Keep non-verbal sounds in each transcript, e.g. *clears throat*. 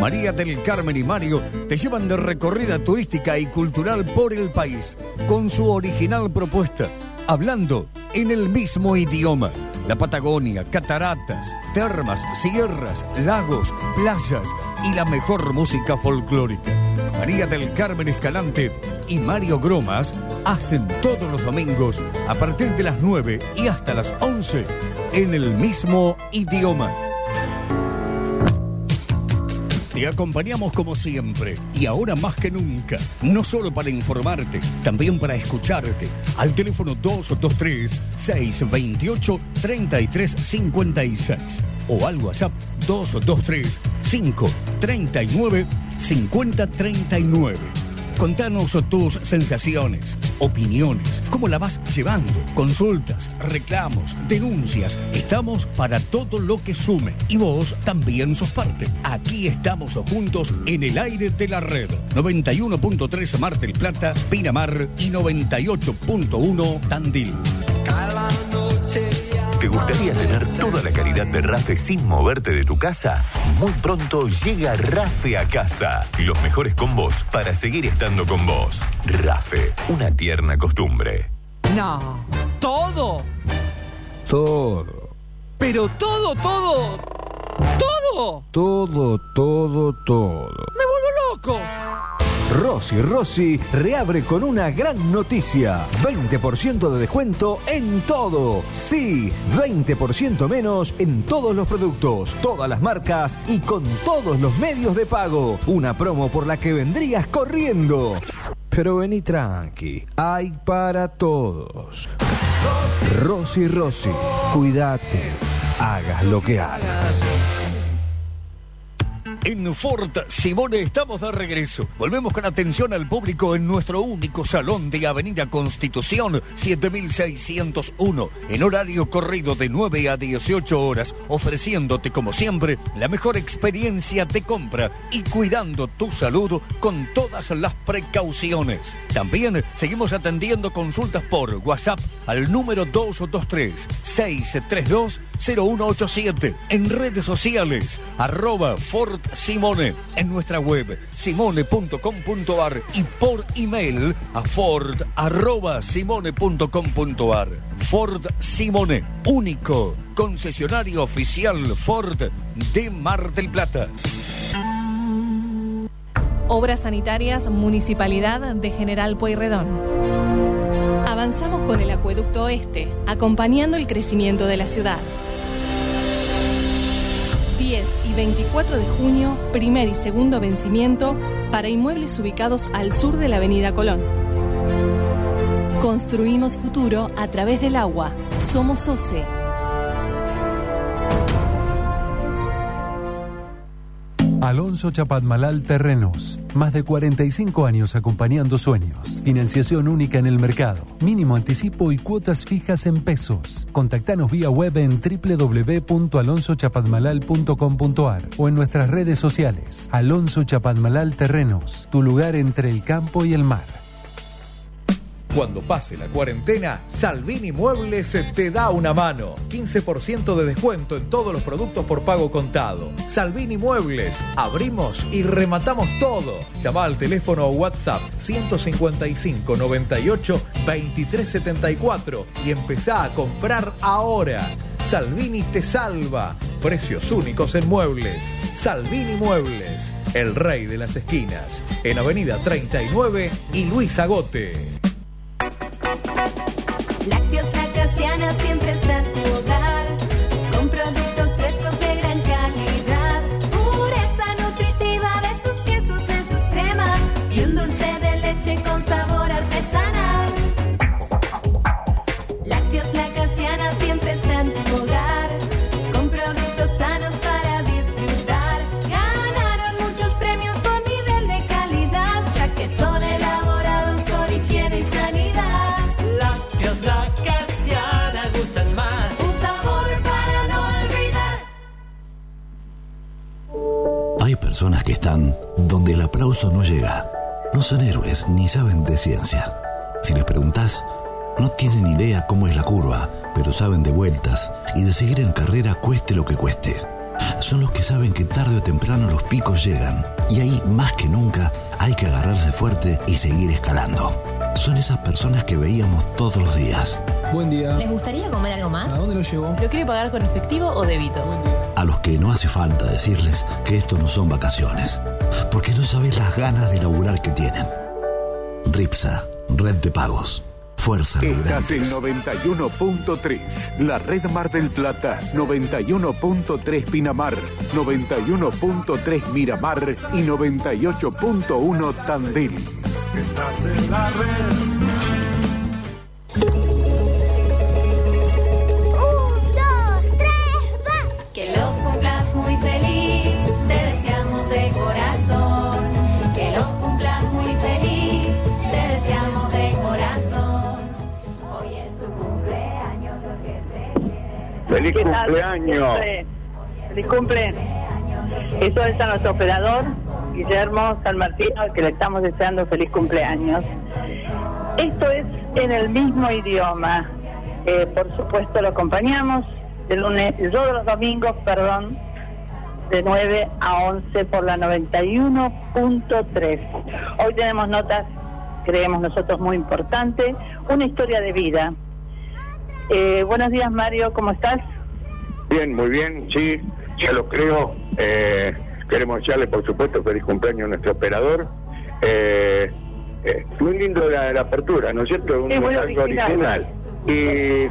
María del Carmen y Mario te llevan de recorrida turística y cultural por el país, con su original propuesta, hablando en el mismo idioma. La Patagonia, cataratas, termas, sierras, lagos, playas y la mejor música folclórica. María del Carmen Escalante y Mario Gromas hacen todos los domingos a partir de las 9 y hasta las 11 en el mismo idioma. Te acompañamos como siempre y ahora más que nunca, no solo para informarte, también para escucharte al teléfono 223-628-3356 o al WhatsApp 223-539-5039. Contanos tus sensaciones, opiniones, cómo la vas llevando, consultas, reclamos, denuncias. Estamos para todo lo que sume y vos también sos parte. Aquí estamos juntos en el aire de la red. 91.3 Mar del Plata, Pinamar y 98.1 Tandil. ¿Te gustaría tener toda la calidad de Rafe sin moverte de tu casa? Muy pronto llega Rafe a casa. Los mejores combos para seguir estando con vos. Rafe, una tierna costumbre. No, todo. Todo. Pero todo, todo. Todo. Todo, todo, todo. Me vuelvo loco. Rosy Rosy reabre con una gran noticia. 20% de descuento en todo. Sí, 20% menos en todos los productos, todas las marcas y con todos los medios de pago. Una promo por la que vendrías corriendo. Pero vení tranqui, hay para todos. Rosy Rosy, cuídate, hagas lo que hagas. En Fort Simone estamos de regreso. Volvemos con atención al público en nuestro único salón de Avenida Constitución 7601, en horario corrido de 9 a 18 horas, ofreciéndote como siempre la mejor experiencia de compra y cuidando tu salud con todas las precauciones. También seguimos atendiendo consultas por WhatsApp al número 223 632 0187 en redes sociales arroba Fort Simone en nuestra web simone.com.ar y por email a ford simone.com.ar Ford Simone, único concesionario oficial Ford de Mar del Plata. Obras Sanitarias Municipalidad de General Pueyrredón. Avanzamos con el acueducto oeste, acompañando el crecimiento de la ciudad. 10 y 24 de junio, primer y segundo vencimiento para inmuebles ubicados al sur de la Avenida Colón. Construimos futuro a través del agua. Somos OCE. Alonso Chapadmalal Terrenos. Más de 45 años acompañando sueños. Financiación única en el mercado. Mínimo anticipo y cuotas fijas en pesos. Contactanos vía web en www.alonsochapadmalal.com.ar o en nuestras redes sociales. Alonso Chapadmalal Terrenos. Tu lugar entre el campo y el mar. Cuando pase la cuarentena, Salvini Muebles te da una mano. 15% de descuento en todos los productos por pago contado. Salvini Muebles, abrimos y rematamos todo. Llama al teléfono o WhatsApp 155 98 23 74 y empezá a comprar ahora. Salvini te salva. Precios únicos en muebles. Salvini Muebles, el rey de las esquinas. En Avenida 39 y Luis Agote. Lácteos Acasiana siempre está personas que están donde el aplauso no llega. No son héroes ni saben de ciencia. Si les preguntás, no tienen idea cómo es la curva, pero saben de vueltas y de seguir en carrera cueste lo que cueste. Son los que saben que tarde o temprano los picos llegan y ahí, más que nunca, hay que agarrarse fuerte y seguir escalando. Son esas personas que veíamos todos los días. Buen día. ¿Les gustaría comer algo más? ¿A dónde lo llevo? ¿Lo quiere pagar con efectivo o débito? A los que no hace falta decirles que esto no son vacaciones, porque no sabes las ganas de laburar que tienen. Ripsa, red de pagos. Fuerza Estás en Laburantes. 91.3, la red Mar del Plata, 91.3 Pinamar, 91.3 Miramar y 98.1 Tandil. Estás en la red. ¡Feliz cumpleaños! Feliz cumple. Eso es a nuestro operador, Guillermo San Martino, al que le estamos deseando feliz cumpleaños. Esto es en el mismo idioma. Eh, por supuesto lo acompañamos de lunes, todos los domingos, perdón, de 9 a 11 por la 91.3. Hoy tenemos notas, creemos nosotros, muy importantes. Una historia de vida. Eh, buenos días, Mario, ¿cómo estás? Bien, muy bien, sí, ya lo creo. Eh, queremos echarle, por supuesto, feliz cumpleaños a nuestro operador. Eh, eh, muy lindo la, la apertura, ¿no es cierto? Un muy algo original. Y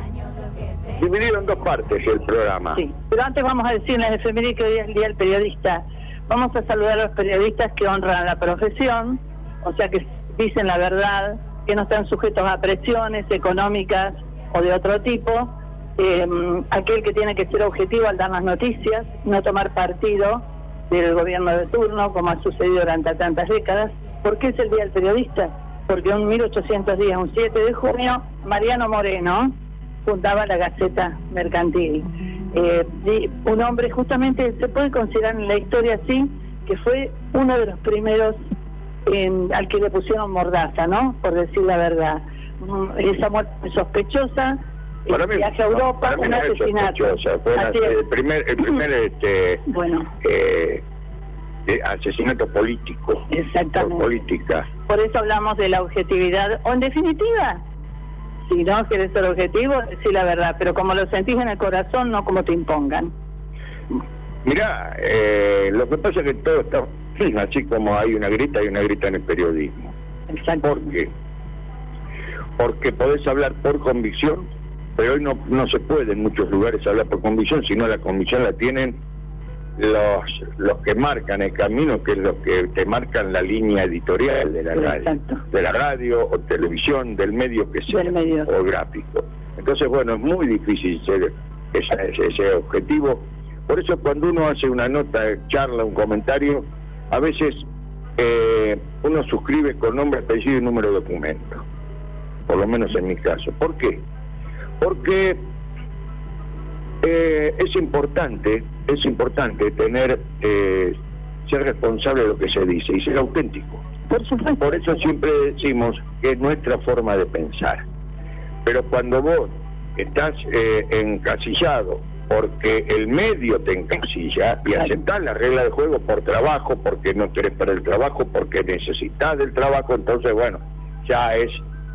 dividido en dos partes el programa. Sí, pero antes vamos a decir en las efemérides que hoy es el Día del Periodista. Vamos a saludar a los periodistas que honran la profesión, o sea que dicen la verdad, que no están sujetos a presiones económicas o de otro tipo. Eh, aquel que tiene que ser objetivo al dar las noticias, no tomar partido del gobierno de turno, como ha sucedido durante tantas décadas. ¿Por qué es el Día del Periodista? Porque un 1810, un 7 de junio, Mariano Moreno fundaba la Gaceta Mercantil. Eh, un hombre justamente se puede considerar en la historia así, que fue uno de los primeros en- al que le pusieron mordaza, ¿no? Por decir la verdad. Esa muerte sospechosa, Para el mí, viaje a Europa, para mí un no asesinato. fue una- el primer, el primer *clears throat* este, Bueno, eh, eh, asesinato político. Exactamente. Por política. por eso hablamos de la objetividad, o en definitiva, si no quieres ser objetivo, decir la verdad, pero como lo sentís en el corazón, no como te impongan. Mirá, eh, lo que pasa es que todo está *clears throat* así como hay una grita, hay una grita en el periodismo. ¿Por qué? Porque podés hablar por convicción, pero hoy no, no se puede en muchos lugares hablar por convicción, sino la convicción la tienen los, los que marcan el camino, que es los que te marcan la línea editorial de la radio, de la radio o televisión, del medio que sea, o gráfico. Entonces, bueno, es muy difícil ser esa- ese, ese objetivo. Por eso cuando uno hace una nota, charla, un comentario, a veces eh, uno suscribe con nombre, apellido y número de documento. Por lo menos en mi caso. ¿Por qué? Porque eh, es importante, es importante tener, eh, ser responsable de lo que se dice y ser auténtico. Por eso siempre decimos que es nuestra forma de pensar. Pero cuando vos estás eh, encasillado porque el medio te encasilla y aceptás la regla de juego por trabajo, porque no querés para el trabajo, porque necesitas del trabajo, entonces bueno, ya es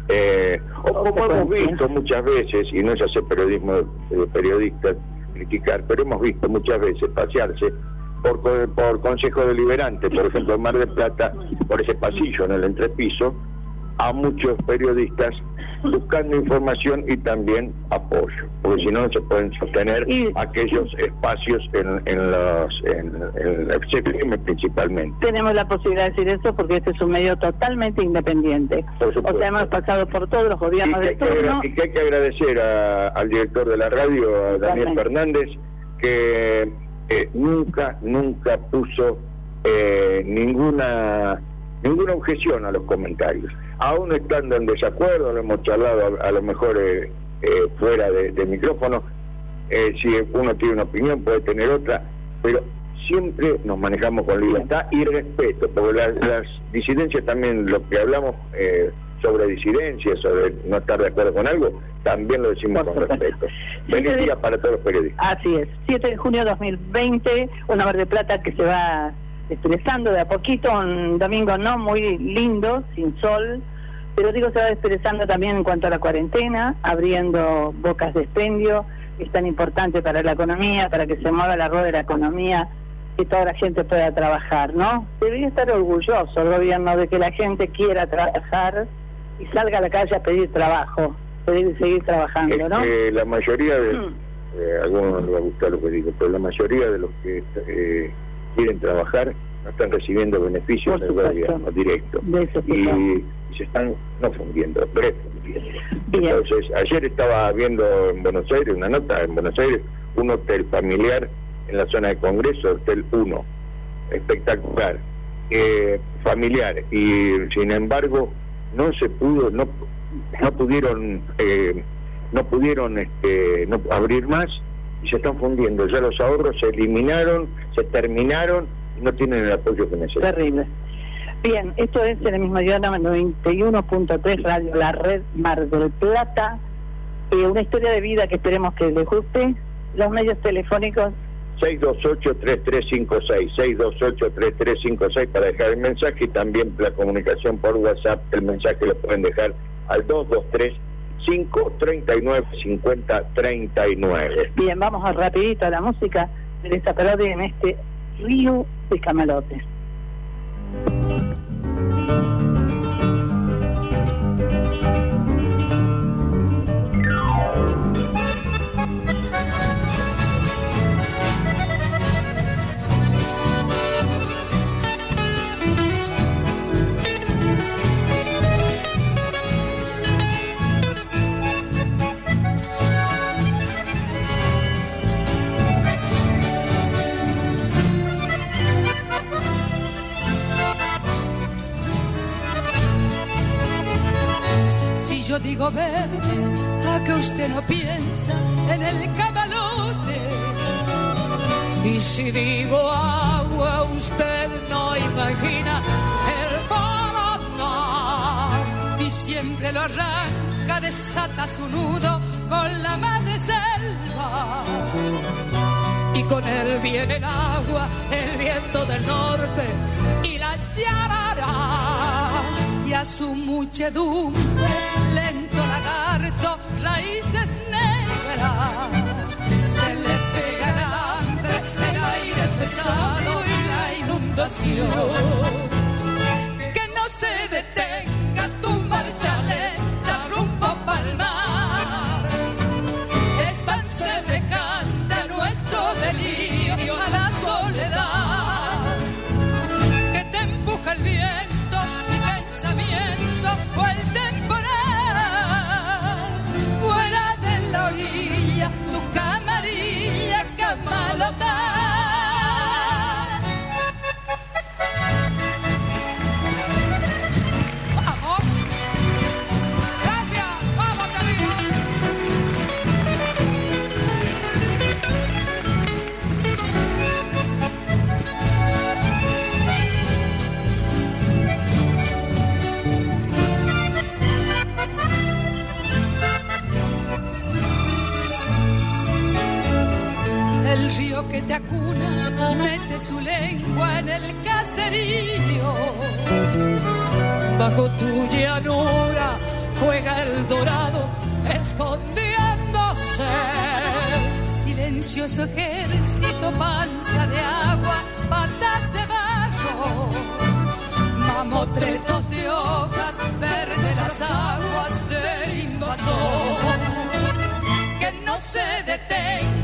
eh, o como hemos visto muchas veces, y no es hacer periodismo de periodistas criticar, pero hemos visto muchas veces pasearse por, por consejo deliberante, por ejemplo en Mar del Plata, por ese pasillo en el entrepiso, a muchos periodistas buscando información y también apoyo, porque si no no se pueden sostener aquellos espacios en, en los en, en el CPM principalmente. Tenemos la posibilidad de decir eso porque este es un medio totalmente independiente. O sea, hemos pasado por todos los Y gobiernos de hay que turno. y que hay que agradecer a- al director de la radio, a Daniel. Fernández, que eh, nunca, nunca puso eh, ninguna ninguna objeción a los comentarios. Aún estando en desacuerdo, lo hemos charlado a, a lo mejor eh, eh, fuera de, de micrófono, eh, si uno tiene una opinión puede tener otra, pero siempre nos manejamos con libertad y respeto, porque las, las disidencias también, lo que hablamos eh, sobre disidencias, sobre no estar de acuerdo con algo, también lo decimos con respeto. Feliz día para todos los periodistas. Así es, 7 de junio de 2020, una Mar de Plata que se va expresando de a poquito, un domingo no muy lindo, sin sol, pero digo se va expresando también en cuanto a la cuarentena, abriendo bocas de expendio, es tan importante para la economía, para que se mueva la rueda de la economía, que toda la gente pueda trabajar, ¿no? Debería estar orgulloso el gobierno de que la gente quiera trabajar y salga a la calle a pedir trabajo, pedir seguir trabajando, ¿no? Eh, la mayoría de, Mm. eh, a algunos no les va a gustar lo que digo, pero la mayoría de los que eh, quieren trabajar no están recibiendo beneficios del gobierno directo. Y, se están no fundiendo, prefundiendo. Entonces, ayer estaba viendo en Buenos Aires una nota en Buenos Aires, un hotel familiar en la zona de Congreso, Hotel 1, espectacular, eh, familiar, y sin embargo no se pudo, no, no pudieron, eh, no pudieron este, no abrir más y se están fundiendo. Ya los ahorros se eliminaron, se terminaron y no tienen el apoyo que necesitan. Terrible. Bien, esto es en el mismo idioma 91.3 Radio, la red Mar del Plata. Eh, una historia de vida que esperemos que les guste. Los medios telefónicos 628-3356, 628-3356 para dejar el mensaje y también la comunicación por WhatsApp, el mensaje lo pueden dejar al 223-539-5039. Bien, vamos a rapidito a la música de esta parodia en este río de camalotes. Yo digo verde, a que usted no piensa en el camalote. Y si digo agua, usted no imagina el Paraná. Y siempre lo arranca, desata su nudo con la madre selva. Y con él viene el agua, el viento del norte y la yarará. Y a su muchedumbre, lento lagarto, raíces negras. Se le pega el hambre, el aire pesado y la inundación. Que no se detenga te acuna mete su lengua en el caserío. Bajo tu llanura juega el dorado escondiéndose. Silencioso ejército, panza de agua, patas de barro. Mamotretos de hojas, verde las aguas del invasor que no se detenga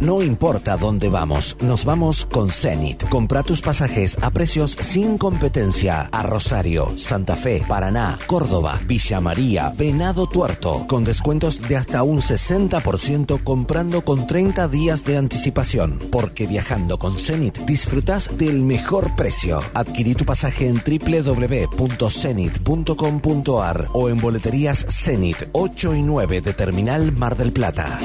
No importa dónde vamos, nos vamos con Zenit. Compra tus pasajes a precios sin competencia a Rosario, Santa Fe, Paraná, Córdoba, Villa María, Venado Tuerto, con descuentos de hasta un 60% comprando con 30 días de anticipación. Porque viajando con Zenit disfrutas del mejor precio. Adquirí tu pasaje en www.zenit.com.ar o en boleterías Zenit 8 y 9 de Terminal Mar del Plata.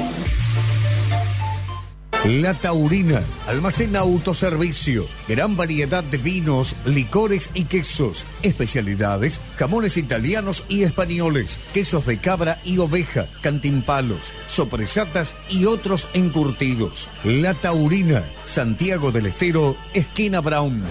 La Taurina, almacén autoservicio, gran variedad de vinos, licores y quesos, especialidades, jamones italianos y españoles, quesos de cabra y oveja, cantimpalos, sopresatas y otros encurtidos. La Taurina, Santiago del Estero, esquina Brown.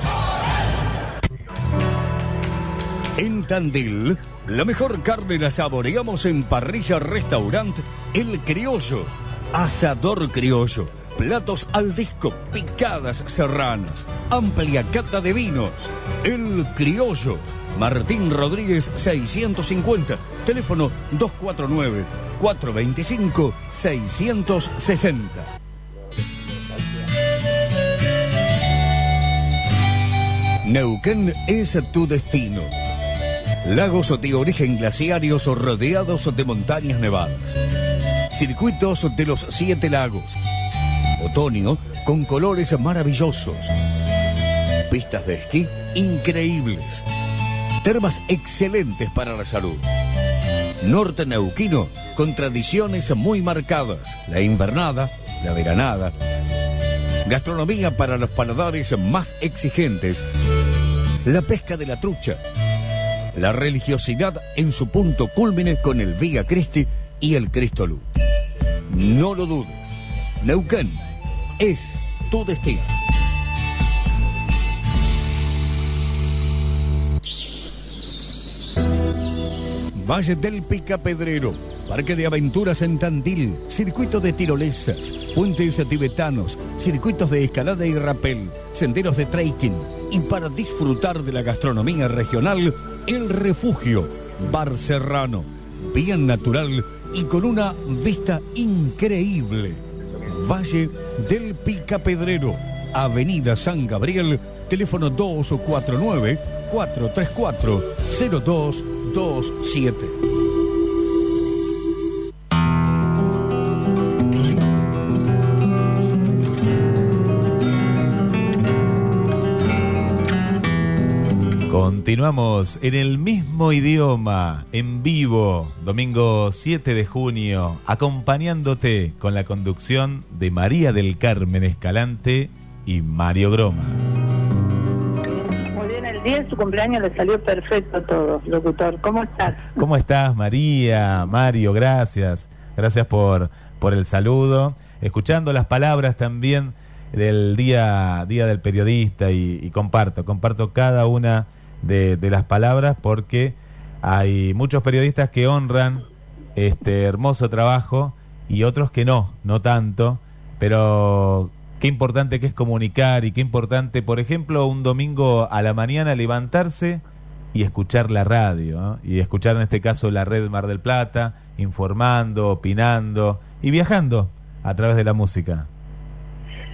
En Tandil, la mejor carne la saboreamos en Parrilla Restaurant El Criollo. Asador Criollo. Platos al disco, picadas serranas, amplia cata de vinos. El Criollo. Martín Rodríguez 650. Teléfono 249 425 660. Neuquén es tu destino. Lagos de origen glaciarios rodeados de montañas nevadas. Circuitos de los siete lagos. Otoño con colores maravillosos. Pistas de esquí increíbles. Termas excelentes para la salud. Norte Neuquino con tradiciones muy marcadas. La invernada, la veranada. Gastronomía para los paladares más exigentes. La pesca de la trucha. La religiosidad en su punto culmine con el Vía Cristi y el Cristo Luz. No lo dudes. Neuquén es tu destino. Valle del Picapedrero, Parque de Aventuras en Tandil, Circuito de tirolesas, puentes tibetanos, circuitos de escalada y rapel, senderos de trekking y para disfrutar de la gastronomía regional, El Refugio, Bar Serrano, bien natural y con una vista increíble. Valle del Picapedrero, Avenida San Gabriel, teléfono 249 434 0227. Continuamos en el mismo idioma, en vivo, domingo 7 de junio, acompañándote con la conducción de María del Carmen Escalante y Mario Gromas. Muy bien, el día de su cumpleaños le salió perfecto todo, locutor. ¿Cómo estás? ¿Cómo estás, María? Mario, gracias. Gracias por, por el saludo. Escuchando las palabras también del día, día del periodista y, y comparto, comparto cada una de, las palabras porque hay muchos periodistas que honran este hermoso trabajo y otros que no, no tanto, pero qué importante que es comunicar y qué importante, por ejemplo, un domingo a la mañana levantarse y escuchar la radio, y escuchar en este caso la red Mar del Plata, informando, opinando y viajando a través de la música.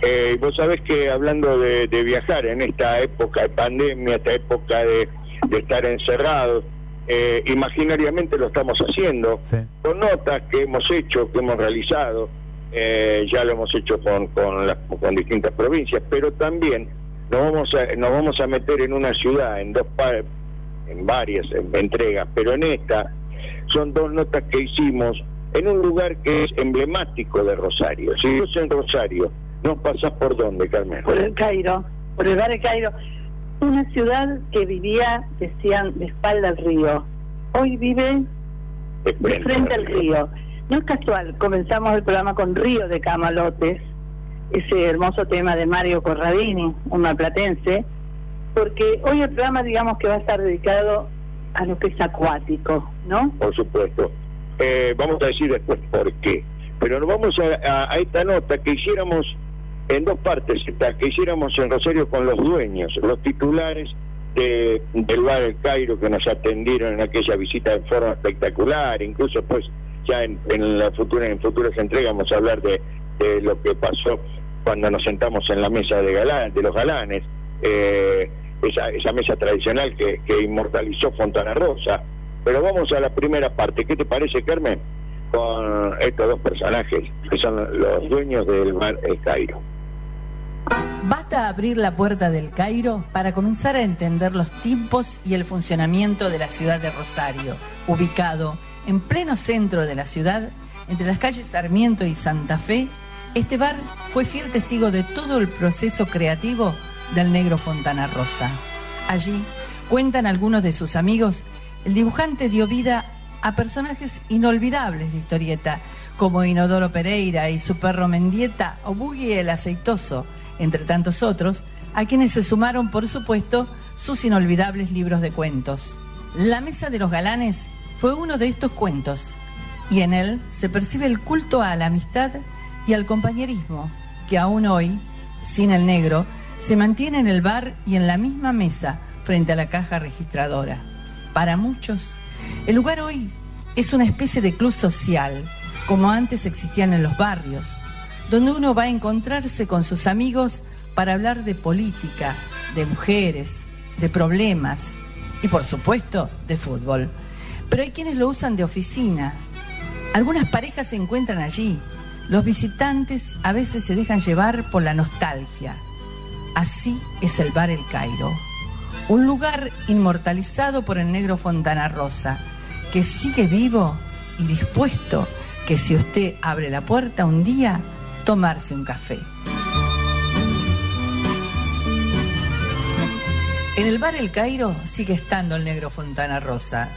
Eh, vos sabés que hablando de, de viajar en esta época de pandemia, esta época de, de estar encerrados, eh, imaginariamente lo estamos haciendo, con notas que hemos hecho, que hemos realizado, eh, ya lo hemos hecho con, con, las- con distintas provincias, pero también nos vamos a, nos vamos a meter en una ciudad, en dos par- en varias en- entregas, pero en esta son dos notas que hicimos en un lugar que es emblemático de Rosario. Si vos en Rosario no pasás por dónde, Carmen. Por el Cairo, por el bar de Cairo. Una ciudad que vivía, decían, de espalda al río. Hoy vive de frente al río. No es casual, comenzamos el programa con Río de Camalotes, ese hermoso tema de Mario Corradini, un malplatense, porque hoy el programa digamos que va a estar dedicado a lo que es acuático, ¿no? Por supuesto. eh, vamos a decir después por qué. Pero nos vamos a, a- a esta nota que hiciéramos en dos partes, esta, que hiciéramos en Rosario con los dueños, los titulares de, del bar El Cairo que nos atendieron en aquella visita de forma espectacular, incluso pues ya en, en la futura, en futuras entregas vamos a hablar de, lo que pasó cuando nos sentamos en la mesa de, galán, de los galanes, eh, esa, esa mesa tradicional que, que inmortalizó Fontana Rosa. Pero vamos a la primera parte, ¿qué te parece Carmen? Con estos dos personajes que son los dueños del bar El Cairo. Basta abrir la puerta del Cairo para comenzar a entender los tiempos y el funcionamiento de la ciudad de Rosario, ubicado en pleno centro de la ciudad, entre las calles Sarmiento y Santa Fe. Este bar fue fiel testigo de todo el proceso creativo del negro Fontana Rosa. Allí, cuentan algunos de sus amigos, el dibujante dio vida a personajes inolvidables de historieta, como Inodoro Pereira y su perro Mendieta o Buggy el Aceitoso, entre tantos otros, a quienes se sumaron, por supuesto, sus inolvidables libros de cuentos. La Mesa de los Galanes fue uno de estos cuentos, y en él se percibe el culto a la amistad y al compañerismo, que aún hoy, sin el negro, se mantiene en el bar y en la misma mesa frente a la caja registradora. Para muchos, el lugar hoy es una especie de club social, como antes existían en los barrios, donde uno va a encontrarse con sus amigos para hablar de política, de mujeres, de problemas y por supuesto de fútbol. Pero hay quienes lo usan de oficina. Algunas parejas se encuentran allí. Los visitantes a veces se dejan llevar por la nostalgia. Así es el bar El Cairo. Un lugar inmortalizado por el negro Fontana Rosa, que sigue vivo y dispuesto que si usted abre la puerta un día, tomarse un café. En el bar El Cairo sigue estando el negro Fontana Rosa.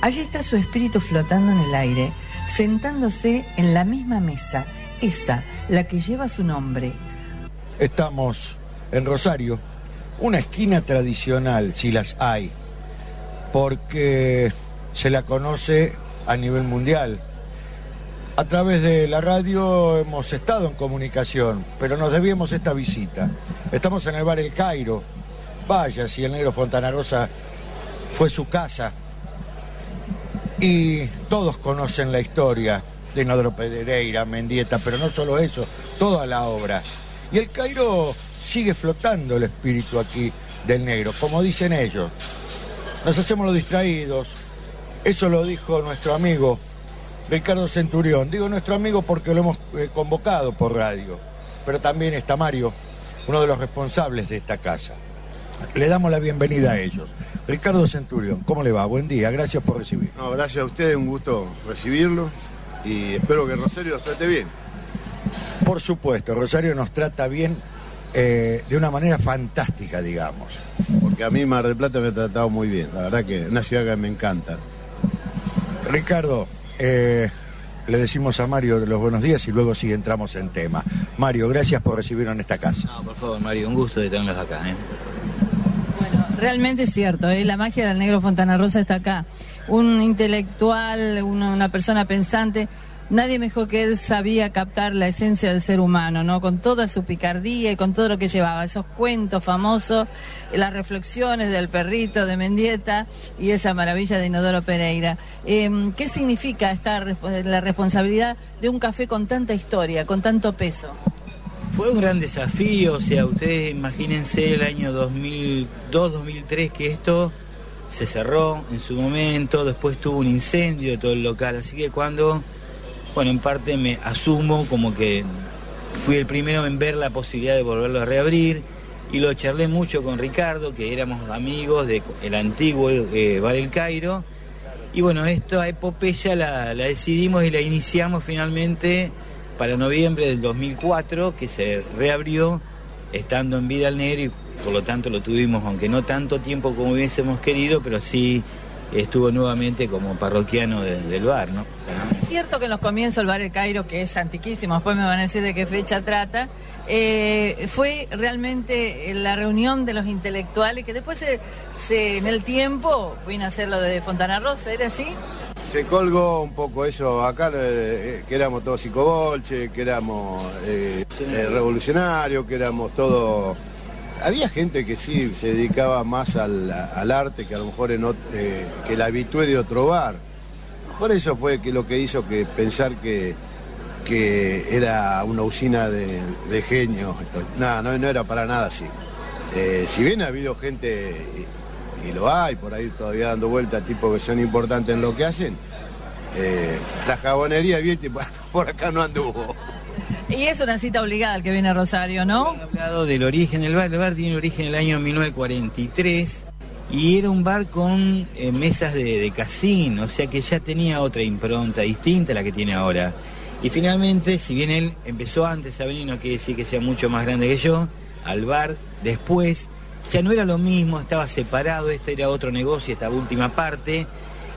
Allí está su espíritu flotando en el aire, sentándose en la misma mesa, esa, la que lleva su nombre. Estamos en Rosario, una esquina tradicional, si las hay, porque se la conoce a nivel mundial. A través de la radio hemos estado en comunicación, pero nos debíamos esta visita. Estamos en el bar El Cairo. Vaya, si el negro Fontana Rosa fue su casa. Y todos conocen la historia de Inodoro Pereira, Mendieta, pero no solo eso, toda la obra. Y el Cairo sigue flotando el espíritu aquí del negro, como dicen ellos. Nos hacemos los distraídos. Eso lo dijo nuestro amigo Ricardo Centurión. Digo nuestro amigo porque lo hemos eh, convocado por radio. Pero también está Mario, uno de los responsables de esta casa. Le damos la bienvenida a ellos. Ricardo Centurión, ¿cómo le va? Buen día, gracias por recibir. No, gracias a ustedes, un gusto recibirlos y espero que Rosario los trate bien. Por supuesto, Rosario nos trata bien eh, de una manera fantástica, digamos. Porque a mí Mar del Plata me ha tratado muy bien, la verdad que es una ciudad que me encanta. Ricardo, eh, le decimos a Mario los buenos días y luego sí entramos en tema. Mario, gracias por recibirnos en esta casa. No, por favor, Mario, un gusto de tenerlos acá. ¿eh? Realmente es cierto, ¿eh? la magia del negro Fontana Rosa está acá. Un intelectual, una, una persona pensante, nadie mejor que él sabía captar la esencia del ser humano, ¿no? Con toda su picardía y con todo lo que llevaba, esos cuentos famosos, las reflexiones del perrito de Mendieta y esa maravilla de Inodoro Pereira. Eh, ¿Qué significa estar la responsabilidad de un café con tanta historia, con tanto peso? Fue un gran desafío, o sea, ustedes imagínense el año 2002-2003 que esto se cerró en su momento, después tuvo un incendio de todo el local, así que cuando, bueno, en parte me asumo como que fui el primero en ver la posibilidad de volverlo a reabrir y lo charlé mucho con Ricardo, que éramos amigos del antiguo eh, Bar El Cairo, y bueno, esta epopeya la, la decidimos y la iniciamos finalmente para noviembre del 2004, que se reabrió estando en vida al negro y por lo tanto lo tuvimos, aunque no tanto tiempo como hubiésemos querido, pero sí estuvo nuevamente como parroquiano de- del bar, ¿no? Es cierto que en los comienzos el bar El Cairo, que es antiquísimo, después me van a decir de qué fecha trata, eh, fue realmente la reunión de los intelectuales que después se, se- en el tiempo vino a hacer lo de Fontana Rosa, ¿era así? se colgó un poco eso acá, eh, que éramos todos psicobolche, que éramos eh, eh, revolucionarios, que éramos todos... Había gente que sí se dedicaba más al, al arte que a lo mejor en eh, que la habitué de otro bar. Por eso fue que lo que hizo que pensar que, que era una usina de, de genios. Esto- No, era para nada así. Eh, si bien ha habido gente, y, lo hay por ahí todavía dando vueltas, tipos que son importantes en lo que hacen, eh, la jabonería, viste, *laughs* por acá no anduvo. Y es una cita obligada al que viene a Rosario, ¿no? hablado del origen bar. El bar tiene origen en el año 1943 y era un bar con eh, mesas de, de casino, o sea que ya tenía otra impronta distinta a la que tiene ahora. Y finalmente, si bien él empezó antes a venir, no quiere decir que sea mucho más grande que yo, al bar después, ya no era lo mismo, estaba separado, este era otro negocio, esta última parte,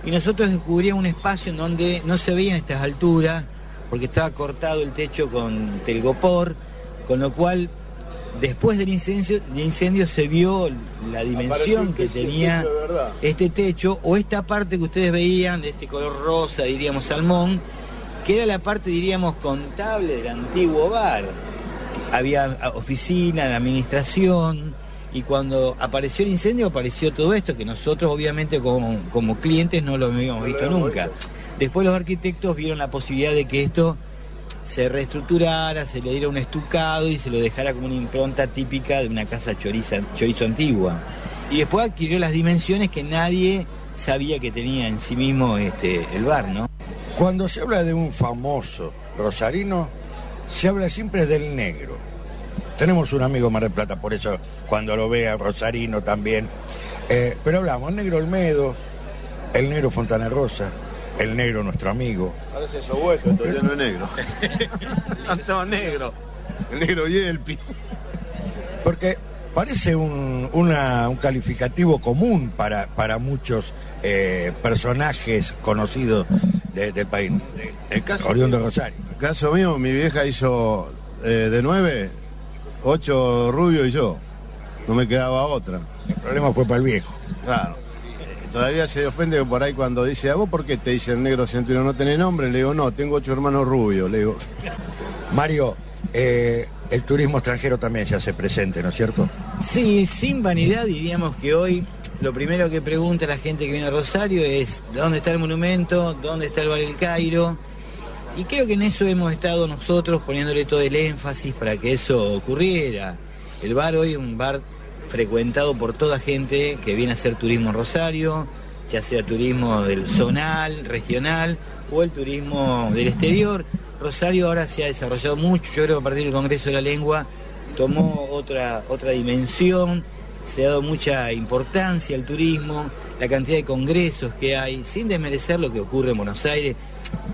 y nosotros descubríamos un espacio en donde no se veían estas alturas, porque estaba cortado el techo con telgopor, con lo cual después del incendio, del incendio se vio la dimensión que tenía este techo o esta parte que ustedes veían de este color rosa, diríamos salmón, que era la parte, diríamos, contable del antiguo bar. Había ah, oficina, de administración, y cuando apareció el incendio apareció todo esto, que nosotros obviamente como, como clientes no lo habíamos visto nunca. Después los arquitectos vieron la posibilidad de que esto se reestructurara, se le diera un estucado y se lo dejara como una impronta típica de una casa chorizo antigua. Y después adquirió las dimensiones que nadie sabía que tenía en sí mismo este, el bar, ¿no? Cuando se habla de un famoso rosarino, se habla siempre del negro. Tenemos un amigo Mar del Plata, por eso cuando lo vea Rosarino también. Eh, pero hablamos, negro Olmedo, el negro Fontana Rosa, el negro nuestro amigo. Parece eso vuestro, ya no es negro. *laughs* no estaba negro. El negro Yelpi. Porque parece un, una- un calificativo común para, para muchos eh, personajes conocidos de- del país, de, El caso, oriundo de Rosario. el caso mío, mi vieja hizo eh, de nueve, ocho rubios y yo. No me quedaba otra. El problema fue para el viejo. Claro. Todavía se ofende por ahí cuando dice, ¿a vos por qué te dice el negro centurión no tenés nombre? Le digo, no, tengo ocho hermanos rubios. Le digo, Mario, eh, el turismo extranjero también se hace presente, ¿no es cierto? Sí, sin vanidad diríamos que hoy lo primero que pregunta la gente que viene a Rosario es ¿dónde está el monumento? ¿Dónde está el Bar del Cairo? Y creo que en eso hemos estado nosotros poniéndole todo el énfasis para que eso ocurriera. El bar hoy es un bar frecuentado por toda gente que viene a hacer turismo en Rosario, ya sea turismo del zonal, regional o el turismo del exterior. Rosario ahora se ha desarrollado mucho, yo creo que a partir del Congreso de la Lengua tomó otra, otra dimensión, se ha dado mucha importancia al turismo, la cantidad de congresos que hay, sin desmerecer lo que ocurre en Buenos Aires.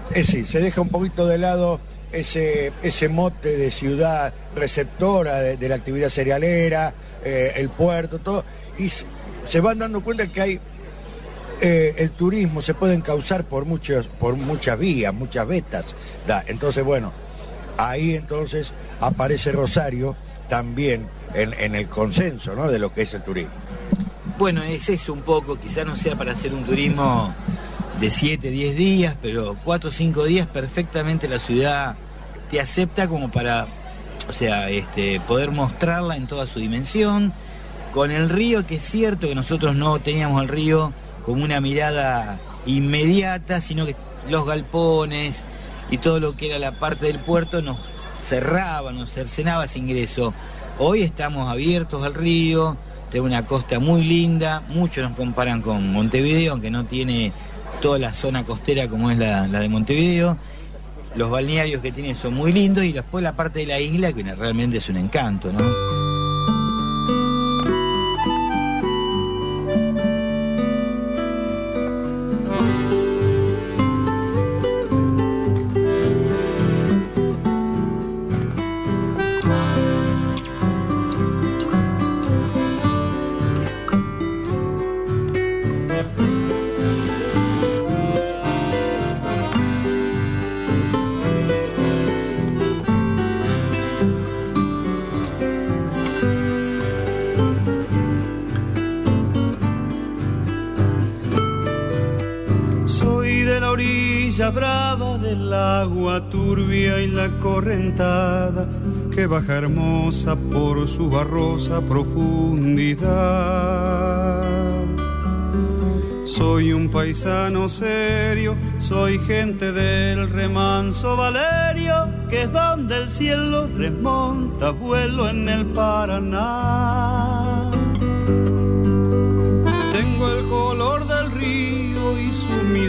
Es decir, se deja un poquito de lado ese, ese mote de ciudad receptora de, la actividad cerealera, eh, el puerto, todo, y se van dando cuenta que hay eh, el turismo se puede encauzar por muchos, por muchas vías, muchas vetas. da. Entonces, bueno, ahí entonces aparece Rosario también en, en el consenso ¿no? de lo que es el turismo. Bueno, es eso un poco, quizás no sea para hacer un turismo de 7, 10 días, pero 4 o 5 días perfectamente la ciudad te acepta como para, o sea, este, poder mostrarla en toda su dimensión. Con el río, que es cierto que nosotros no teníamos el río como una mirada inmediata, sino que los galpones y todo lo que era la parte del puerto nos cerraba, nos cercenaba ese ingreso. Hoy estamos abiertos al río, tenemos una costa muy linda, muchos nos comparan con Montevideo, aunque no tiene toda la zona costera como es la, la de Montevideo. Los balnearios que tiene son muy lindos y después la parte de la isla que realmente es un encanto, ¿no? Baja hermosa por su barrosa profundidad. Soy un paisano serio, soy gente del remanso Valerio, que es donde el cielo remonta vuelo en el Paraná.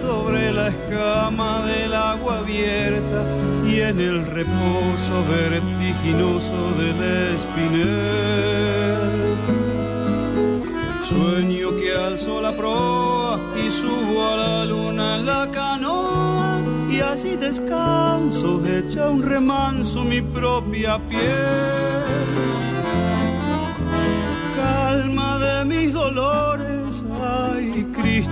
sobre la escama del agua abierta y en el reposo vertiginoso del espinel. Sueño que alzo la proa y subo a la luna en la canoa y así descanso, echa un remanso mi propia piel.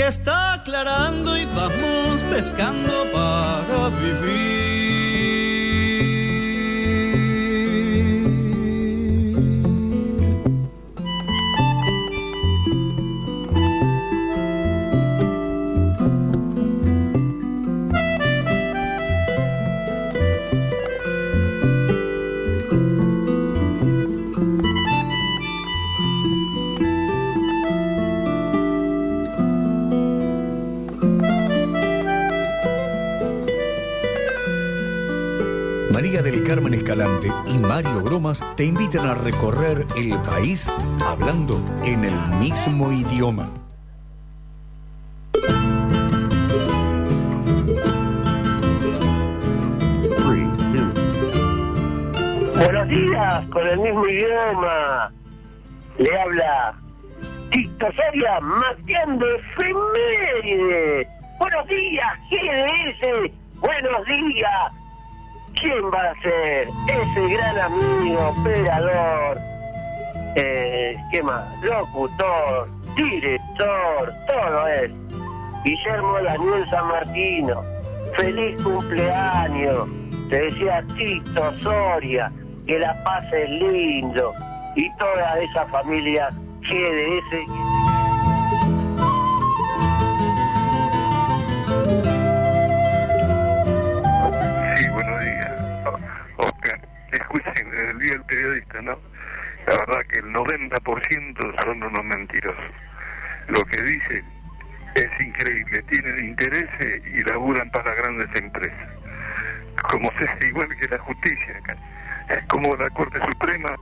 que está aclarando y vamos pescando para vivir. Carmen Escalante y Mario Gromas te invitan a recorrer el país hablando en el mismo idioma. Buenos días, con el mismo idioma. Le habla Tito Soria, de Efeméride. Buenos días, GDS. Buenos días. ¿Quién va a ser? Ese gran amigo, operador, eh, ¿qué más? Locutor, director, todo es. Guillermo Daniel San Martino, feliz cumpleaños. Te decía Tito Soria, que la pases lindo. Y toda esa familia GDS. La verdad que el 90% son unos mentirosos. Lo que dicen es increíble, tienen intereses y laburan para grandes empresas. Como se igual que la justicia. Es como la Corte Suprema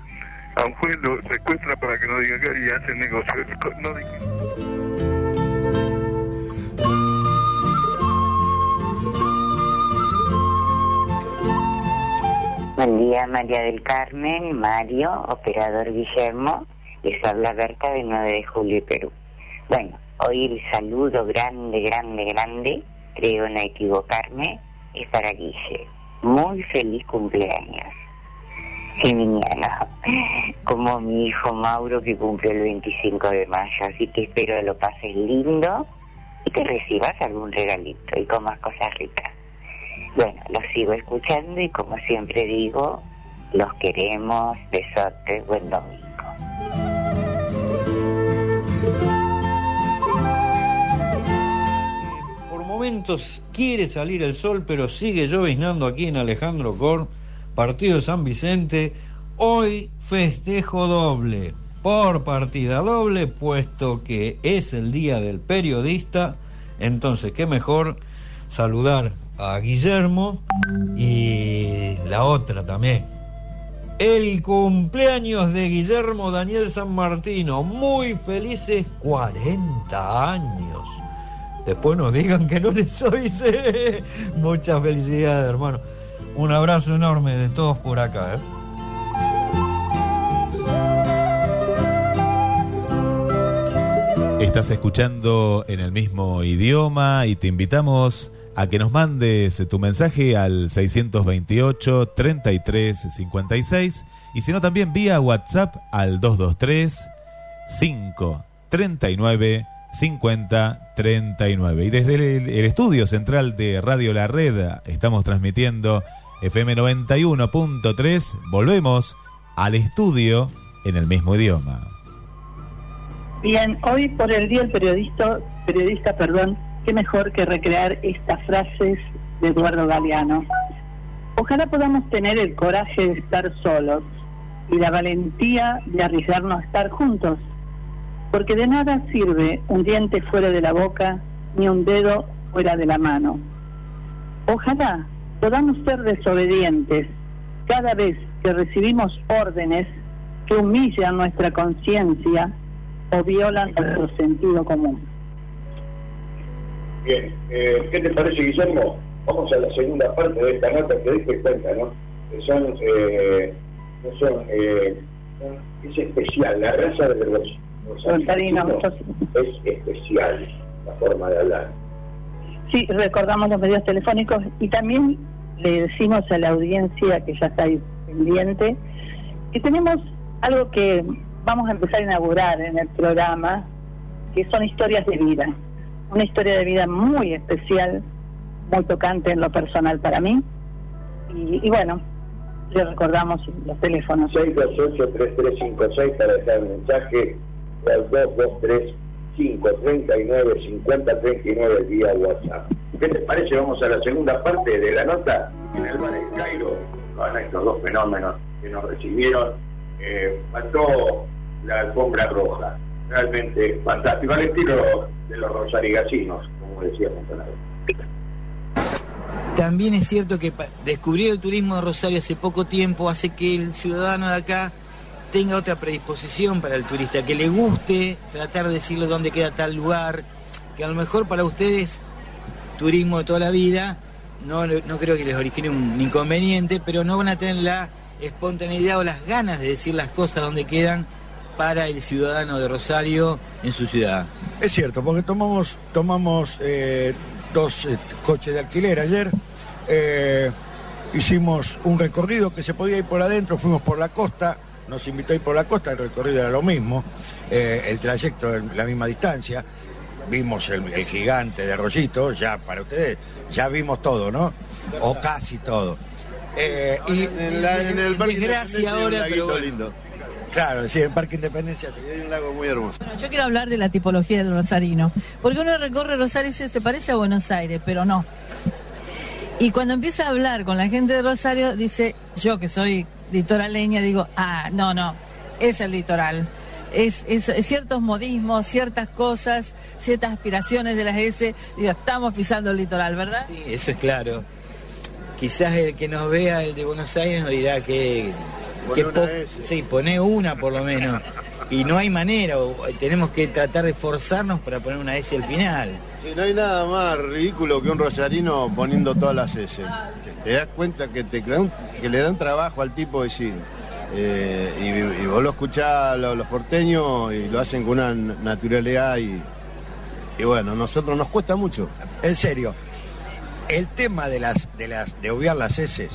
a un juez lo secuestra para que no diga acá y hace negocio. Buen día, María del Carmen, Mario, operador Guillermo. Les habla Berta del 9 de julio Perú. Bueno, hoy el saludo grande, grande, grande, creo no equivocarme, es para Guille. Muy feliz cumpleaños. Geminiano, como mi hijo Mauro que cumple el 25 de mayo, así que espero que lo pases lindo y que recibas algún regalito y comas cosas ricas. Bueno, los sigo escuchando y como siempre digo, los queremos, besotes, buen domingo. Por momentos quiere salir el sol, pero sigue lloviznando aquí en Alejandro Cor, partido San Vicente. Hoy festejo doble, por partida doble, puesto que es el día del periodista. Entonces, qué mejor saludar a Guillermo y la otra también. El cumpleaños de Guillermo Daniel San Martino. Muy felices 40 años. Después nos digan que no les hice. *laughs* Muchas felicidades, hermano. Un abrazo enorme de todos por acá. ¿eh? Estás escuchando en el mismo idioma y te invitamos a que nos mandes tu mensaje al 628 33 56 y si no también vía WhatsApp al 223 5 39 50 39. Y desde el, el estudio central de Radio La Red estamos transmitiendo FM 91.3. Volvemos al estudio en el mismo idioma. Bien, hoy por el Día del Periodista, periodista, perdón, qué mejor que recrear estas frases de Eduardo Galeano. Ojalá podamos tener el coraje de estar solos y la valentía de arriesgarnos a estar juntos, porque de nada sirve un diente fuera de la boca ni un dedo fuera de la mano. Ojalá podamos ser desobedientes cada vez que recibimos órdenes que humillan nuestra conciencia o violan nuestro sentido común. Bien, eh, ¿qué te parece, Guillermo? Vamos a la segunda parte de esta nota que diste cuenta, ¿no? Que son, eh, no son, eh, es especial, la raza de los, los es especial la forma de hablar. Sí, recordamos los medios telefónicos y también le decimos a la audiencia que ya está ahí pendiente que tenemos algo que vamos a empezar a inaugurar en el programa, que son historias de vida. Una historia de vida muy especial, muy tocante en lo personal para mí. Y, bueno, le recordamos los teléfonos. 628-3356 para dejar un mensaje al 223-539-5039 vía WhatsApp. ¿Qué te parece? Vamos a la segunda parte de la nota. En el bar del Cairo, con estos dos fenómenos que nos recibieron, eh, faltó la alfombra roja. Realmente fantástico, al estilo de los rosarigasinos, como decía Montanaro. También es cierto que descubrir el turismo de Rosario hace poco tiempo hace que el ciudadano de acá tenga otra predisposición para el turista, que le guste tratar de decirle dónde queda tal lugar, que a lo mejor para ustedes, turismo de toda la vida, no, no creo que les origine un inconveniente, pero no van a tener la espontaneidad o las ganas de decir las cosas donde quedan para el ciudadano de Rosario en su ciudad. Es cierto, porque tomamos, tomamos eh, dos eh, coches de alquiler ayer, eh, hicimos un recorrido que se podía ir por adentro, fuimos por la costa, nos invitó a ir por la costa, el recorrido era lo mismo, eh, el trayecto en la misma distancia, vimos el, el gigante de Arroyito, ya para ustedes, ya vimos todo, ¿no? O casi todo. Eh, y En, la- en el ahora, pero bueno. lindo. Claro, sí, el Parque Independencia. sí. Hay un lago muy hermoso. Bueno, yo quiero hablar de la tipología del rosarino, porque uno recorre Rosario y dice, se parece a Buenos Aires, pero no. Y cuando empieza a hablar con la gente de Rosario, dice, yo que soy litoraleña, digo, ah, no, no, es el litoral. Es, es- es ciertos modismos, ciertas cosas, ciertas aspiraciones de las S, digo, estamos pisando el litoral, ¿verdad? Sí, eso es claro. Quizás el que nos vea, el de Buenos Aires, nos dirá que... Poné que una S. Sí, pone una por lo menos. Y no hay manera, tenemos que tratar de forzarnos para poner una S al final. Sí, no hay nada más ridículo que un rosarino poniendo todas las S. Te das cuenta que, te, que le dan trabajo al tipo decir. eh, y, y vos lo escuchás a los, los porteños y lo hacen con una naturalidad y, y bueno, a nosotros nos cuesta mucho. En serio, el tema de las, de las, de obviar las heces,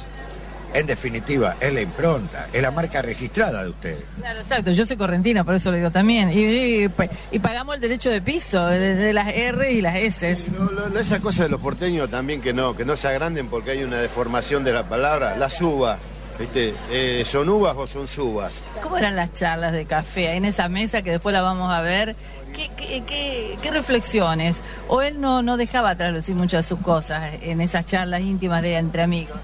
en definitiva, es la impronta, es la marca registrada de ustedes. Claro, exacto, yo soy correntina, por eso lo digo también. Y, y- y pagamos el derecho de piso, desde las R y las S. No, no, no, esa cosa de los porteños también que no, que no se agranden porque hay una deformación de la palabra. Las uvas, ¿viste? Eh, ¿Son uvas o son subas? ¿Cómo eran las charlas de café ahí en esa mesa que después la vamos a ver? ¿Qué, qué, qué- qué reflexiones? ¿O él no, no dejaba traslucir muchas de sus cosas en esas charlas íntimas de entre amigos?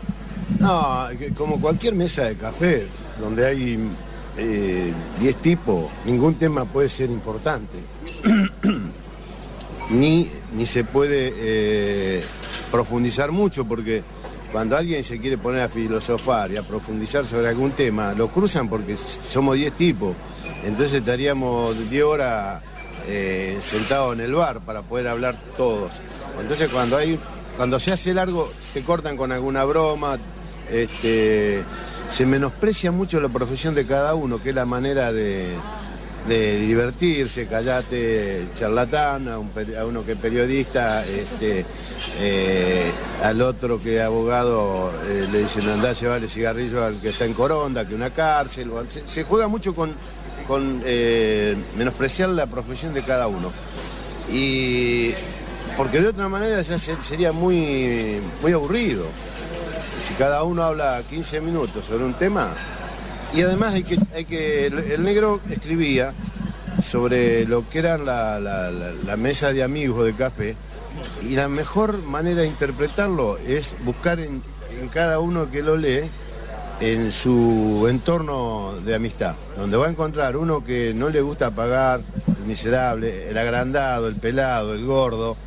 No, como cualquier mesa de café, donde hay eh, 10 tipos, ningún tema puede ser importante. *clears throat* ni, ni se puede eh, profundizar mucho, porque cuando alguien se quiere poner a filosofar y a profundizar sobre algún tema, lo cruzan porque somos 10 tipos. Entonces estaríamos 10 horas eh, sentados en el bar para poder hablar todos. Entonces cuando hay cuando se hace largo te cortan con alguna broma, este, se menosprecia mucho la profesión de cada uno, que es la manera de, de divertirse, callate, charlatán, a, uno que es periodista, este, eh, al otro que es abogado eh, le dicen andá llevarle cigarrillo al que está en Coronda, que una cárcel, se, juega mucho con, eh, menospreciar la profesión de cada uno. Y porque de otra manera ya se- sería muy, muy aburrido. Cada uno habla 15 minutos sobre un tema, y además hay que, el, negro escribía sobre lo que eran la, mesa de amigos de café, y la mejor manera de interpretarlo es buscar en, cada uno que lo lee en su entorno de amistad, donde va a encontrar uno que no le gusta pagar, el miserable, el agrandado, el pelado, el gordo,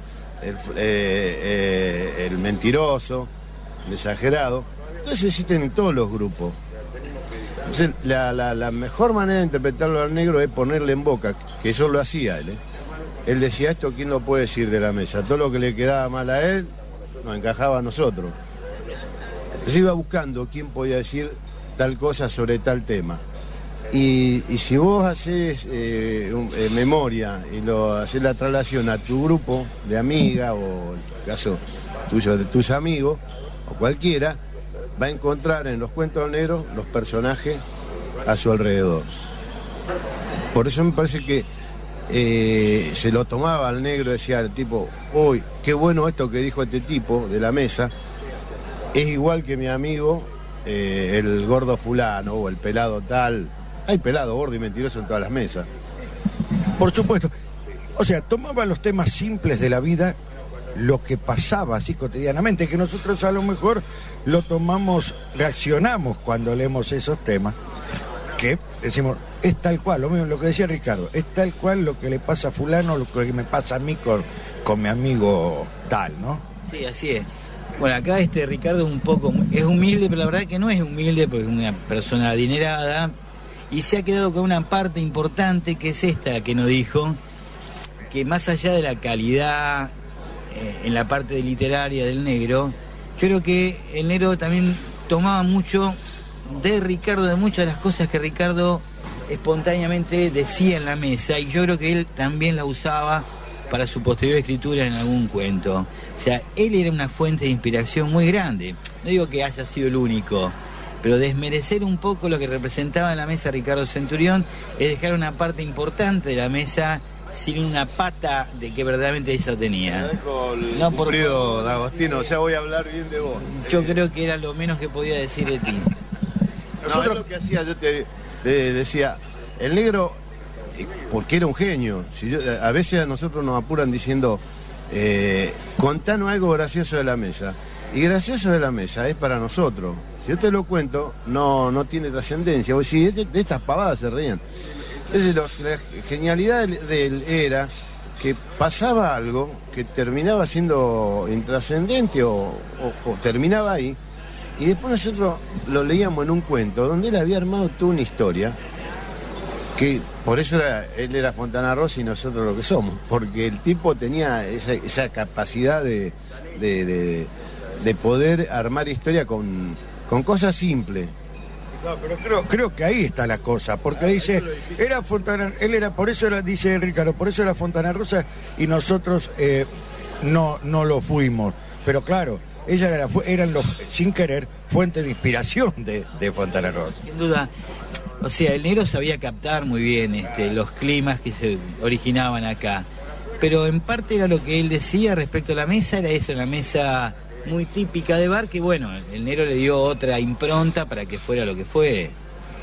el, eh, eh, mentiroso, exagerado. Entonces existen en todos los grupos. Entonces, la, la- mejor manera de interpretarlo al negro es ponerle en boca, que eso lo hacía él. ¿eh? Él decía esto, ¿quién lo puede decir de la mesa? Todo lo que le quedaba mal a él, nos encajaba a nosotros. Entonces iba buscando quién podía decir tal cosa sobre tal tema. Y, si vos haces eh, eh, memoria y lo haces la traslación a tu grupo de amiga o en el caso tuyo de tus amigos o cualquiera, va a encontrar en los cuentos negros los personajes a su alrededor. Por eso me parece que eh, se lo tomaba al negro, decía el tipo, uy, qué bueno esto que dijo este tipo de la mesa, es igual que mi amigo, eh, el gordo fulano o el pelado tal. Hay pelado, gordo y mentiroso en todas las mesas. Por supuesto. O sea, tomaba los temas simples de la vida, lo que pasaba así cotidianamente, que nosotros a lo mejor lo tomamos, reaccionamos cuando leemos esos temas, que decimos, es tal cual, lo mismo, lo que decía Ricardo, es tal cual lo que le pasa a fulano, lo que me pasa a mí con, con mi amigo tal, ¿no? Sí, así es. Bueno, acá este Ricardo es un poco, es humilde, pero la verdad que no es humilde porque es una persona adinerada y se ha quedado con una parte importante que es esta que nos dijo, que más allá de la calidad en la parte literaria del negro, yo creo que el negro también tomaba mucho de Ricardo, de muchas de las cosas que Ricardo espontáneamente decía en la mesa y yo creo que él también la usaba para su posterior escritura en algún cuento. O sea, él era una fuente de inspiración muy grande. No digo que haya sido el único, pero desmerecer un poco lo que representaba en la mesa Ricardo Centurión es dejar una parte importante de la mesa sin una pata de que verdaderamente ella tenía. No, por D'Agostino, ya voy a hablar bien de vos. Yo creo que era lo menos que podía decir de ti. Nosotros lo que hacía, yo te, te decía, el negro, eh, porque era un genio, si yo- a veces a nosotros nos apuran diciendo, eh, contanos algo gracioso de la mesa. Y gracioso de la mesa es para nosotros. Si yo te lo cuento, no, no tiene trascendencia. Vos decís, de, de estas pavadas se reían. Lo- la genialidad de él era que pasaba algo que terminaba siendo intrascendente o, terminaba ahí, y después nosotros lo leíamos en un cuento donde él había armado toda una historia, que por eso él era Fontana Rosa y nosotros lo que somos, porque el tipo tenía esa, capacidad de, de- de- de poder armar historia con cosas simples. No, pero creo, creo que ahí está la cosa, porque dice, era Fontana, él era, por eso era, dice Ricardo, por eso era Fontana Rosa y nosotros eh, no, no lo fuimos. Pero claro, ella era, eran los, sin querer, fuente de inspiración de, de Fontana Rosa. Sin duda. O sea, el negro sabía captar muy bien este, los climas que se originaban acá. Pero en parte era lo que él decía respecto a la mesa, era eso, la mesa muy típica de bar, que bueno, el negro le dio otra impronta para que fuera lo que fue.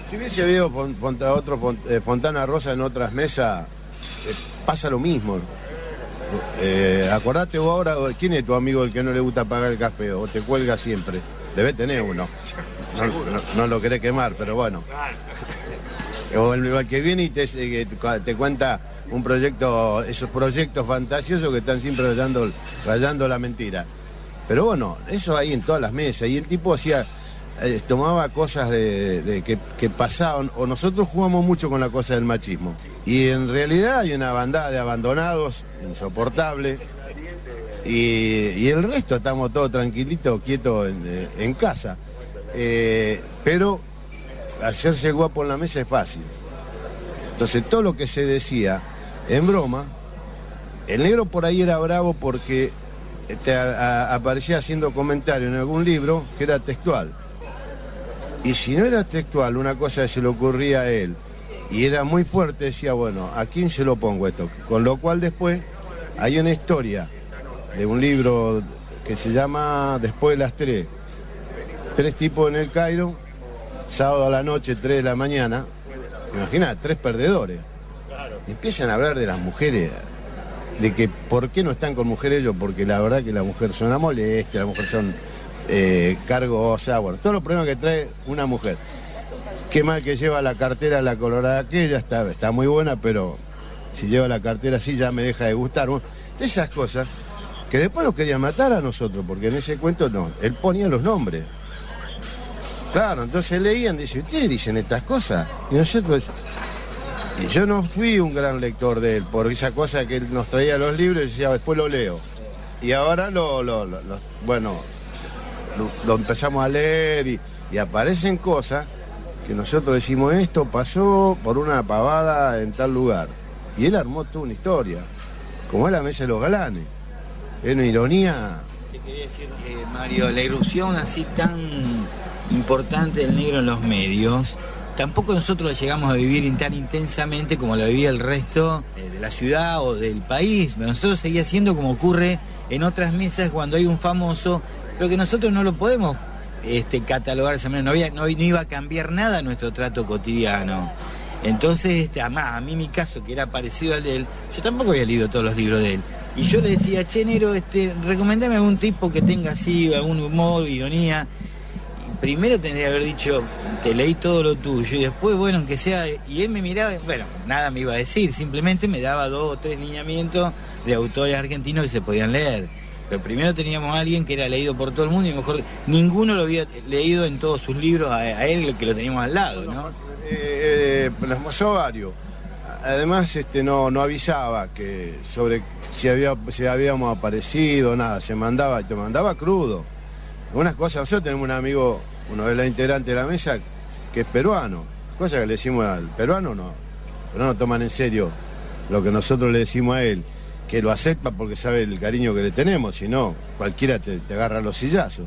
Si hubiese habido Fon- Fonta- otro eh, Fontana Rosa en otras mesas, eh, pasa lo mismo. Eh, acordate vos ahora, ¿quién es tu amigo el que no le gusta pagar el café o te cuelga siempre? Debe tener uno. No, no- no lo querés quemar, pero bueno. O el, que viene y te, eh, te- te cuenta un proyecto, esos proyectos fantasiosos que están siempre rayando, rayando la mentira. Pero bueno, eso ahí en todas las mesas. Y el tipo hacía, eh, tomaba cosas de, que, que pasaban, o nosotros jugamos mucho con la cosa del machismo. Y en realidad hay una bandada de abandonados, insoportable. Y, el resto estamos todos tranquilitos, quietos en, eh, casa. Eh, pero hacerse guapo en la mesa es fácil. Entonces todo lo que se decía en broma, el negro por ahí era bravo porque te a- a- aparecía haciendo comentario en algún libro que era textual. Y si no era textual, una cosa que se le ocurría a él, y era muy fuerte, decía, bueno, ¿a quién se lo pongo esto? Con lo cual después hay una historia de un libro que se llama Después de las tres. Tres tipos en el Cairo, sábado a la noche, tres de la mañana. Imagina, tres perdedores. Y empiezan a hablar de las mujeres, de que por qué no están con mujeres ellos, porque la verdad que las mujeres son una molestia, las mujeres son eh, o sea, bueno, todos los problemas que trae una mujer. Qué mal que lleva la cartera la colorada aquella, está, está muy buena, pero si lleva la cartera así ya me deja de gustar. Bueno, esas cosas que después nos querían matar a nosotros, porque en ese cuento no, él ponía los nombres. Claro, entonces leían, dice, ustedes dicen estas cosas. Y nosotros, y yo no fui un gran lector de él, por esa cosa que él nos traía los libros y decía, después lo leo. Y ahora lo, bueno, empezamos a leer y, aparecen cosas que nosotros decimos, esto pasó por una pavada en tal lugar. Y él armó toda una historia, como es la mesa de los galanes. Es una ironía Te quería decir, eh, Mario, la irrupción así tan importante del negro en los medios, tampoco nosotros llegamos a vivir tan intensamente como la vivía el resto eh, de la ciudad o del país. Nosotros seguía siendo como ocurre en otras mesas cuando hay un famoso, pero que nosotros no lo podemos este, catalogar esa manera, no iba a cambiar nada nuestro trato cotidiano. Entonces, este, además, a mí mi caso, que era parecido al de él, yo tampoco había leído todos los libros de él. Y yo le decía, che, Nero, este, recomendame algún tipo que tenga así, algún humor, ironía. Primero tendría que haber dicho, te leí todo lo tuyo, y después, bueno, aunque sea, y él me miraba, bueno, nada me iba a decir, simplemente me daba dos o tres lineamientos de autores argentinos que se podían leer. Pero primero teníamos a alguien que era leído por todo el mundo y mejor ninguno lo había leído en todos sus libros a, él que lo teníamos al lado, ¿no? eh, nos pasó varios. Además, este, no, no avisaba que sobre si, había, si habíamos aparecido, nada, se mandaba, te mandaba crudo. Unas cosas, nosotros tenemos un amigo, uno de los integrantes de la mesa, que es peruano. Cosas que le decimos al peruano, no, pero no toman en serio lo que nosotros le decimos a él, que lo acepta porque sabe el cariño que le tenemos, si no, cualquiera te, agarra los sillazos.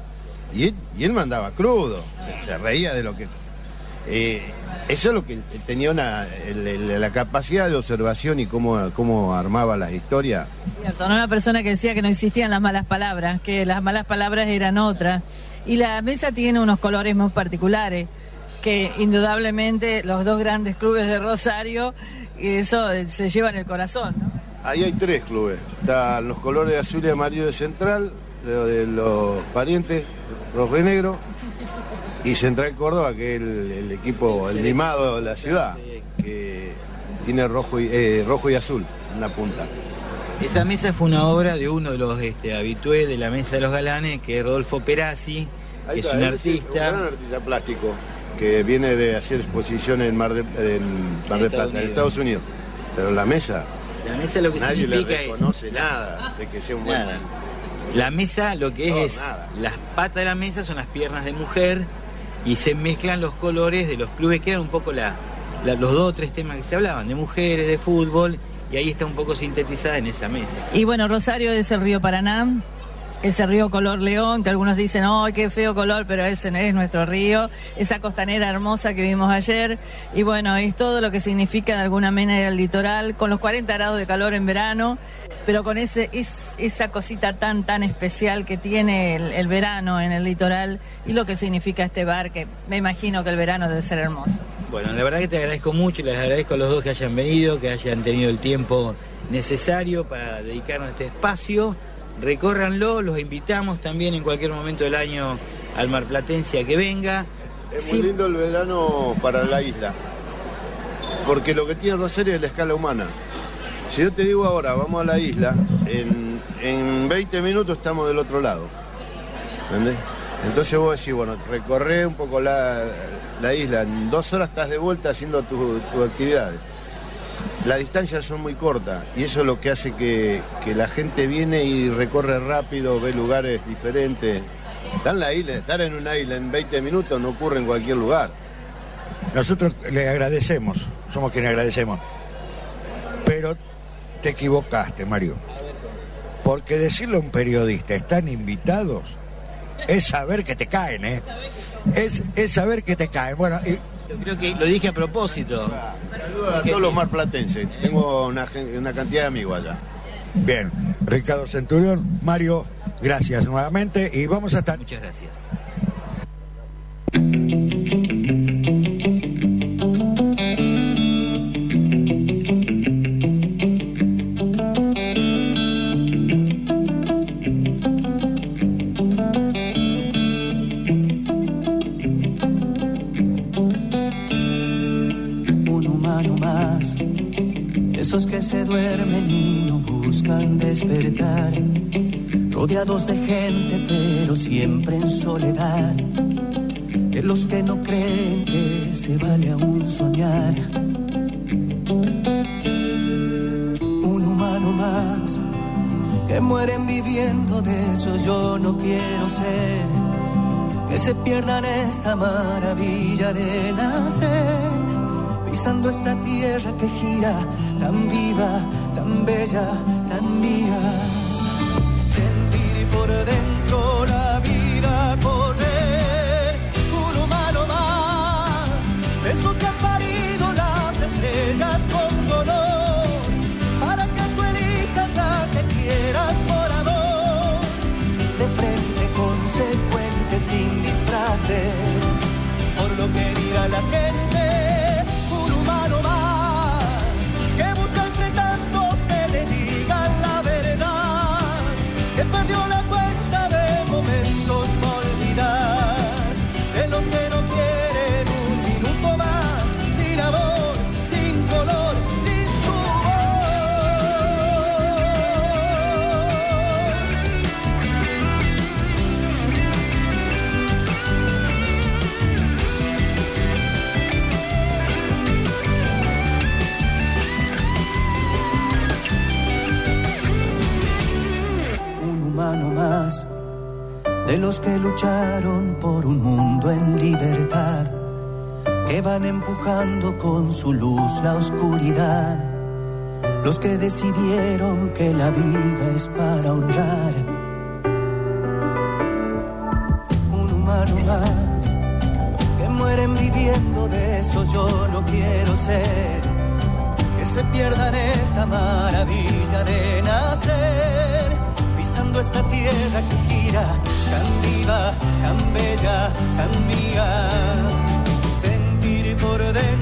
Y él, y él mandaba crudo, se reía de lo que... eh, eso es lo que tenía una, la capacidad de observación y cómo, cómo armaba las historias. Cierto, no una persona que decía que no existían las malas palabras, que las malas palabras eran otras. Y la mesa tiene unos colores muy particulares, que indudablemente los dos grandes clubes de Rosario, y eso eh, se lleva en el corazón, ¿no? Ahí hay tres clubes. Están los colores azul y amarillo de Central, lo de los parientes, rojo y negro, y Central Córdoba, que es el, el equipo, el limado de la ciudad, que tiene rojo y, eh, rojo y azul en la punta. Esa mesa fue una obra de uno de los este, habitués de la Mesa de los Galanes, que es Rodolfo Perazzi, que es un es un artista. gran artista plástico que viene de hacer exposiciones en Mar de, en Mar de Estados Plata, en Unidos. Estados Unidos. Pero la mesa, La mesa lo que nadie le significa es reconoce nada de que sea un buen... Nada. La mesa lo que es No, es nada. las patas de la mesa son las piernas de mujer y se mezclan los colores de los clubes que eran un poco la, los dos o tres temas que se hablaban, de mujeres, de fútbol, y ahí está un poco sintetizada en esa mesa. Y bueno, Rosario es el río Paraná, ese río color león, que algunos dicen, ¡ay, qué feo color! Pero ese es nuestro río, esa costanera hermosa que vimos ayer. Y bueno, es todo lo que significa de alguna manera el litoral, con los 40 grados de calor en verano, pero con ese es, esa cosita tan, tan especial que tiene el, el verano en el litoral y lo que significa este bar, que me imagino que el verano debe ser hermoso. Bueno, la verdad que te agradezco mucho y les agradezco a los dos que hayan venido, que hayan tenido el tiempo necesario para dedicarnos a este espacio. Recórranlo, los invitamos también en cualquier momento del año al Marplatense a que venga. Es Sí. muy lindo el verano para la isla. Porque lo que tiene Rosario es la escala humana. Si yo te digo ahora, vamos a la isla, en, en 20 minutos estamos del otro lado. ¿Entendés? Entonces vos decís, bueno, recorré un poco la, la isla, en dos horas estás de vuelta haciendo tus tus actividades. Las distancias son muy cortas y eso es lo que hace que, que la gente viene y recorre rápido, ve lugares diferentes. Estar en la isla, estar en una isla en 20 minutos no ocurre en cualquier lugar. Nosotros le agradecemos, somos quienes agradecemos. Pero te equivocaste, Mario. Porque decirle a un periodista, están invitados, es saber que te caen, ¿eh? Es, es saber que te caen. Bueno, y Yo creo que lo dije a propósito. Saludos a todos los marplatenses. Tengo una, una cantidad de amigos allá. bien, Ricardo Centurión, Mario, gracias nuevamente y vamos a estar... Muchas gracias. De los que no creen que se vale aún soñar. Un humano más, que mueren viviendo de eso yo no quiero ser que se pierdan esta maravilla de nacer, pisando esta tierra que gira tan viva, tan bella, tan mía. Disfraces los que lucharon por un mundo en libertad, que van empujando con su luz la oscuridad, los que decidieron que la vida es para honrar. Un humano más, que mueren viviendo de eso yo no quiero ser, que se pierdan esta maravilla de nacer esta tierra que gira, tan viva, tan bella, tan mía. Sentir por dentro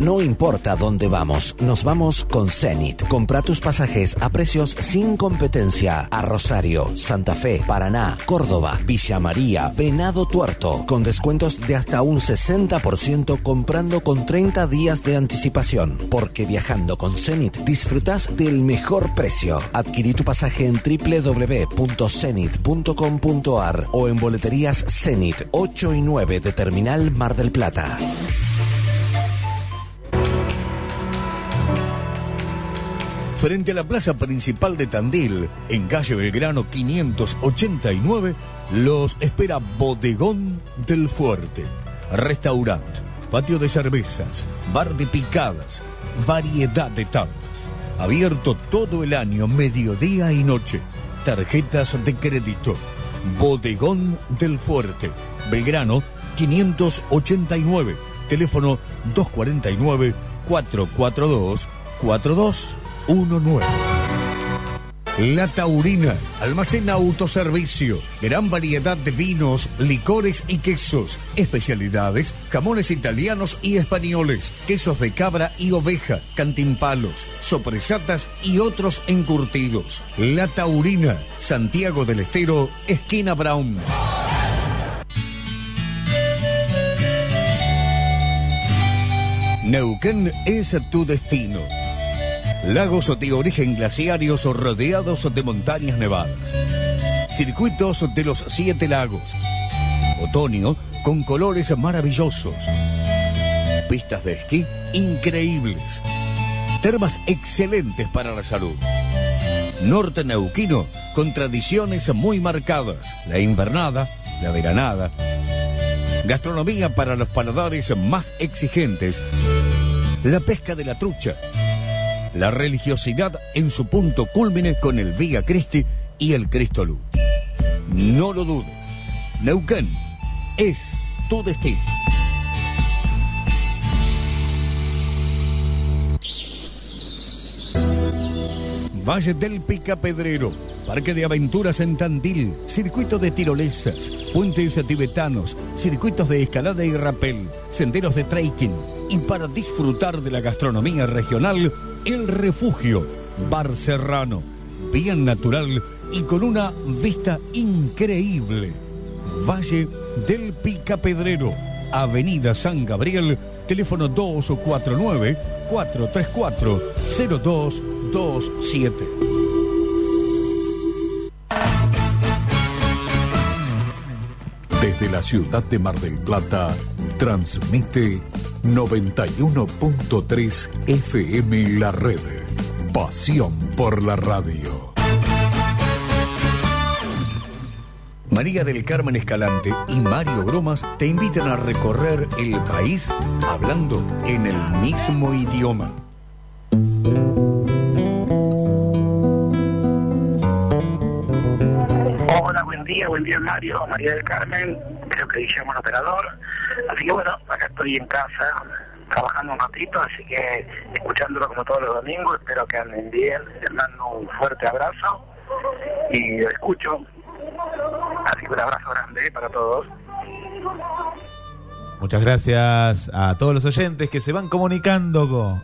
No importa dónde vamos, nos vamos con Zenit. Compra tus pasajes a precios sin competencia a Rosario, Santa Fe, Paraná, Córdoba, Villa María, Venado Tuerto, con descuentos de hasta un 60% comprando con 30 días de anticipación. Porque viajando con Zenit disfrutas del mejor precio. Adquirí tu pasaje en www.zenit.com.ar o en boleterías Zenit 8 y 9 de Terminal Mar del Plata. Frente a la plaza principal de Tandil, en calle Belgrano 589, los espera Bodegón del Fuerte. Restaurante, patio de cervezas, bar de picadas, variedad de tapas. Abierto todo el año, mediodía y noche. Tarjetas de crédito. Bodegón del Fuerte. Belgrano 589. Teléfono 249 442 4219. La Taurina, almacén autoservicio, gran variedad de vinos, licores y quesos, especialidades, jamones italianos y españoles, quesos de cabra y oveja, cantimpalos, sopresatas y otros encurtidos. La Taurina, Santiago del Estero, esquina Brown. Neuquén es tu destino. Lagos de origen glaciarios rodeados de montañas nevadas. Circuitos de los siete lagos. Otoño con colores maravillosos. Pistas de esquí increíbles. Termas excelentes para la salud. Norte neuquino con tradiciones muy marcadas. La invernada, la veranada. Gastronomía para los paladares más exigentes. La pesca de la trucha la religiosidad en su punto culmine con el Vía Cristi y el Cristo Luz. No lo dudes, Neuquén es tu destino. Valle del Picapedrero, Parque de Aventuras en Tandil, Circuito de tirolesas, puentes tibetanos, circuitos de escalada y rapel, senderos de trekking y para disfrutar de la gastronomía regional, El Refugio, Bar Serrano, bien natural y con una vista increíble. Valle del Picapedrero, Avenida San Gabriel, teléfono 249 434 0227. Desde la ciudad de Mar del Plata, transmite 91.3 FM La Red. Pasión por la radio. María del Carmen Escalante y Mario Gromas te invitan a recorrer el país hablando en el mismo idioma. Día, buen día Mario, María del Carmen, creo que Guillermo el operador. Así que bueno, acá estoy en casa, trabajando un ratito, así que escuchándolo como todos los domingos, espero que anden bien, les mando un fuerte abrazo y lo escucho. Así que un abrazo grande para todos. Muchas gracias a todos los oyentes que se van comunicando co-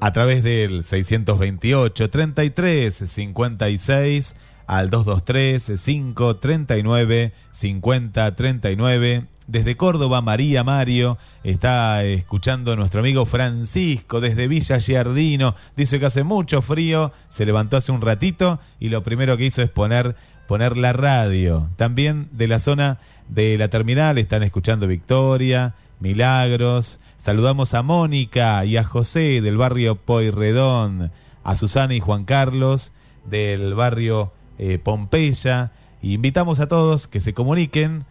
a través del 628 33 56 al 223 539 50 39 Desde Córdoba, María Mario. Está escuchando nuestro amigo Francisco desde Villa Giardino. Dice que hace mucho frío. Se levantó hace un ratito y lo primero que hizo es poner, poner la radio. También de la zona de la terminal están escuchando Victoria, Milagros. Saludamos a Mónica y a José del barrio Poirredón, a Susana y Juan Carlos del barrio eh, Pompeya. Y invitamos a todos que se comuniquen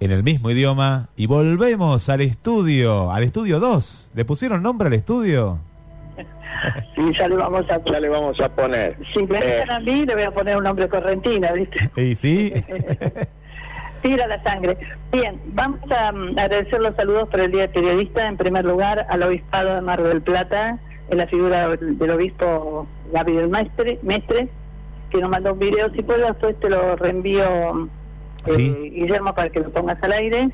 en el mismo idioma y volvemos al estudio, al estudio 2. ¿Le pusieron nombre al estudio? *laughs* Sí, ya le vamos a Ya le vamos a poner. Si me Eh, dejan a mí, le voy a poner un nombre correntino, ¿viste? ¿Y sí? *laughs* Tira la sangre. Bien, vamos a mm, agradecer los saludos por el Día del Periodista. En primer lugar, al Obispado de Mar del Plata, en la figura del del obispo Gabriel Mestre, Mestre que nos mandó un video. Si puedo, después te lo reenvío, eh, Guillermo, para que lo pongas al aire.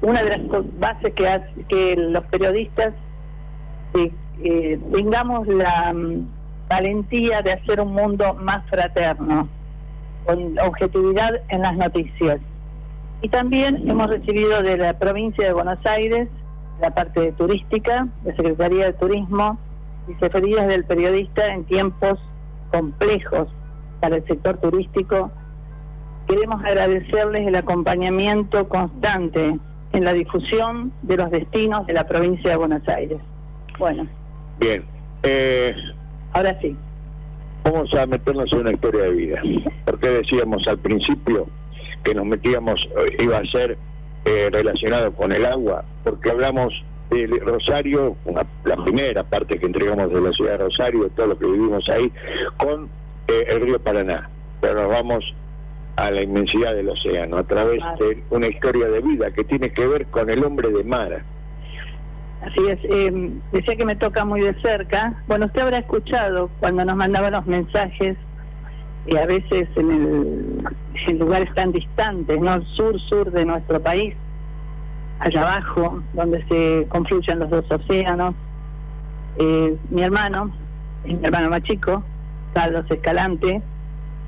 Una de las bases que, hace, que los periodistas eh, eh, tengamos la mm, valentía de hacer un mundo más fraterno, con objetividad en las noticias. Y también hemos recibido de la provincia de Buenos Aires, la parte turística, la Secretaría de Turismo, y referidas del periodista en tiempos complejos para el sector turístico. Queremos agradecerles el acompañamiento constante en la difusión de los destinos de la provincia de Buenos Aires. Bueno, Bien. Eh, ahora sí. Vamos a meternos en una historia de vida. Porque decíamos al principio que nos metíamos, eh, iba a ser eh, relacionado con el agua, porque hablamos de Rosario, una- la primera parte que entregamos de la ciudad de Rosario, todo lo que vivimos ahí, con eh, el río Paraná. Pero nos vamos a la inmensidad del océano, a través de una historia de vida que tiene que ver con el hombre de mar. Así es, eh, decía que me toca muy de cerca. Bueno, usted habrá escuchado cuando nos mandaban los mensajes, y a veces en, el, en lugares tan distantes, ¿no? Sur, sur de nuestro país, allá abajo, donde se confluyen los dos océanos. Eh, mi hermano, mi hermano más chico, Carlos Escalante,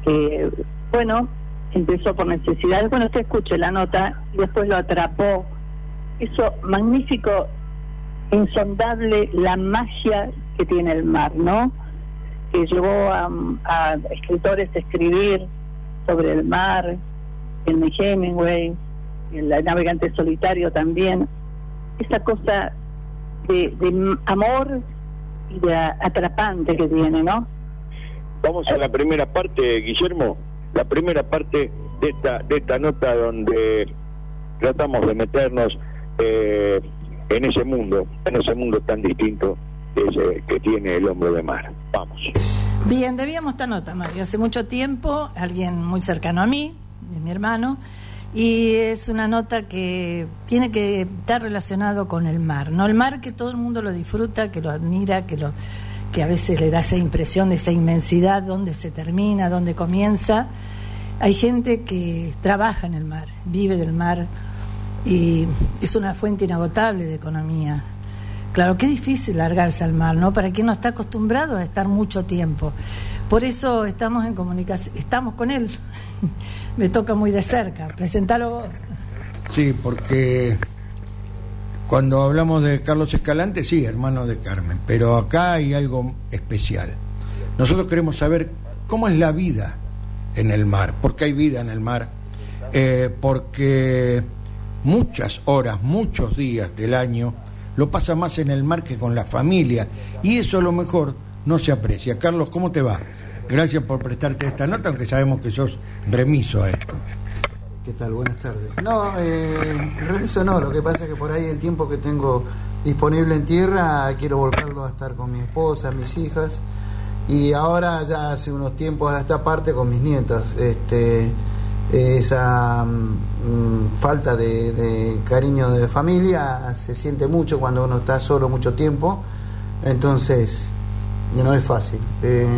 que, bueno, empezó por necesidades. Bueno, usted escuche la nota y después lo atrapó. Eso magnífico insondable la magia que tiene el mar, ¿no? Que llevó a, escritores a escribir sobre el mar, en Hemingway, en La navegante solitario también. Esa cosa de, de amor y de atrapante que tiene, ¿no? Vamos a la primera parte, Guillermo, la primera parte de esta, de esta nota donde tratamos de meternos eh, en ese mundo, en ese mundo tan distinto que, ese- que tiene el hombre de mar. Vamos. Bien, debíamos esta nota, Mario. Hace mucho tiempo, alguien muy cercano a mí, de mi hermano, y es una nota que tiene que estar relacionado con el mar. No el mar que todo el mundo lo disfruta, que lo admira, que lo que a veces le da esa impresión de esa inmensidad, dónde se termina, dónde comienza. Hay gente que trabaja en el mar, vive del mar y es una fuente inagotable de economía. Claro, qué difícil largarse al mar, ¿no? Para quien no está acostumbrado a estar mucho tiempo. Por eso estamos en comunicación, estamos con él. *laughs* Me toca muy de cerca. Presentalo vos. Sí, porque cuando hablamos de Carlos Escalante, sí, hermano de Carmen, pero acá hay algo especial. Nosotros queremos saber cómo es la vida en el mar, porque hay vida en el mar, Eh, porque muchas horas, muchos días del año lo pasa más en el mar que con la familia, y eso a lo mejor no se aprecia. Carlos, ¿cómo te va? Gracias por prestarte esta nota, aunque sabemos que sos remiso a esto. ¿Qué tal? Buenas tardes. No, eh, reviso no, lo que pasa es que por ahí el tiempo que tengo disponible en tierra quiero volverlo a estar con mi esposa, mis hijas y ahora ya hace unos tiempos a esta parte con mis nietas. Este, esa mm, falta de, de cariño de familia se siente mucho cuando uno está solo mucho tiempo, entonces no es fácil. Eh,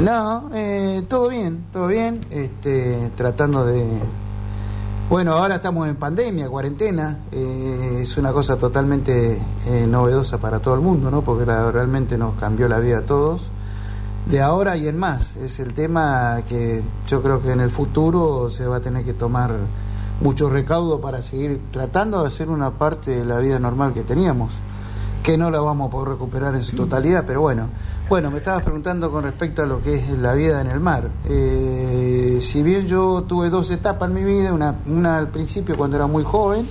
no, eh, todo bien, todo bien. Este, tratando de. Bueno, ahora estamos en pandemia, cuarentena. eh, es una cosa totalmente eh, novedosa para todo el mundo, ¿no? Porque realmente nos cambió la vida a todos. De ahora y en más. Es el tema que yo creo que en el futuro se va a tener que tomar mucho recaudo para seguir tratando de hacer una parte de la vida normal que teníamos, que no la vamos a poder recuperar en su totalidad, pero bueno. Bueno, me estabas preguntando con respecto a lo que es la vida en el mar. Eh, si bien yo tuve dos etapas en mi vida, una, una al principio cuando era muy joven,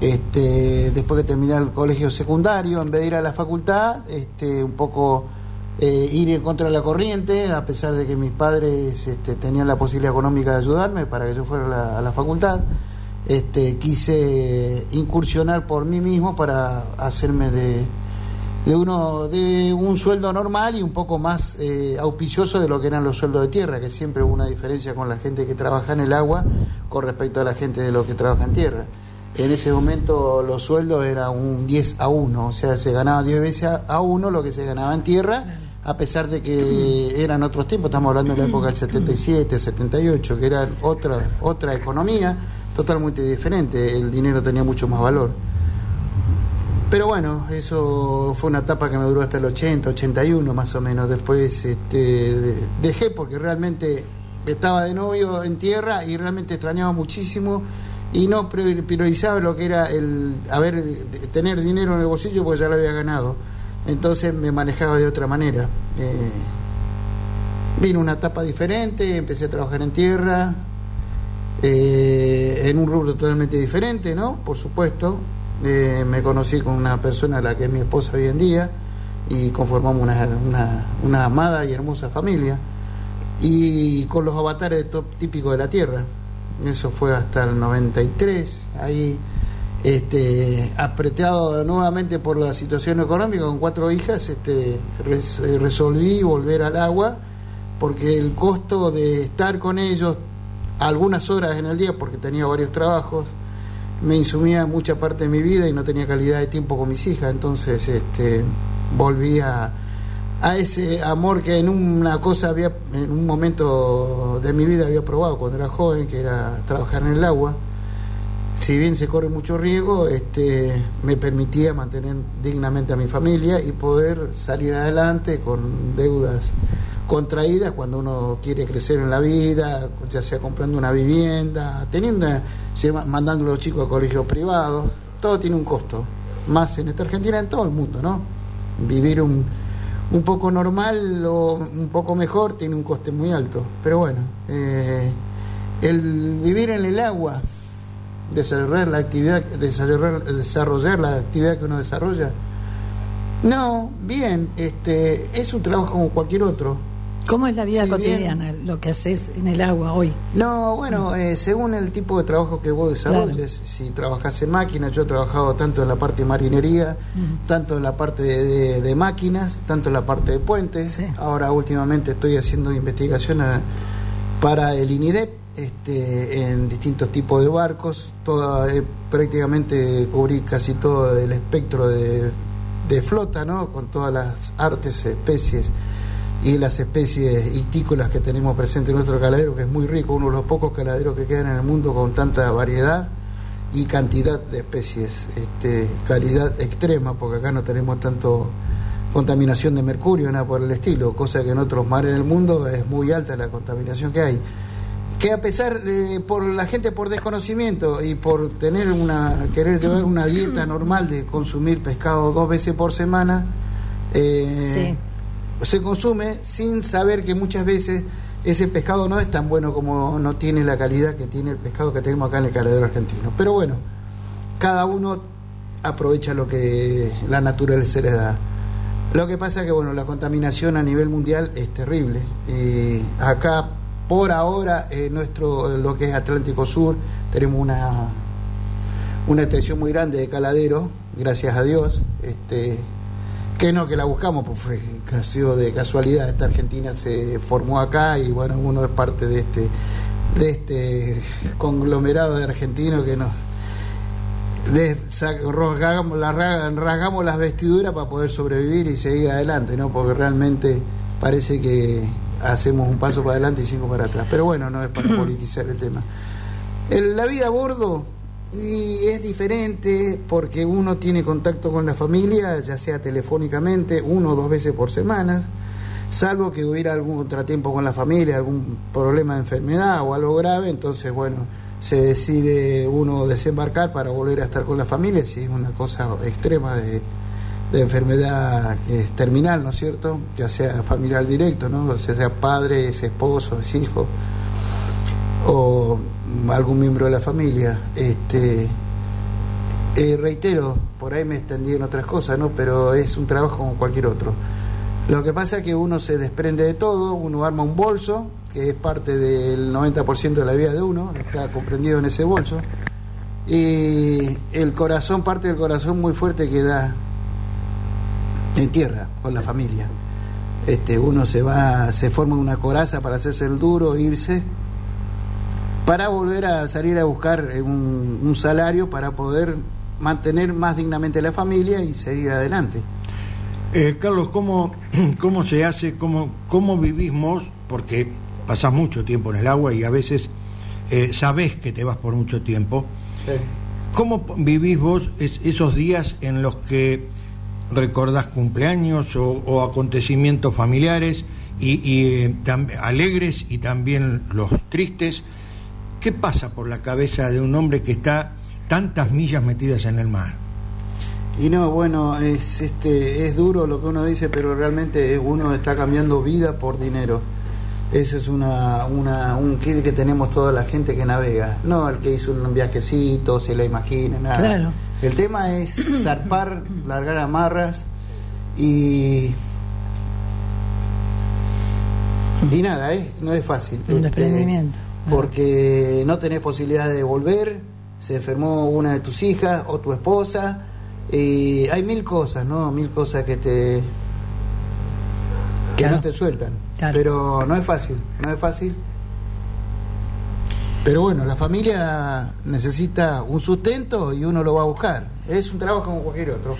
este, después que terminé el colegio secundario, en vez de ir a la facultad, este, un poco eh, ir en contra de la corriente, a pesar de que mis padres este, tenían la posibilidad económica de ayudarme para que yo fuera a la, a la facultad, este, quise incursionar por mí mismo para hacerme de, de uno de un sueldo normal y un poco más eh, auspicioso de lo que eran los sueldos de tierra, que siempre hubo una diferencia con la gente que trabaja en el agua con respecto a la gente de lo que trabaja en tierra. En ese momento los sueldos eran un 10 a 1, o sea, se ganaba 10 veces a- a 1 lo que se ganaba en tierra, a pesar de que eran otros tiempos, estamos hablando de la época del 77, 78, que era otra, otra economía totalmente diferente, el dinero tenía mucho más valor. Pero bueno, eso fue una etapa que me duró hasta el 80, 81 más o menos. Después este, de- dejé porque realmente estaba de novio en tierra y realmente extrañaba muchísimo y no prior- priorizaba lo que era el haber tener dinero en el bolsillo porque ya lo había ganado. Entonces me manejaba de otra manera. Eh, vino una etapa diferente, empecé a trabajar en tierra, eh, en un rubro totalmente diferente, ¿no? Por supuesto. Me conocí con una persona a la que es mi esposa hoy en día y conformamos una, una, una amada y hermosa familia. Y con los avatares típicos de la tierra. Eso fue hasta el 93. Ahí, este, apretado nuevamente por la situación económica con cuatro hijas, este, eh, resolví volver al agua porque el costo de estar con ellos algunas horas en el día, porque tenía varios trabajos, me insumía mucha parte de mi vida y no tenía calidad de tiempo con mis hijas, entonces este, volví a, a ese amor que en una cosa había, en un momento de mi vida había probado cuando era joven, que era trabajar en el agua. Si bien se corre mucho riesgo, este, me permitía mantener dignamente a mi familia y poder salir adelante con deudas contraídas cuando uno quiere crecer en la vida, ya sea comprando una vivienda, teniendo, mandando a los chicos a colegios privados, todo tiene un costo, más en esta Argentina, en todo el mundo, ¿no? Vivir un, un poco normal o un poco mejor tiene un coste muy alto, pero bueno, eh, el vivir en el agua, desarrollar la actividad, desarrollar, desarrollar la actividad que uno desarrolla, no, bien, este, es un trabajo como cualquier otro. ¿Cómo es la vida Si bien- cotidiana, lo que haces en el agua hoy? No, bueno, eh, según el tipo de trabajo que vos desarrolles, si trabajás en máquinas, yo he trabajado tanto en la parte de marinería, tanto en la parte de, de- de máquinas, tanto en la parte de puentes. Ahora últimamente estoy haciendo investigación a- para el INIDEP este, en distintos tipos de barcos. Toda, eh, prácticamente cubrí casi todo el espectro de, de flota, ¿no? Con todas las artes, especies y las especies ictícolas que tenemos presentes en nuestro caladero, que es muy rico, uno de los pocos caladeros que quedan en el mundo con tanta variedad y cantidad de especies, este, calidad extrema, porque acá no tenemos tanto contaminación de mercurio, nada por el estilo, cosa que en otros mares del mundo es muy alta la contaminación que hay. Que a pesar de, por la gente por desconocimiento y por tener una, querer llevar una dieta normal de consumir pescado dos veces por semana, eh, se consume sin saber que muchas veces ese pescado no es tan bueno como no tiene la calidad que tiene el pescado que tenemos acá en el caladero argentino. Pero bueno, cada uno aprovecha lo que la naturaleza le da. Lo que pasa es que bueno, la contaminación a nivel mundial es terrible. Y acá, por ahora, en nuestro, lo que es Atlántico Sur, tenemos una, una extensión muy grande de caladero, gracias a Dios. Este, que no que la buscamos, pues fue ha sido de casualidad. Esta Argentina se formó acá y bueno, uno es parte de este, de este conglomerado de argentinos que nos de- rasgamos, la- ra- rasgamos las vestiduras para poder sobrevivir y seguir adelante, ¿no? Porque realmente parece que hacemos un paso para adelante y cinco para atrás. Pero bueno, no es para *clears throat* politizar el tema. El- la vida a bordo y es diferente porque uno tiene contacto con la familia, ya sea telefónicamente, uno o dos veces por semana, salvo que hubiera algún contratiempo con la familia, algún problema de enfermedad o algo grave, entonces bueno, se decide uno desembarcar para volver a estar con la familia, si es una cosa extrema de, de enfermedad que es terminal, ¿no es cierto? Ya sea familiar directo, ¿no? O sea, sea padres, esposos, hijos o algún miembro de la familia. Este, eh, reitero, por ahí me extendí en otras cosas, ¿no? Pero es un trabajo como cualquier otro. Lo que pasa es que uno se desprende de todo, uno arma un bolso, que es parte del 90% de la vida de uno, está comprendido en ese bolso, y el corazón, parte del corazón muy fuerte queda en tierra, con la familia. Este, uno se va, se forma una coraza para hacerse el duro, irse, para volver a salir a buscar eh, un, un salario para poder mantener más dignamente la familia y seguir adelante. Eh, Carlos, ¿cómo, *clears throat* ¿cómo se hace, cómo, cómo vivimos? Porque pasás mucho tiempo en el agua y a veces eh, sabés que te vas por mucho tiempo. ¿Cómo vivís vos es- esos días en los que recordás cumpleaños o, o acontecimientos familiares y, y, eh, alegres y también los tristes? ¿Qué pasa por la cabeza de un hombre que está tantas millas metidas en el mar? Y no, bueno, es este es duro lo que uno dice, pero realmente uno está cambiando vida por dinero. Eso es una, una un kit que tenemos toda la gente que navega. No el que hizo un viajecito, se la imagina, nada. Claro. El tema es zarpar, largar amarras y y nada, ¿eh? no es fácil. Un Este, desprendimiento. Porque no tenés posibilidad de volver, se enfermó una de tus hijas o tu esposa, y hay mil cosas, ¿no? Mil cosas que te que Claro. no te sueltan. Pero no es fácil, no es fácil. Pero bueno, la familia necesita un sustento y uno lo va a buscar. Es un trabajo como cualquier otro.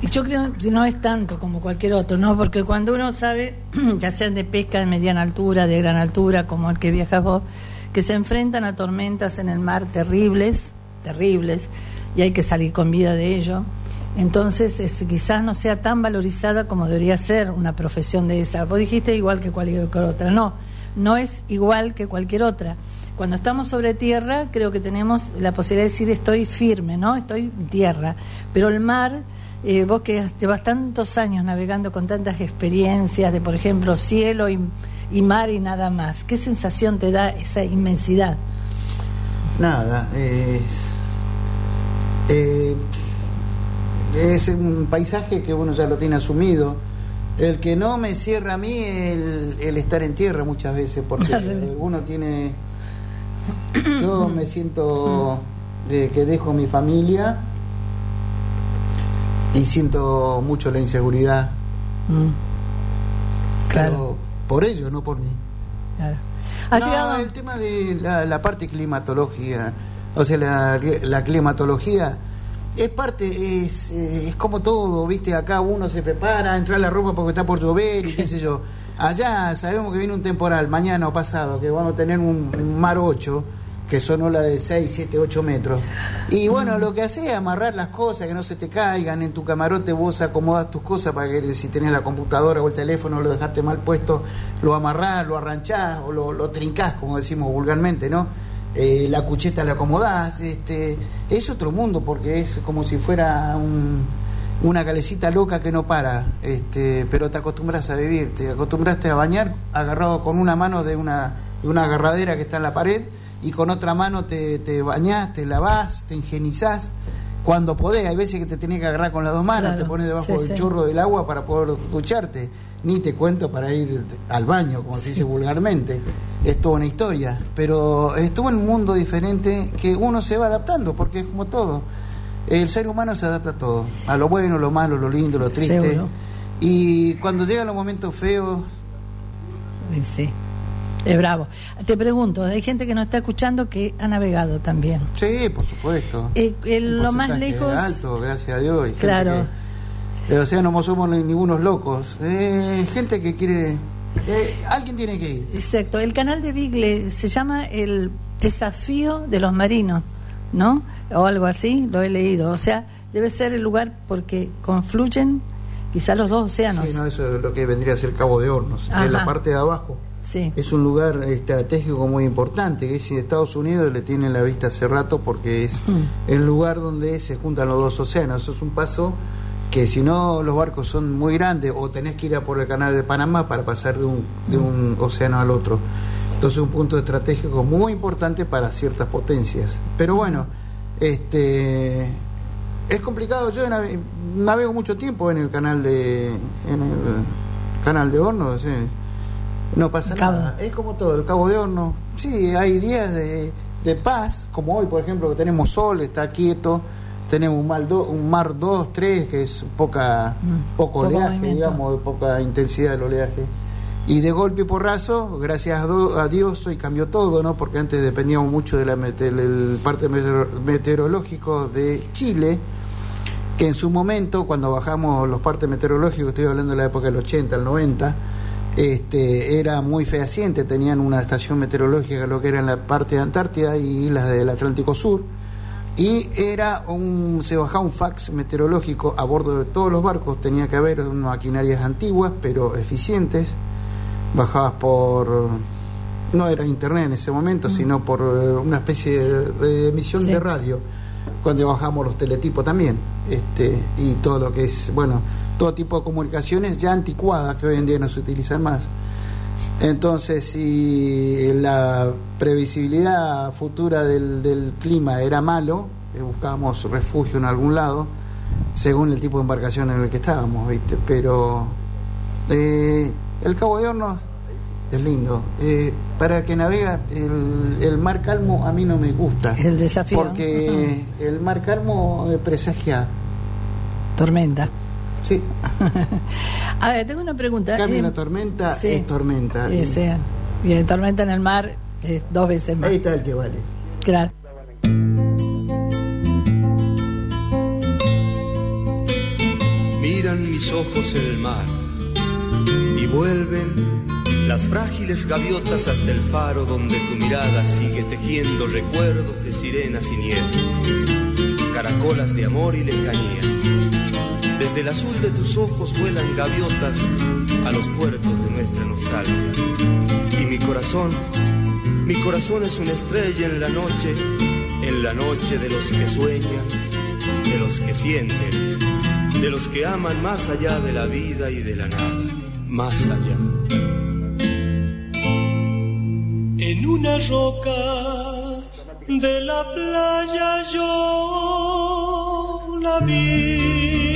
Y yo creo que no es tanto como cualquier otro, ¿no? Porque cuando uno sabe, *clears throat* ya sean de pesca de mediana altura, de gran altura, como el que viajas vos, que se enfrentan a tormentas en el mar terribles, terribles, y hay que salir con vida de ello. Entonces, es- quizás no sea tan valorizada como debería ser una profesión de esa. Vos dijiste igual que cualquier otra. No, no es igual que cualquier otra. Cuando estamos sobre tierra, creo que tenemos la posibilidad de decir estoy firme, ¿no? Estoy en tierra. Pero el mar, eh, vos que llevas tantos años navegando con tantas experiencias de, por ejemplo, cielo y, y mar y nada más, ¿qué sensación te da esa inmensidad? Nada, es. eh, es un paisaje que uno ya lo tiene asumido. El que no me cierra a mí el, el estar en tierra muchas veces, porque *laughs* uno tiene. Yo me siento de que dejo mi familia y siento mucho la inseguridad. Claro. Por ello, no por mí. Claro. Ha No, llegado- el tema de la, la parte climatológica, o sea, la, la climatología es parte, es, eh, es como todo, ¿viste? Acá uno se prepara, entra la ropa porque está por llover y qué sé yo. *laughs* Allá sabemos que viene un temporal, mañana o pasado, que vamos a tener un, un mar 8, que son olas de 6, 7, 8 metros. Y bueno, lo que hace es amarrar las cosas, que no se te caigan. En tu camarote vos acomodas tus cosas para que si tenés la computadora o el teléfono lo dejaste mal puesto, lo amarrás, lo arranchás o lo, lo trincás, como decimos vulgarmente, ¿no? Eh, la cucheta la acomodás. Este, es otro mundo porque es como si fuera un, una calecita loca que no para, este, pero te acostumbras a vivir, te acostumbraste a bañar agarrado con una mano de una, de una agarradera que está en la pared y con otra mano te, te bañás, te lavás, te higienizás. Cuando podés, hay veces que te tenés que agarrar con las dos manos, Claro, te pones debajo sí, del sí. chorro del agua para poder ducharte. Ni te cuento para ir al baño, como se dice vulgarmente. Es toda una historia. Pero estuvo en un mundo diferente que uno se va adaptando, porque es como todo. El ser humano se adapta a todo, a lo bueno, lo malo, lo lindo, lo triste. Seguro. Y cuando llegan los momentos feos, sí. Es bravo. Te pregunto, hay gente que nos está escuchando que ha navegado también. sí, por supuesto. Eh, el- Un lo más lejos. alto, gracias a Dios. y gente Claro. que- o sea, no somos ni- ningunos locos. Eh, gente que quiere. eh, alguien tiene que ir. Exacto. El canal de Bigle se llama El Desafío de los Marinos, ¿no? O algo así, lo he leído. O sea, debe ser el lugar porque confluyen quizá los dos océanos. Sí, no, eso es lo que vendría a ser Cabo de Hornos. En la parte de abajo Sí. es un lugar estratégico muy importante, que si Estados Unidos le tiene la vista hace rato porque es el lugar donde se juntan los dos océanos. Eso es un paso que si no los barcos son muy grandes o tenés que ir a por el canal de Panamá para pasar de un, de un océano al otro. Entonces un punto estratégico muy importante para ciertas potencias. Pero bueno, este es complicado. Yo nave- navego mucho tiempo en el canal de en el canal de Horno, sí. No pasa nada. Es como todo, el Cabo de Horno. Sí, hay días de, de paz, como hoy, por ejemplo, que tenemos sol, está quieto. Tenemos un, mal do- un mar 2, 3, que es poca, poco poco oleaje, movimiento. digamos, de poca intensidad del oleaje. Y de golpe y porrazo, gracias a, do- a Dios, hoy cambió todo, ¿no? Porque antes dependíamos mucho de la del parte meteor- meteorológico de Chile, que en su momento, cuando bajamos los partes meteorológicos, estoy hablando de la época del 80, el 90, este, era muy fehaciente, tenían una estación meteorológica, lo que era en la parte de Antártida y islas del Atlántico Sur, y era un, se bajaba un fax meteorológico a bordo de todos los barcos, tenía que haber maquinarias antiguas, pero eficientes, bajabas por no era internet en ese momento, sino por eh, una especie de, de emisión Sí. de radio, cuando bajamos los teletipos también, este, y todo lo que es, bueno, todo tipo de comunicaciones ya anticuadas que hoy en día no se utilizan más. Entonces, si la previsibilidad futura del, del clima era malo, eh, buscábamos refugio en algún lado, según el tipo de embarcación en el que estábamos, ¿viste? Pero eh, el Cabo de Hornos es lindo. Eh, para que navega el, el mar calmo a mí no me gusta. *laughs* El desafío. Porque *laughs* el mar calmo eh, presagia. Tormenta. Sí. *laughs* A ver, tengo una pregunta. Cambia Eh, la tormenta, sí. es tormenta. Sí, sí. Y tormenta en el mar es dos veces más. Ahí está el que vale. Claro. Miran mis ojos el mar y vuelven las frágiles gaviotas hasta el faro donde tu mirada sigue tejiendo recuerdos de sirenas y nieves, caracolas de amor y lejanías. Desde el azul de tus ojos vuelan gaviotas a los puertos de nuestra nostalgia. Y mi corazón, mi corazón es una estrella en la noche, en la noche de los que sueñan, de los que sienten, de los que aman más allá de la vida y de la nada, más allá. En una roca de la playa yo la vi.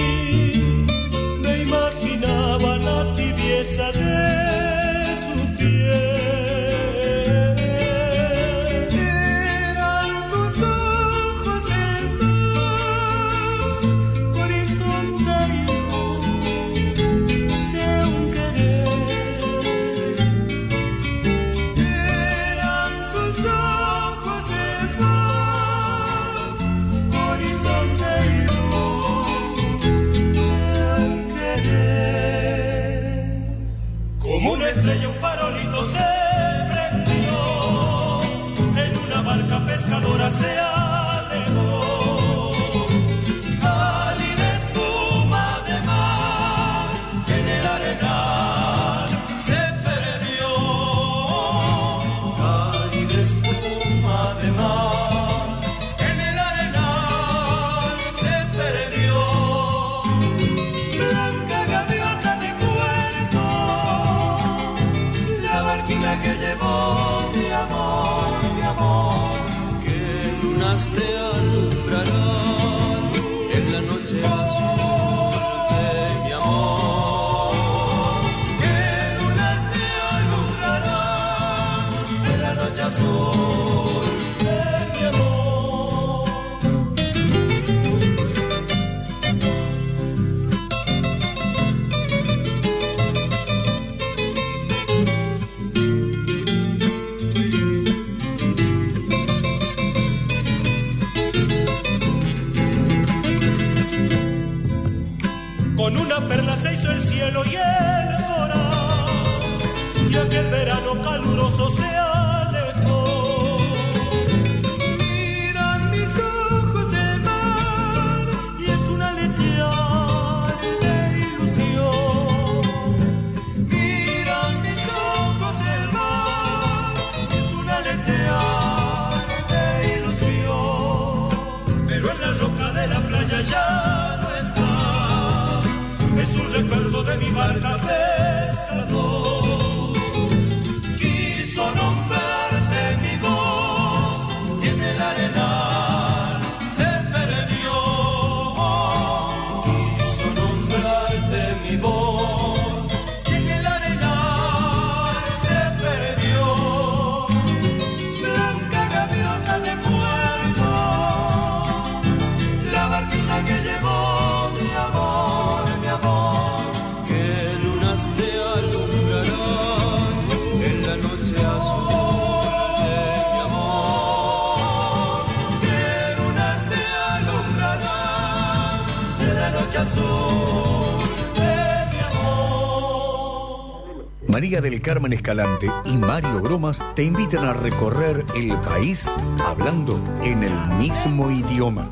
María del Carmen Escalante y Mario Gromas te invitan a recorrer el país hablando en el mismo idioma.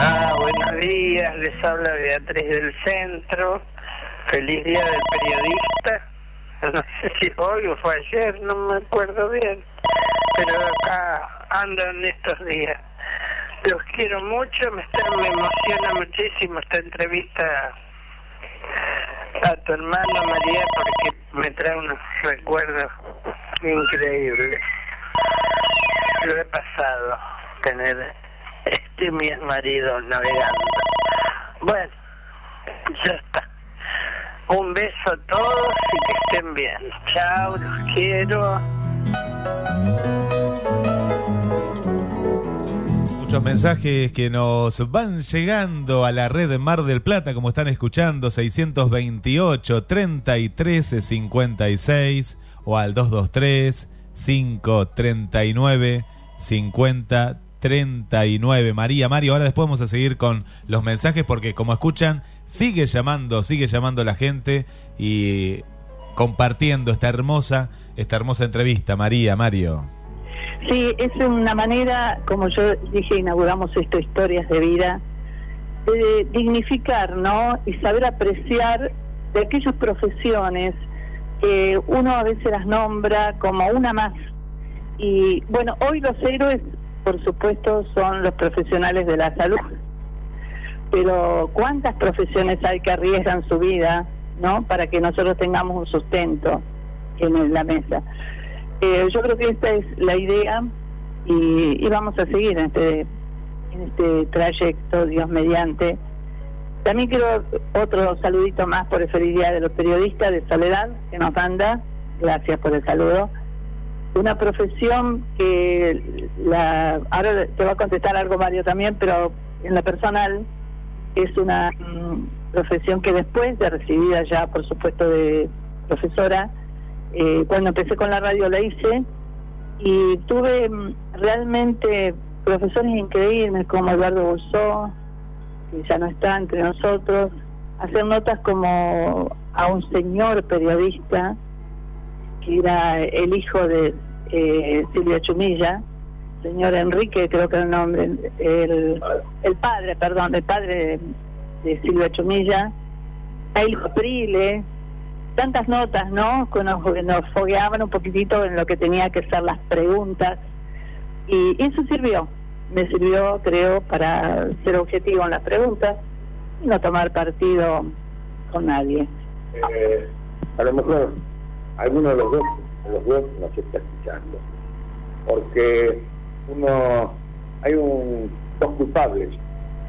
Ah, buenos días, les habla Beatriz del Centro. Feliz día del periodista. *laughs* No sé si hoy o fue ayer, no me acuerdo bien. Pero acá en estos días. Los quiero mucho, me, está- me emociona muchísimo esta entrevista a tu hermano María porque me trae unos recuerdos increíbles. Lo he pasado, tener este mi marido navegando. Bueno, ya está. Un beso a todos y que estén bien. Chao, los quiero. Muchos mensajes que nos van llegando a la red de Mar del Plata, como están escuchando, 628 33 56 o al 223 539 50 39. María, Mario, ahora después vamos a seguir con los mensajes porque como escuchan, sigue llamando, sigue llamando la gente y compartiendo esta hermosa, esta hermosa entrevista. María, Mario. Sí, es una manera, como yo dije, inauguramos esto, historias de vida, de dignificar, ¿no? Y saber apreciar de aquellas profesiones que uno a veces las nombra como una más. Y bueno, hoy los héroes, por supuesto, son los profesionales de la salud. Pero ¿cuántas profesiones hay que arriesgan su vida, ¿no? Para que nosotros tengamos un sustento en la mesa. Eh, yo creo que esta es la idea y, y vamos a seguir en este, este trayecto, Dios mediante. También quiero otro saludito más por día de los periodistas de Soledad que nos manda. Gracias por el saludo. Una profesión que la, ahora te va a contestar algo Mario también, pero en lo personal es una mm, profesión que después de recibida ya, por supuesto, de profesora, eh, cuando empecé con la radio la hice y tuve mm, realmente profesores increíbles como Eduardo Bolsó, que ya no está entre nosotros, hacer notas como a un señor periodista que era el hijo de eh, Silvia Chumilla, señor Enrique, creo que era el nombre, el, el padre, perdón, el padre de, de Silvia Chumilla, Ail Prile, tantas notas, ¿no? Que nos, nos fogueaban un poquitito en lo que tenía que ser las preguntas. Y eso sirvió, me sirvió, creo, para ser objetivo en las preguntas y no tomar partido con nadie. Eh, a lo mejor alguno de los dos, los dos nos está escuchando, porque uno hay un dos culpables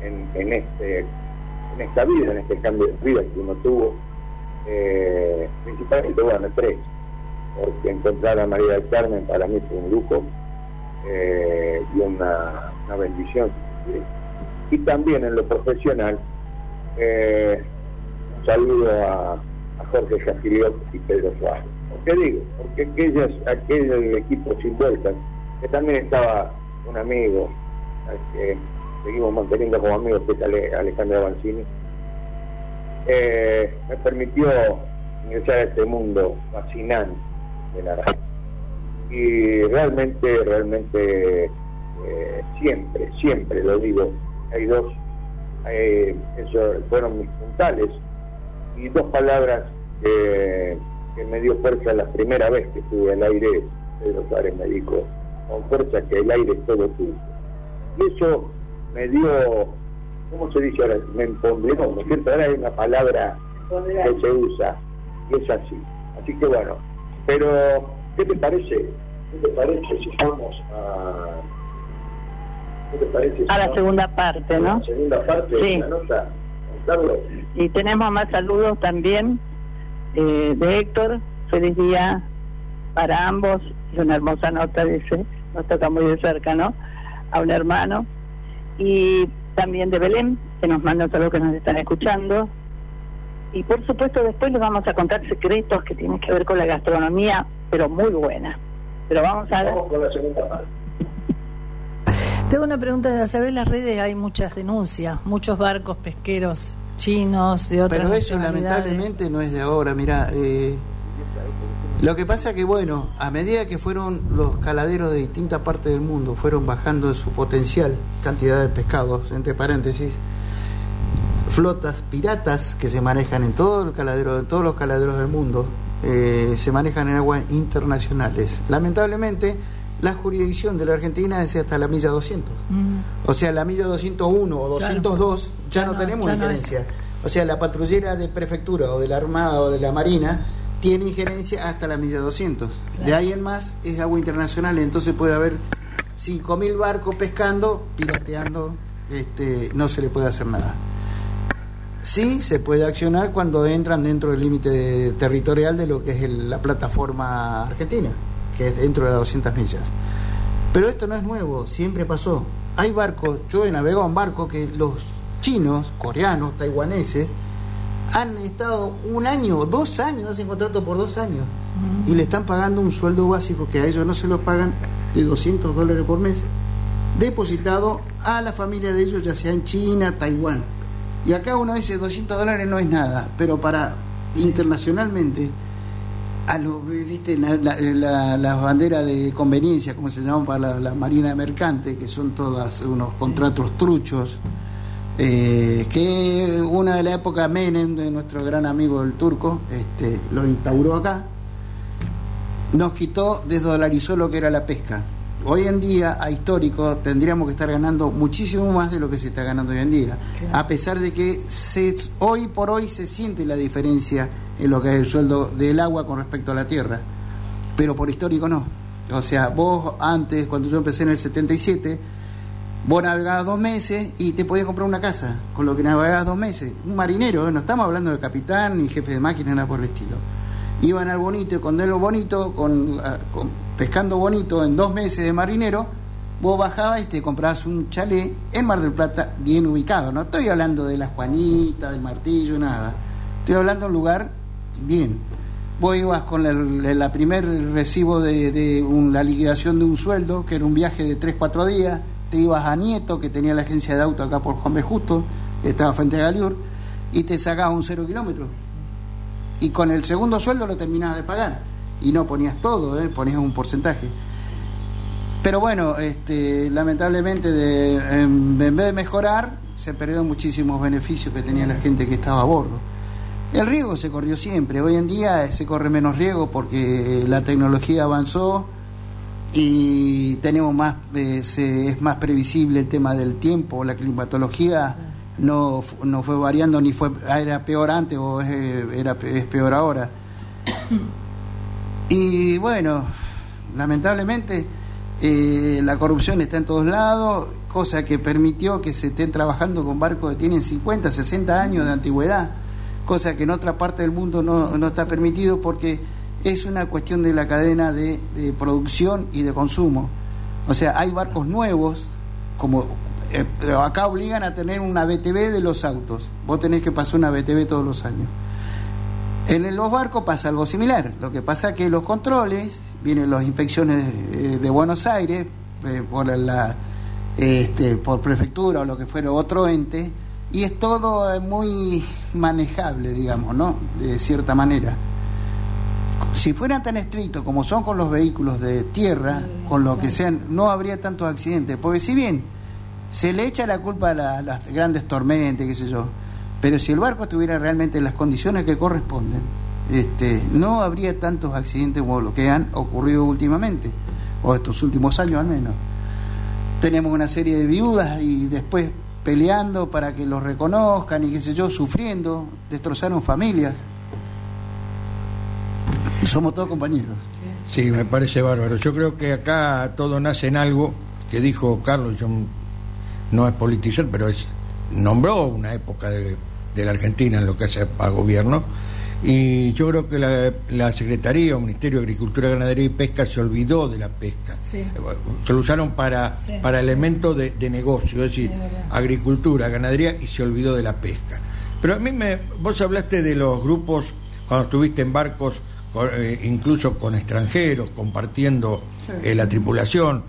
en, en este en esta vida, en este cambio de vida que uno tuvo, eh, principalmente bueno tres, porque encontrar a María del Carmen para mí fue un lujo eh, y una, bendición. Y también en lo profesional, eh, un saludo a, Jorge Jafiriot y Pedro Suárez. ¿Por qué digo? Porque aquellas, aquel equipo sin vueltas, que también estaba un amigo, al que seguimos manteniendo como amigos, que es Ale- Alejandro Avancini, eh, me permitió ingresar a este mundo fascinante de la radio. Y realmente, realmente, eh, siempre, siempre lo digo, hay dos, eh, eso fueron mis puntales, y dos palabras que me dio fuerza la primera vez que estuve al aire, Pedro Suárez me dijo, con fuerza que el aire todo tuyo. Y eso me dio, ¿cómo se dice ahora? Me empoderó, ¿no es cierto? Ahora hay una palabra que se usa, y es así. Así que bueno, pero ¿qué te parece? ¿Qué te parece si vamos a... ¿Qué te parece? si A la vamos segunda parte, a ¿no? la segunda parte Sí. de la nota? Carlos. Y tenemos más saludos también eh, de Héctor. Feliz día para ambos. Es una hermosa nota, dice. Nos toca muy de cerca, ¿no? A un hermano. Y también de Belén, que nos manda todos los que nos están escuchando. Y por supuesto, después les vamos a contar secretos que tienen que ver con la gastronomía, pero muy buena. Pero vamos a ver. Vamos con la segunda parte. Tengo una pregunta de hacer en las redes hay muchas denuncias, muchos barcos pesqueros chinos de otras Pero eso lamentablemente no es de ahora, mira. eh, lo que pasa que, bueno, a medida que fueron los caladeros de distintas partes del mundo, fueron bajando su potencial cantidad de pescados, entre paréntesis, flotas piratas que se manejan en todo el caladero, en todos los caladeros del mundo, eh, se manejan en aguas internacionales. Lamentablemente, la jurisdicción de la Argentina es hasta la milla 200. Mm. O sea, la milla 201 o Claro. 202 ya, Ya no, no, tenemos no injerencia. O sea, la patrullera de prefectura o de la Armada o de la Marina tiene injerencia hasta la milla 200. De ahí en más es agua internacional, entonces puede haber 5.000 barcos pescando, pirateando, este, no se le puede hacer nada. Sí, se puede accionar cuando entran dentro del límite territorial de lo que es el- la plataforma argentina, que es dentro de las 200 millas. Pero esto no es nuevo, siempre pasó. Hay barcos, yo he navegado en barcos que los chinos, coreanos, taiwaneses, han estado un año, dos años, hacen contrato por dos años, y le están pagando un sueldo básico que a ellos no se lo pagan de 200 dólares por mes, depositado a la familia de ellos, ya sea en China, Taiwán. Y acá uno dice 200 dólares no es nada, pero para internacionalmente, a los, viste, la- la- la- las banderas de conveniencia, como se llaman para la Marina Mercante, que son todas unos contratos truchos, eh, que una de la época Menem, de nuestro gran amigo el turco, este, lo instauró acá, nos quitó, desdolarizó lo que era la pesca. Hoy en día, a histórico, tendríamos que estar ganando muchísimo más de lo que se está ganando hoy en día. A pesar de que se, hoy por hoy se siente la diferencia en lo que es el sueldo del agua con respecto a la tierra. Pero por histórico no. O sea, vos antes, cuando yo empecé en el 77, vos navegabas dos meses y te podías comprar una casa, con lo que navegabas dos meses. Un marinero, ¿eh? no estamos hablando de capitán ni jefe de máquina, nada por el estilo. Iban al bonito y con lo bonito, con, ah, con- pescando bonito en dos meses de marinero, vos bajabas y te comprabas un chalet en Mar del Plata bien ubicado. No estoy hablando de la Juanita, del Martillo, nada. Estoy hablando de un lugar bien. Vos ibas con el, la primer recibo de, la liquidación de un sueldo, que era un viaje de 3, 4 días, te ibas a Nieto, que tenía la agencia de auto acá por Juan B. Justo, que estaba frente a Galiur, y te sacabas un cero kilómetro. Y con el segundo sueldo lo terminabas de pagar. Y no ponías todo, ¿eh? ponías un porcentaje. Pero bueno, este, lamentablemente en vez de mejorar, se perdieron muchísimos beneficios que tenía la gente que estaba a bordo. El riesgo se corrió siempre, hoy en día se corre menos riesgo porque la tecnología avanzó y tenemos más, se- es más previsible el tema del tiempo, la climatología no, no fue variando ni fue era peor antes o es, era, es peor ahora. Y bueno, lamentablemente eh, la corrupción está en todos lados, cosa que permitió que se estén trabajando con barcos que tienen 50, 60 años de antigüedad, cosa que en otra parte del mundo no, no está permitido porque es una cuestión de la cadena de, de producción y de consumo. O sea, hay barcos nuevos, como eh, acá obligan a tener una BTV de los autos, vos tenés que pasar una BTV todos los años. En los barcos pasa algo similar. Lo que pasa es que los controles, vienen las inspecciones eh, de Buenos Aires, eh, por la este, por prefectura o lo que fuera otro ente, y es todo muy manejable, digamos, ¿no? De cierta manera. Si fueran tan estrictos como son con los vehículos de tierra, con lo que sean, no habría tantos accidentes. Porque si bien se le echa la culpa a la- las grandes tormentas, qué sé yo, pero si el barco estuviera realmente en las condiciones que corresponden, este, no habría tantos accidentes como los que han ocurrido últimamente, o estos últimos años al menos. Tenemos una serie de viudas y después peleando para que los reconozcan y qué sé yo, sufriendo, destrozaron familias. Somos todos compañeros. Sí, me parece bárbaro. Yo creo que acá todo nace en algo que dijo Carlos, yo no es politizar, pero es nombró una época de, de la Argentina en lo que hace a gobierno. Y yo creo que la, la Secretaría o Ministerio de Agricultura, Ganadería y Pesca se olvidó de la pesca. Sí. Se lo usaron para, Sí. para elementos de, de negocio, es decir, agricultura, ganadería y se olvidó de la pesca. Pero a mí me, vos hablaste de los grupos cuando estuviste en barcos, con- eh, incluso con extranjeros, compartiendo eh, la tripulación.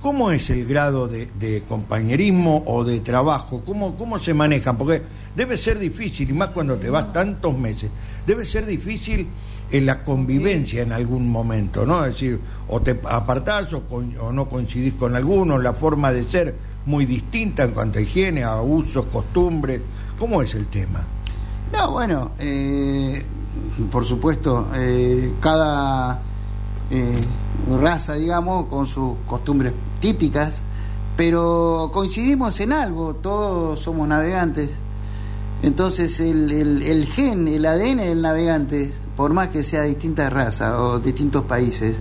¿Cómo es el grado de, de compañerismo o de trabajo? ¿Cómo, ¿Cómo se manejan? Porque debe ser difícil, y más cuando te vas tantos meses, debe ser difícil en la convivencia en algún momento, ¿no? Es decir, o te apartás o, con- o no coincidís con algunos, la forma de ser muy distinta en cuanto a higiene, a usos, costumbres. ¿Cómo es el tema? No, bueno, eh, por supuesto, eh, cada eh, raza, digamos, con sus costumbres típicas, pero coincidimos en algo, todos somos navegantes. Entonces el, el, el gen, el ADN del navegante, por más que sea distintas razas o distintos países,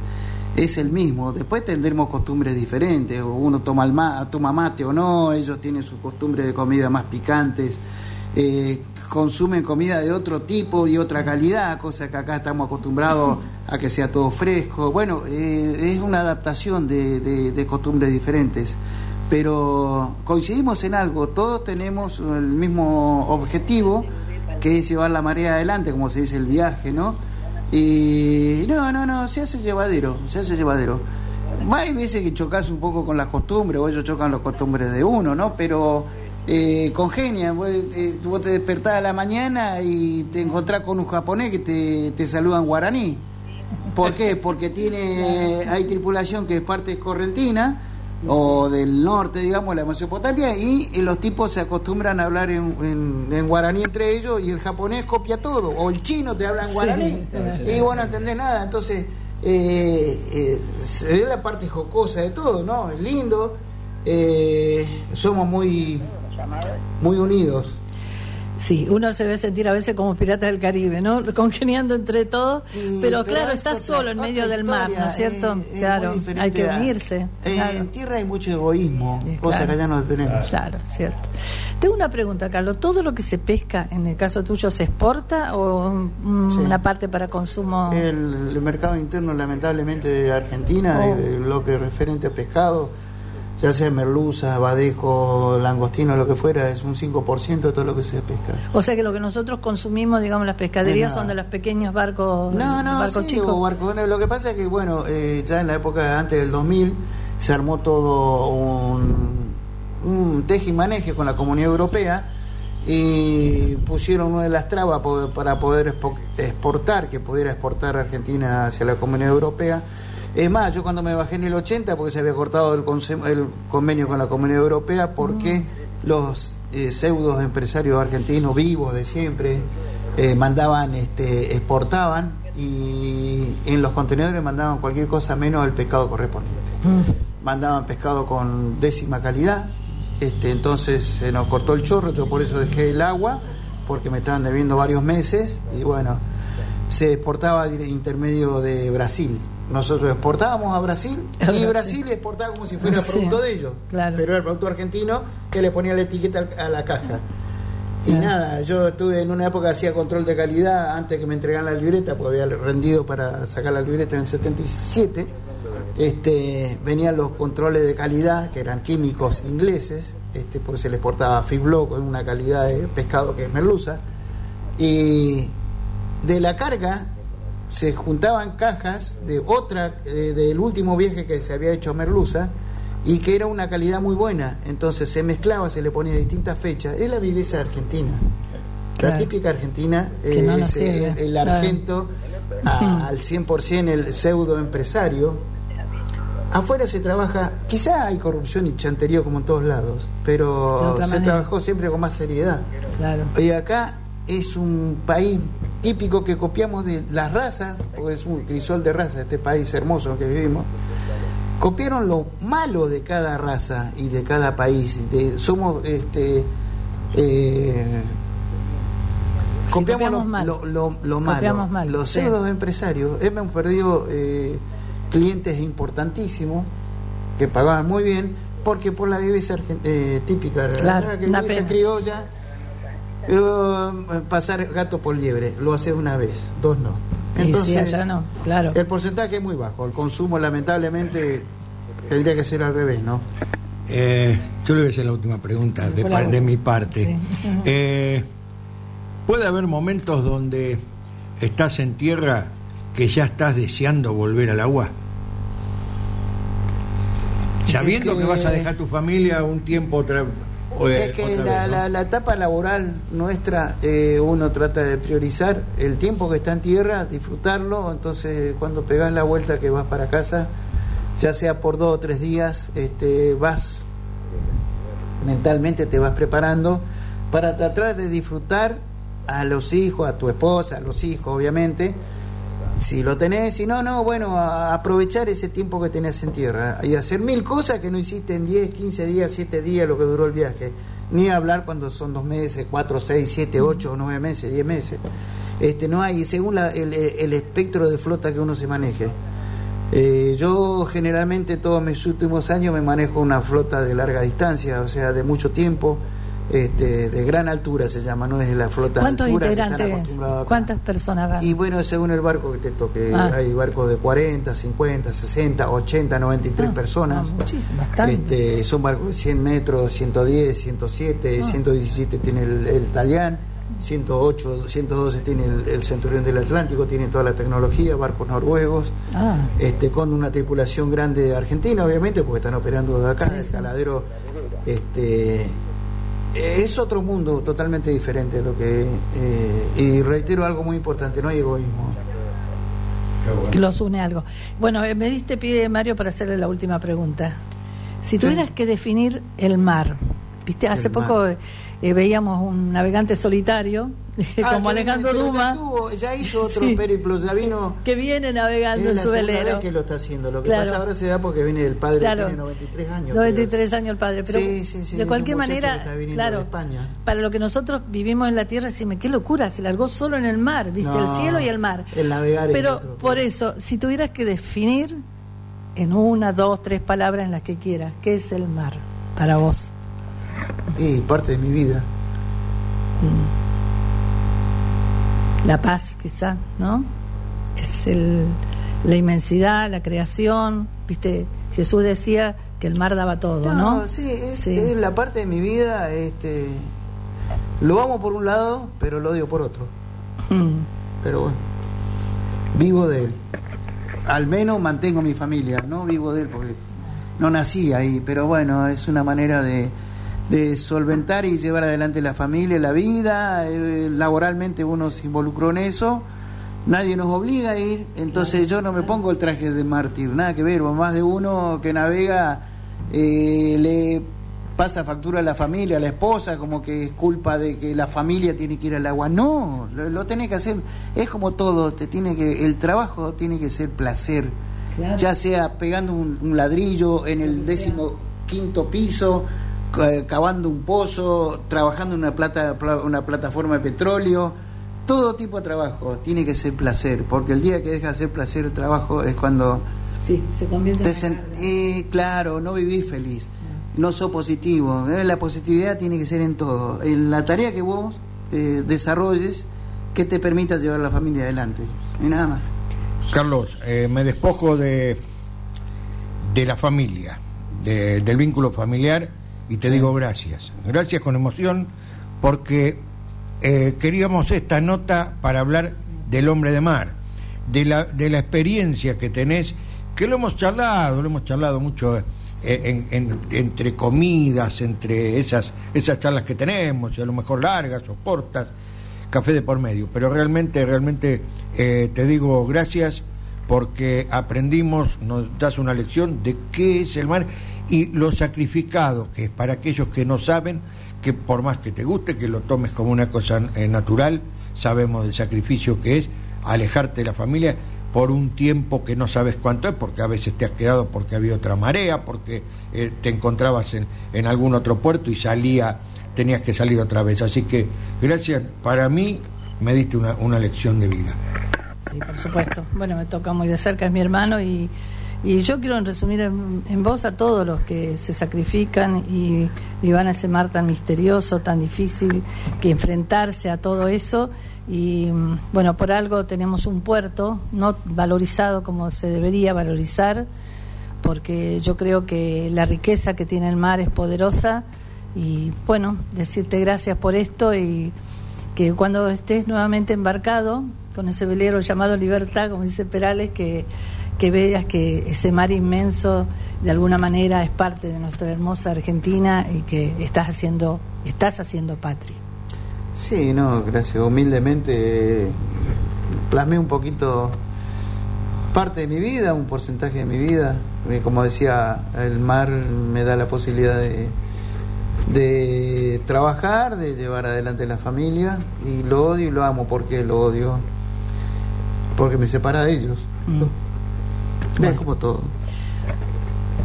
es el mismo. Después tendremos costumbres diferentes, o uno toma, el ma- toma mate o no, ellos tienen sus costumbres de comida más picantes, eh, consumen comida de otro tipo y otra calidad, cosa que acá estamos acostumbrados a que sea todo fresco. Bueno, eh, es una adaptación de, de- costumbres diferentes pero coincidimos en algo, todos tenemos el mismo objetivo, que es llevar la marea adelante, como se dice el viaje, ¿no? Y no, no, no, se hace llevadero, se hace llevadero. Va, Hay veces que chocas un poco con las costumbres, o ellos chocan las costumbres de uno, ¿no? Pero eh, congenian, vos, eh, vos te despertás a la mañana y te encontrás con un japonés que te, te saluda en guaraní. ¿Por qué? Porque tiene hay tripulación que es parte correntina o del norte, digamos, la Mesopotamia, y eh, los tipos se acostumbran a hablar en, en- en guaraní entre ellos y el japonés copia todo, o el chino te habla en Sí, guaraní, *laughs* verdad. y vos no entendés nada, entonces eh, eh, se ve la parte jocosa de todo, ¿no? Es lindo, eh, somos muy, muy unidos. Sí, uno se ve sentir a veces como pirata del Caribe, ¿no? Congeniando entre todos, pero, pero claro, es está otra- solo en medio del mar, ¿no es cierto? eh, es claro, hay que unirse. Eh, claro. En tierra hay mucho egoísmo, cosa claro. que allá no tenemos. Claro, cierto. Tengo una pregunta, Carlos. ¿Todo lo que se pesca, en el caso tuyo, se exporta o mm, Sí. una parte para consumo? El, el mercado interno, lamentablemente, de Argentina, Oh. de, de lo que es referente a pescado, ya sea merluza, badejo, langostino, lo que fuera, es un 5% de todo lo que se pesca. O sea que lo que nosotros consumimos, digamos, las pescaderías son de los pequeños barcos, No, no, barcos sí, chicos. barco- Lo que pasa es que, bueno, eh, ya en la época antes del 2000 se armó todo un, un teje y maneje con la Comunidad Europea y pusieron una de las trabas para poder expo- exportar, que pudiera exportar Argentina hacia la Comunidad Europea. Es más, yo cuando me bajé en el 80, porque se había cortado el, convenio con la Comunidad Europea, porque los eh, pseudos empresarios argentinos vivos de siempre eh, mandaban, este, exportaban y en los contenedores mandaban cualquier cosa menos el pescado correspondiente. Mandaban pescado con décima calidad, este, entonces se nos cortó el chorro, yo por eso dejé el agua, porque me estaban debiendo varios meses y bueno, se exportaba intermedio de Brasil. Nosotros exportábamos a Brasil A y Brasil. Brasil exportaba como si fuera producto de ellos, Claro. pero era el producto argentino que le ponía la etiqueta a la caja. Y nada, yo estuve en una época hacía control de calidad antes que me entregaran la libreta, porque había rendido para sacar la libreta en el 77. Este, venían los controles de calidad, que eran químicos ingleses, este, porque se les portaba Fiblo con una calidad de pescado que es merluza. Y de la carga se juntaban cajas de otra, eh, del último viaje que se había hecho a merluza, y que era una calidad muy buena. Entonces se mezclaba, se le ponía distintas fechas. Es la viveza argentina. La típica argentina no es el, el claro. argento a- al 100% el pseudo empresario. Afuera se trabaja, quizá hay corrupción y chanterío como en todos lados, pero se manera. trabajó siempre con más seriedad. Claro. Y acá es un país típico que copiamos de las razas, porque es un crisol de razas este país hermoso que vivimos, copiaron lo malo de cada raza y de cada país. De, somos este eh, copiamos, copiamos lo, mal. lo- lo- lo malo. Copiamos mal, Los sí. cerdos empresarios hemos perdido eh, clientes importantísimos que pagaban muy bien porque por la viveza eh, típica, Claro, la viveza criolla, eh, pasar gato por liebre, lo haces una vez, dos no. Y sí, allá no, claro. El porcentaje es muy bajo, el consumo lamentablemente tendría que ser al revés, ¿no? Eh, yo le voy a hacer la última pregunta de, par- mi parte. *laughs* Eh, ¿Puede haber momentos donde estás en tierra que ya estás deseando volver al agua? Sabiendo Es que... que- vas a dejar tu familia un tiempo Es que la, vez, ¿no? la- la etapa laboral nuestra, eh, uno trata de priorizar el tiempo que está en tierra, disfrutarlo, entonces cuando pegas la vuelta que vas para casa, ya sea por dos o tres días, este, vas mentalmente te vas preparando para tratar de disfrutar a los hijos, a tu esposa, a los hijos, obviamente. Si lo tenés, si no, no, bueno, a- aprovechar ese tiempo que tenés en tierra y hacer mil cosas que no hiciste en 10, 15 días, 7 días, lo que duró el viaje. Ni hablar cuando son dos meses, cuatro, seis, siete, ocho, nueve meses, diez meses. Este, no hay, según la- el, el espectro de flota que uno se maneje. Eh, yo generalmente todos mis últimos años me manejo una flota de larga distancia, o sea, de mucho tiempo, este, de gran altura se llama, no es la flota de ¿Cuántos altura integrantes? ¿Cuántas personas van? Y bueno, según el barco que te toque, Ah. hay barcos de 40, 50, 60, 80, 93 personas. Muchísimo, bastante. Este, son barcos de 100 metros, 110, 107, Ah. 117 tiene el, el Tallán, 108, 112 tiene el, el Centurión del Atlántico, tiene toda la tecnología, barcos noruegos, Ah, este, con una tripulación grande argentina, obviamente, porque están operando de acá, el caladero, este, es otro mundo totalmente diferente lo que, eh, y reitero algo muy importante, no hay egoísmo. que los une algo. Bueno, eh, me diste pie, Mario, para hacerle la última pregunta. Si tuvieras que definir el mar, viste, hace El poco eh, veíamos un navegante solitario, *laughs* Ah, como Alejandro Duma, Ya, tuvo- ya hizo otro Sí. periplo, ya vino. que viene navegando Es en su velero. vez que lo está haciendo. Lo que Claro. pasa ahora se da porque viene el padre, Claro. tiene 93 años. 93 años el padre, pero Sí, sí, sí, de es cualquier manera, claro, de España. para lo que nosotros vivimos en la tierra, decime, qué locura, se largó solo en el mar, viste, No, el cielo y el mar. El navegar es Pero otro. por eso, si tuvieras que definir en una, dos, tres palabras en las que quieras, ¿qué es el mar para vos? Y parte de mi vida. La paz, quizá, ¿no? Es el, la inmensidad, la creación, viste, Jesús decía que el mar daba todo, ¿no? sí, es, Sí. es la parte de mi vida. Este, lo amo por un lado, pero lo odio por otro. Mm. Pero bueno, vivo de él. Al menos mantengo mi familia, no vivo de él porque no nací ahí, pero bueno, es una manera de, de solventar y llevar adelante la familia, la vida. eh, laboralmente uno se involucró en eso. Nadie nos obliga a ir, entonces yo no me pongo el traje de mártir, nada que ver, más de uno que navega eh, le pasa factura a la familia, a la esposa, como que es culpa de que la familia tiene que ir al agua. No, lo, lo tenés que hacer, es como todo, te tiene que, el trabajo tiene que ser placer, Claro. ya sea pegando un, un ladrillo en el décimo quinto piso, cavando un pozo, trabajando en una, plata, pla- una plataforma de petróleo, todo tipo de trabajo tiene que ser placer, porque el día que deja de ser placer el trabajo es cuando Sí, se convierte te en sen- eh, claro, no vivís feliz, no sos positivo. eh, La positividad tiene que ser en todo, en la tarea que vos eh, desarrolles que te permita llevar a la familia adelante, y nada más. Carlos, eh, me despojo de, de la familia, de- del vínculo familiar y te digo gracias. Gracias con emoción porque eh, queríamos esta nota para hablar del hombre de mar, de la, de la experiencia que tenés, que lo hemos charlado, lo hemos charlado mucho eh, en- en- entre comidas, entre esas, esas charlas que tenemos, y a lo mejor largas o cortas, café de por medio, pero realmente, realmente eh, te digo gracias porque aprendimos, nos das una lección de qué es el mar y lo sacrificado que es para aquellos que no saben, que por más que te guste, que lo tomes como una cosa eh, natural, sabemos del sacrificio que es alejarte de la familia por un tiempo que no sabes cuánto es, porque a veces te has quedado porque había otra marea, porque eh, te encontrabas en, en algún otro puerto y salía, tenías que salir otra vez. Así que gracias, para mí me diste una, una lección de vida. Sí, por supuesto. Bueno, me toca muy de cerca, es mi hermano y, y yo quiero resumir en, en voz a todos los que se sacrifican y, van a ese mar tan misterioso, tan difícil, que enfrentarse a todo eso. Y bueno, por algo tenemos un puerto no valorizado como se debería valorizar, porque yo creo que la riqueza que tiene el mar es poderosa. Y bueno, decirte gracias por esto y que cuando estés nuevamente embarcado con ese velero llamado Libertad, como dice Perales, que, que veas que ese mar inmenso de alguna manera es parte de nuestra hermosa Argentina y que estás haciendo, estás haciendo patria. Sí, no, gracias. Humildemente eh, plasmé un poquito parte de mi vida, un porcentaje de mi vida. Porque como decía, el mar me da la posibilidad de, de trabajar, de llevar adelante la familia. Y lo odio y lo amo. ¿Por qué lo odio? Porque me separa de ellos. Es como todo.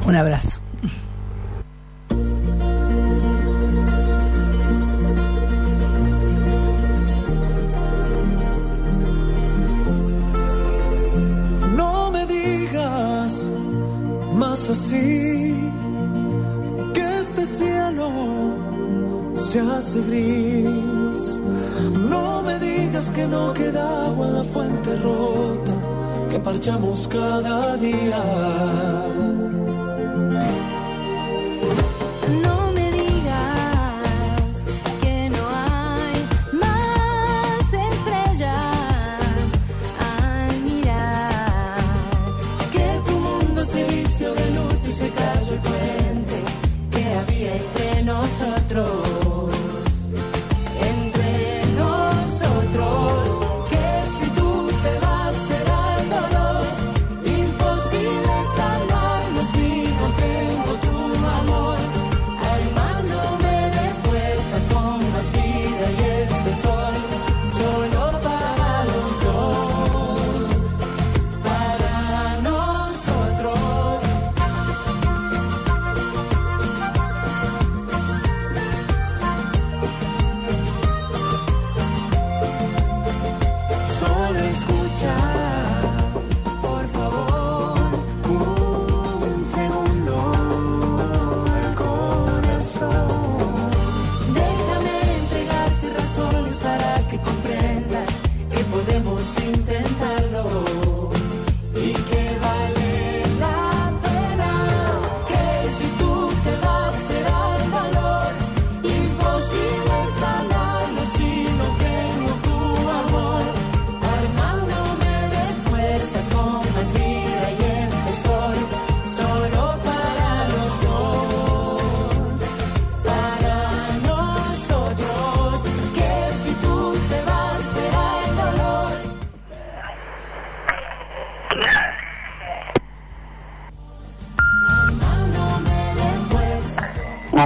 Un abrazo. No me digas más así que este cielo se hace gris. No digas que no queda agua en la fuente rota que parchamos cada día.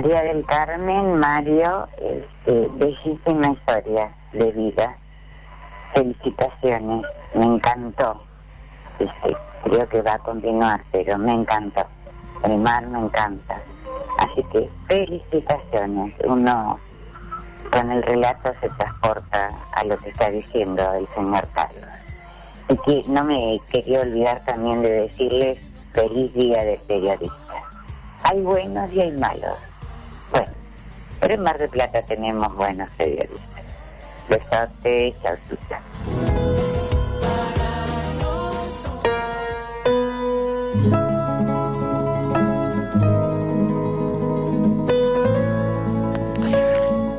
María del Carmen, Mario, este, bellísima historia de vida. Felicitaciones, me encantó. Este, creo que va a continuar, pero me encantó. El mar me encanta. Así que felicitaciones. Uno con el relato se transporta a lo que está diciendo el señor Carlos. Y que no me quería olvidar también de decirles feliz día del periodista. Hay buenos y hay malos. Pero en Mar del Plata tenemos buenos periodistas. Besote, chaucita.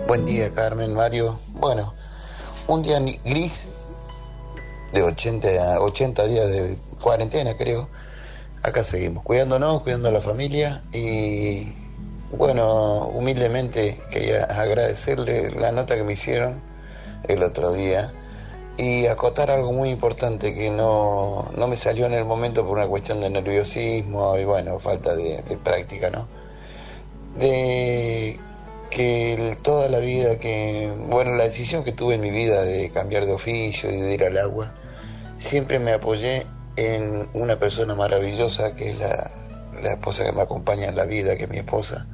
Buen día, Carmen, Mario. Bueno, un día gris de 80, a 80 días de cuarentena, creo. Acá seguimos, cuidándonos, cuidando a la familia y, bueno, humildemente quería agradecerle la nota que me hicieron el otro día y acotar algo muy importante que no, no me salió en el momento por una cuestión de nerviosismo y, bueno, falta de, práctica, ¿no? De que toda la vida que, bueno, la decisión que tuve en mi vida de cambiar de oficio y de ir al agua, siempre me apoyé en una persona maravillosa que es la, la esposa que me acompaña en la vida, que es mi esposa,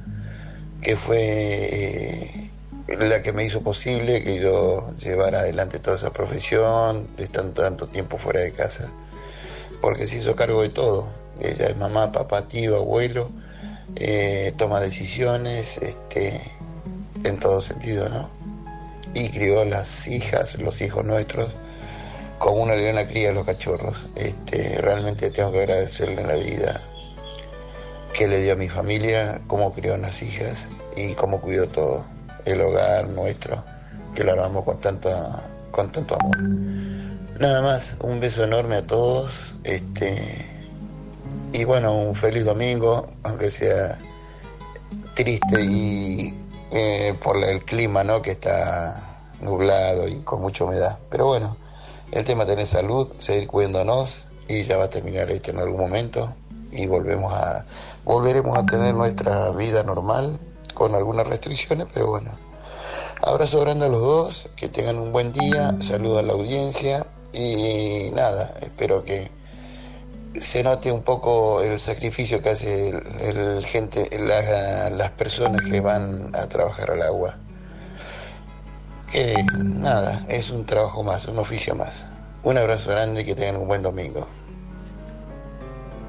que fue eh, la que me hizo posible que yo llevara adelante toda esa profesión, de estar tanto tiempo fuera de casa, porque se hizo cargo de todo. Ella es mamá, papá, tío, abuelo, eh, toma decisiones, este, en todo sentido, ¿no? Y crió las hijas, los hijos nuestros, como una leona cría a los cachorros. Este, realmente tengo que agradecerle en la vida que le dio a mi familia, cómo crió a las hijas y cómo cuidó todo, el hogar nuestro, que lo armamos con tanto, con tanto amor. Nada más, un beso enorme a todos, este, y bueno, un feliz domingo, aunque sea triste y eh, por el clima, ¿no? Que está nublado y con mucha humedad. Pero bueno, el tema es tener salud, seguir cuidándonos y ya va a terminar esto en algún momento y volvemos a volveremos a tener nuestra vida normal con algunas restricciones, pero bueno. Abrazo grande a los dos, que tengan un buen día, saludo a la audiencia y nada, espero que se note un poco el sacrificio que hace el, gente, la- las personas que van a trabajar al agua. Que nada, es un trabajo más, un oficio más. Un abrazo grande y que tengan un buen domingo.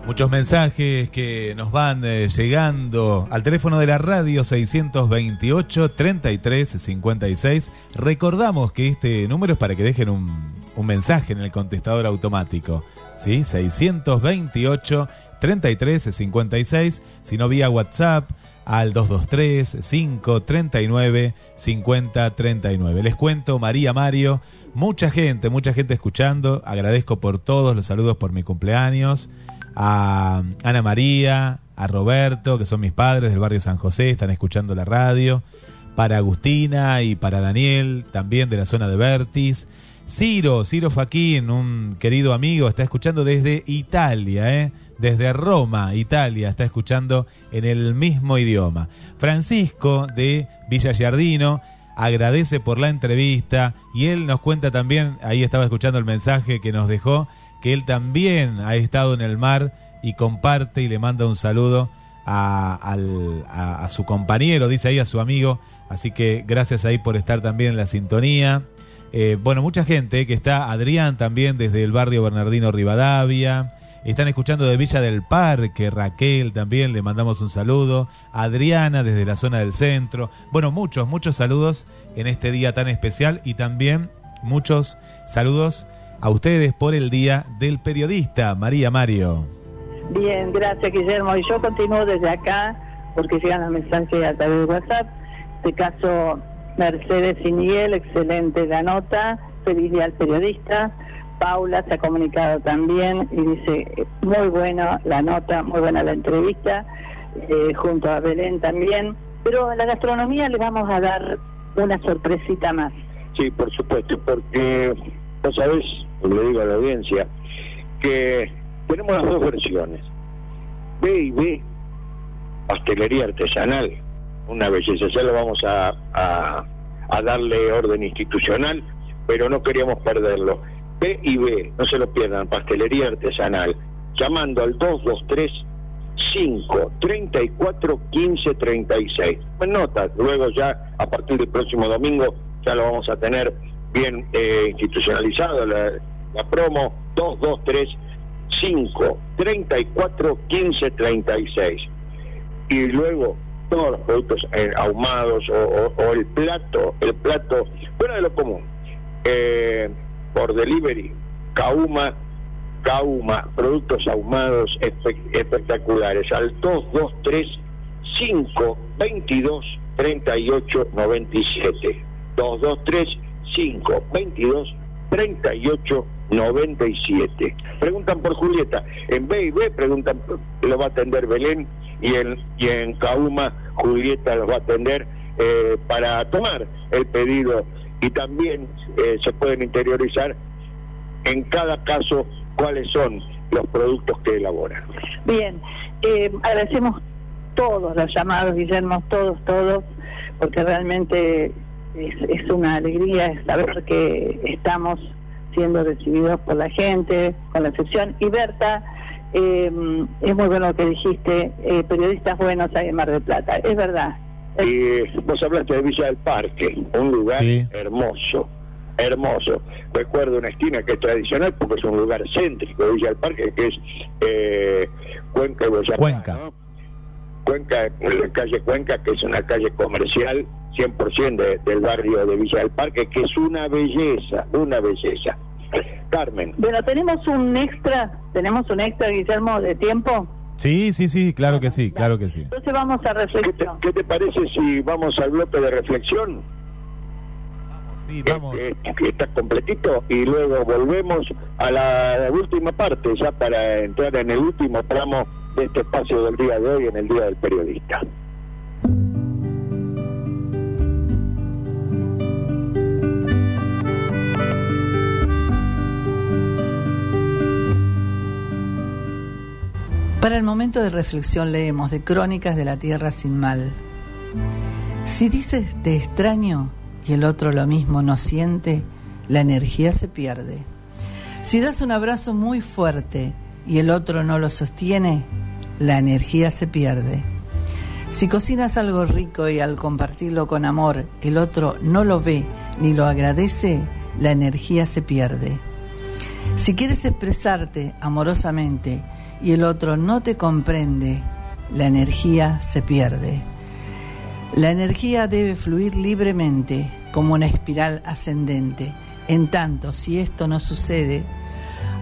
Muchos mensajes que nos van eh, llegando al teléfono de la radio 628 33 56. Recordamos que este número es para que dejen un, un mensaje en el contestador automático. ¿Sí? 628 33 56. Si no, vía WhatsApp al 223 539 5039. Les cuento, María Mario, mucha gente, mucha gente escuchando. Agradezco por todos los saludos por mi cumpleaños a Ana María, a Roberto, que son mis padres del barrio San José, están escuchando la radio, para Agustina y para Daniel, también de la zona de Vertis. Ciro, Ciro Faquín, un querido amigo, está escuchando desde Italia, ¿eh? desde Roma, Italia, está escuchando en el mismo idioma. Francisco de Villa Giardino agradece por la entrevista y él nos cuenta también, ahí estaba escuchando el mensaje que nos dejó, que él también ha estado en el mar y comparte y le manda un saludo a, su compañero, dice ahí a su amigo. Así que gracias ahí por estar también en la sintonía. Eh, bueno, mucha gente eh, que está, Adrián también desde el barrio Bernardino Rivadavia. Están escuchando de Villa del Parque, Raquel también, le mandamos un saludo. Adriana desde la zona del centro. Bueno, muchos, muchos saludos en este día tan especial y también muchos saludos a ustedes por el Día del Periodista, María Mario. Bien, gracias Guillermo. Y yo continúo desde acá porque llegan los mensajes a través de WhatsApp. En este caso, Mercedes y Miguel, excelente la nota. Feliz día al periodista. Paula se ha comunicado también y dice, muy buena la nota, muy buena la entrevista, eh, junto a Belén también. Pero a la gastronomía le vamos a dar una sorpresita más. Sí, por supuesto, porque vos sabés, le digo a la audiencia, que tenemos las dos versiones. B y B, pastelería artesanal, una belleza, ya lo vamos a, a, a darle orden institucional, pero no queríamos perderlo. B y B, no se lo pierdan, pastelería artesanal, llamando al 223 5 34 15 36. Pues nota, luego ya a partir del próximo domingo ya lo vamos a tener bien eh, institucionalizado la, la promo 223 5 34 15 36. Y luego todos los productos eh, ahumados o, o- o el plato, el plato fuera de lo común. Eh, por delivery, Kauma Kauma, productos ahumados espe- espectaculares, al 223 522 38 97. 223 522 38 97. Preguntan por Julieta. En B y B preguntan, lo va a atender Belén y en, Kauma Julieta los va a atender eh, para tomar el pedido y también eh, se pueden interiorizar en cada caso cuáles son los productos que elaboran. Bien, eh, agradecemos todos los llamados, Guillermo, todos, todos, porque realmente es, es una alegría saber que estamos siendo recibidos por la gente, con la excepción. Y Berta, eh, es muy bueno lo que dijiste, eh, periodistas buenos hay en Mar del Plata, es verdad. Y vos hablaste de Villa del Parque, un lugar hermoso, hermoso. Recuerdo una esquina que es tradicional porque es un lugar céntrico de Villa del Parque, que es eh, Cuenca y Boyacá, Cuenca. ¿no? Cuenca, la calle Cuenca, que es una calle comercial 100% de- del barrio de Villa del Parque, que es una belleza, una belleza. Carmen, Bueno, tenemos un extra, tenemos un extra, Guillermo, de tiempo. Sí, sí, sí, claro que sí, claro que sí. Entonces vamos a reflexión. ¿qué te parece si vamos al bloque de reflexión? Sí, vamos. que está completito y luego volvemos a la última parte ya para entrar en el último tramo de este espacio del día de hoy en el Día del Periodista. Para el momento de reflexión leemos de Crónicas de la Tierra sin Mal. Si dices te extraño y el otro lo mismo no siente, la energía se pierde. Si das un abrazo muy fuerte y el otro no lo sostiene, la energía se pierde. Si cocinas algo rico y al compartirlo con amor el otro no lo ve ni lo agradece, la energía se pierde. Si quieres expresarte amorosamente y el otro no te comprende, la energía se pierde. La energía debe fluir libremente como una espiral ascendente. En tanto, si esto no sucede,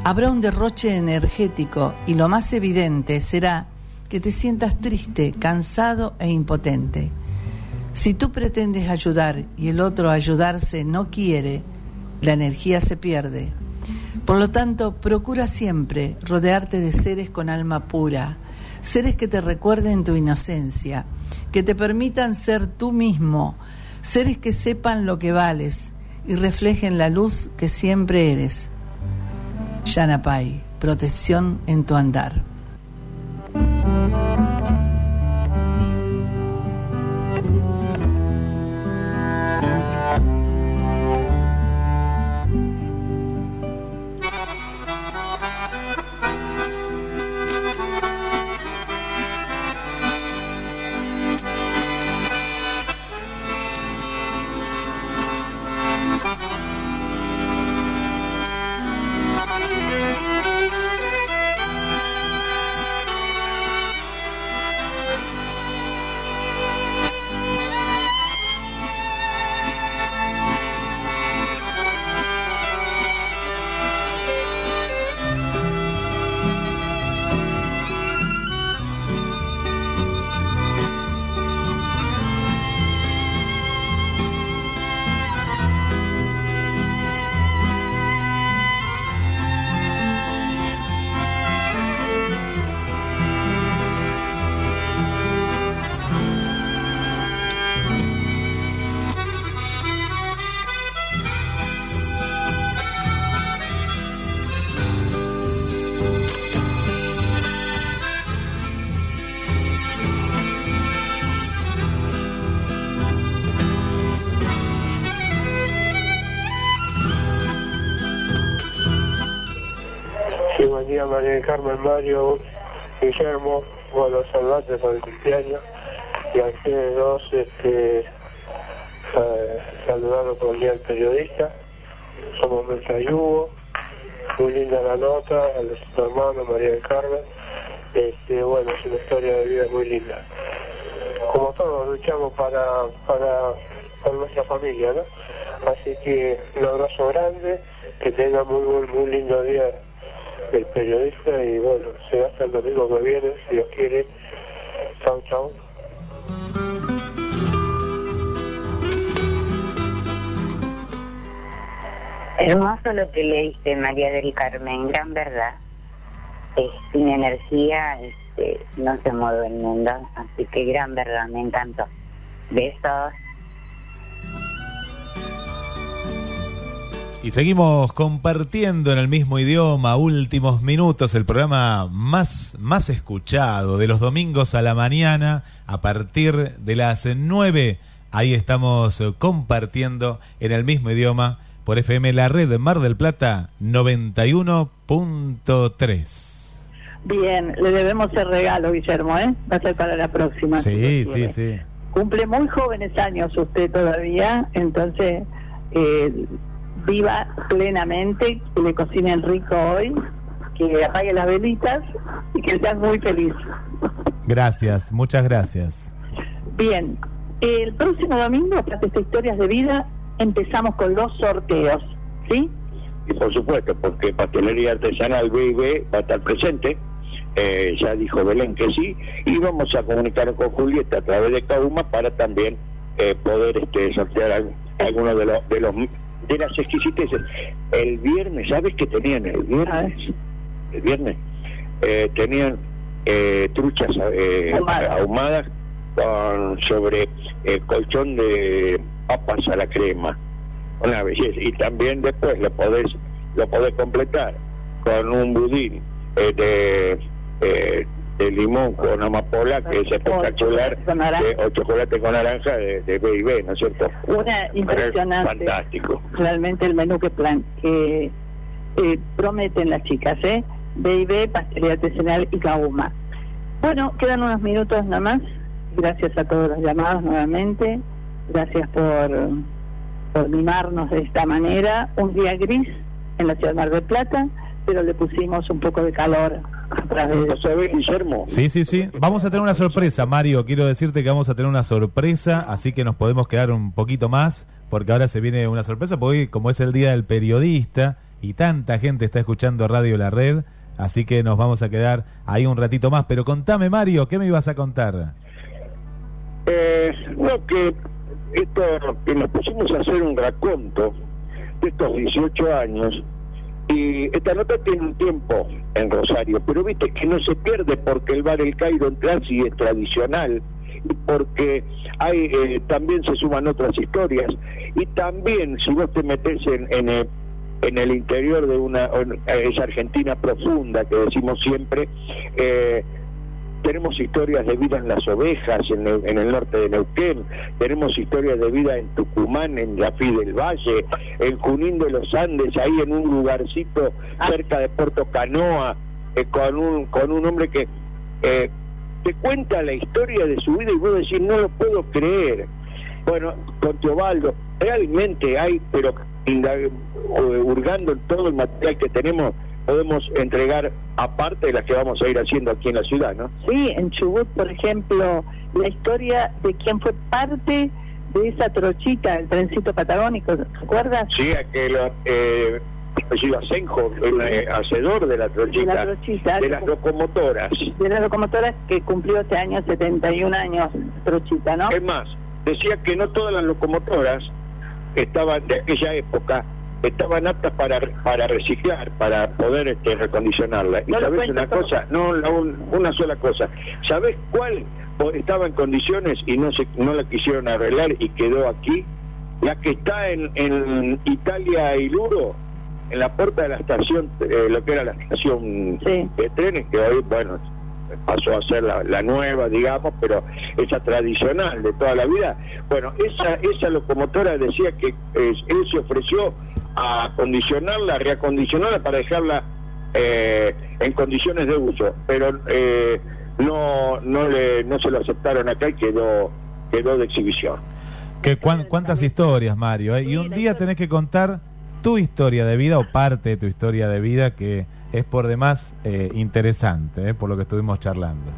habrá un derroche energético y lo más evidente será que te sientas triste, cansado e impotente. Si tú pretendes ayudar y el otro ayudarse no quiere, la energía se pierde. Por lo tanto, procura siempre rodearte de seres con alma pura, seres que te recuerden tu inocencia, que te permitan ser tú mismo, seres que sepan lo que vales y reflejen la luz que siempre eres. Yanapay, protección en tu andar. Carmen, Mario, Guillermo, bueno, saludarte por el cumpleaños y a ustedes dos, este, eh, saludarlos por el Día del Periodista. Somos Melsa y Hugo, muy linda la nota, a los hermanos María del Carmen. Este, bueno, es una historia de vida muy linda. Como todos, luchamos para, para, para nuestra familia, ¿no? Así que un abrazo grande, que tenga muy, muy, muy lindo día el periodista y bueno, se hasta el domingo que viene, si Dios quiere. Chao, chao. Hermoso lo que leíste, María del Carmen, gran verdad. Eh, sin energía este, no se mueve el mundo, así que gran verdad, me encantó. Besos. Y seguimos compartiendo en el mismo idioma, últimos minutos, el programa más, más escuchado de los domingos a la mañana, a partir de las 9 ahí estamos compartiendo en el mismo idioma por FM la red de Mar del Plata 91.3. Bien, le debemos el regalo, Guillermo, ¿eh? Va a ser para la próxima. Sí, sí, sí. Cumple muy jóvenes años usted todavía, entonces eh, viva plenamente, que le cocinen rico hoy, que apague las velitas y que seas muy feliz. Gracias, muchas gracias. Bien, el próximo domingo, para estas historias de vida, empezamos con los sorteos, ¿sí? Y por supuesto, porque Pastelería Artesanal B&B va a estar presente, eh, ya dijo Belén que sí, y vamos a comunicar con Julieta a través de Cauma para también eh, poder este, sortear al- algunos de los, de los de las exquisiteces. El viernes, ¿sabes qué tenían el viernes? El viernes eh, tenían eh, truchas eh, ahumadas con sobre eh, colchón de papas a la crema una belleza y también después lo podés lo podés completar con un budín eh, de, eh, de limón con amapola que es espectacular eh, o chocolate con naranja de, de B&B, ¿no es cierto? Una impresionante. fantástico Realmente el menú que plan que eh, prometen las chicas, ¿eh? B&B, pastelería artesanal y Gauma. Bueno, quedan unos minutos nada más. Gracias a todos los llamados nuevamente. Gracias por, por mimarnos de esta manera. Un día gris en la ciudad de Mar del Plata, pero le pusimos un poco de calor a través de... ¿Sabés, Guillermo? Sí, sí, sí. Vamos a tener una sorpresa, Mario. Quiero decirte que vamos a tener una sorpresa, así que nos podemos quedar un poquito más, porque ahora se viene una sorpresa, porque hoy, como es el Día del Periodista y tanta gente está escuchando Radio La Red, así que nos vamos a quedar ahí un ratito más. Pero contame, Mario, ¿qué me ibas a contar? Eh, no, que esto, que nos pusimos a hacer un raconto de estos 18 años y esta nota tiene un tiempo en Rosario, pero viste que no se pierde porque el bar El Cairo en Transi es tradicional y porque hay eh, también se suman otras historias. Y también si vos te metes en, en, el, en el interior de una en esa Argentina profunda que decimos siempre eh, tenemos historias de vida en las ovejas, en el, en el norte de Neuquén, tenemos historias de vida en Tucumán, en Yafí del Valle, en Junín de los Andes, ahí en un lugarcito cerca de Puerto Canoa, eh, con, un, con un hombre que eh, te cuenta la historia de su vida y vos decís, no lo puedo creer. Bueno, con Teobaldo, realmente hay, pero eh, hurgando en todo el material que tenemos, podemos entregar aparte de las que vamos a ir haciendo aquí en la ciudad, ¿no? Sí, en Chubut, por ejemplo, la historia de quién fue parte de esa trochita, el trencito patagónico, ¿te acuerdas? Sí, aquel eh, Asenjo, el eh, hacedor de la trochita, De la trochita. de las locomotoras. De la locomotora que cumplió este año 71 años, trochita, ¿no? Es más, decía que no todas las locomotoras estaban de aquella época estaban aptas para para reciclar, para poder este, recondicionarla. Y No sabes una cosa, no la un- una sola cosa. ¿Sabes cuál estaba en condiciones y no se no la quisieron arreglar y quedó aquí? La que está en, en Italia y Luro, en la puerta de la estación, eh, lo que era la estación de trenes, que hoy, bueno, pasó a ser la, la nueva, digamos, pero esa tradicional de toda la vida. Bueno, esa esa locomotora decía que eh, él se ofreció a acondicionarla, a reacondicionarla para dejarla eh, en condiciones de uso, pero eh, no no le no se lo aceptaron acá y quedó quedó de exhibición. Que cuán- ¿Cuántas historias, Mario? eh? Y un día tenés que contar tu historia de vida o parte de tu historia de vida que es por demás eh, interesante, eh, por lo que estuvimos charlando.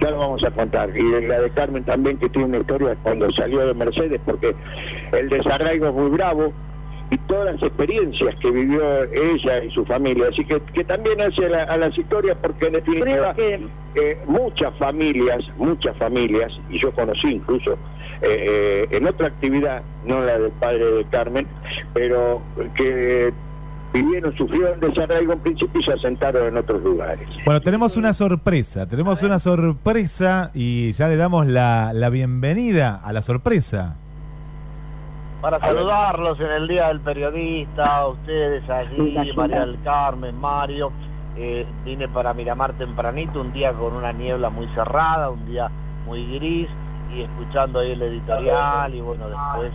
Ya lo vamos a contar. Y de la de Carmen también, que tiene una historia cuando salió de Mercedes, porque el desarraigo es muy bravo y todas las experiencias que vivió ella y su familia. Así que, que también hace a, la- a las historias, porque en definitiva, eh, muchas familias, muchas familias, y yo conocí incluso eh, eh, en otra actividad, no la del padre de Carmen, pero que vivieron, sufrieron desarraigo en principio y se asentaron en otros lugares. Bueno, tenemos una sorpresa, tenemos una sorpresa y ya le damos la, la bienvenida a la sorpresa. Para saludarlos en el Día del Periodista, a ustedes allí, María del Carmen, Mario. Eh, vine para Miramar tempranito, un día con una niebla muy cerrada, un día muy gris. y escuchando ahí el editorial y bueno, después,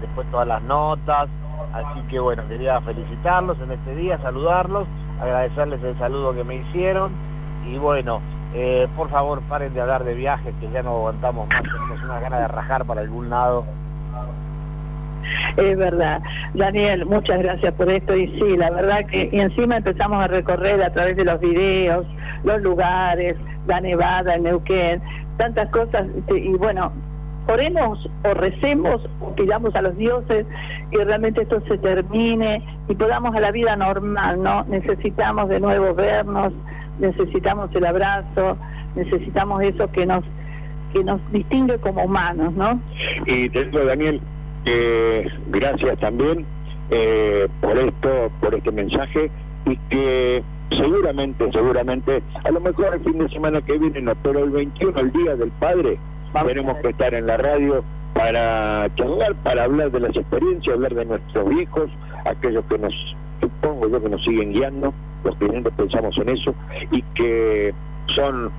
después todas las notas. Así que bueno, quería felicitarlos en este día, saludarlos, agradecerles el saludo que me hicieron y bueno, eh, por favor paren de hablar de viajes que ya no aguantamos más, tenemos una gana de rajar para algún lado. Es verdad. Daniel, muchas gracias por esto. Y sí, la verdad que y encima empezamos a recorrer a través de los videos, los lugares, la Nevada, el Neuquén, tantas cosas. este, Y bueno, oremos o recemos o pidamos a los dioses que realmente esto se termine y podamos a la vida normal, ¿no? Necesitamos de nuevo vernos, necesitamos el abrazo, necesitamos eso que nos que nos distingue como humanos, ¿no? Y te digo, Daniel, que gracias también eh, por esto, por este mensaje y que seguramente, seguramente, a lo mejor el fin de semana que viene no, pero el 21, el Día del Padre, tenemos que estar en la radio para charlar, para hablar de las experiencias, hablar de nuestros hijos, aquellos que nos, supongo yo, que nos siguen guiando, los que siempre pensamos en eso, y que son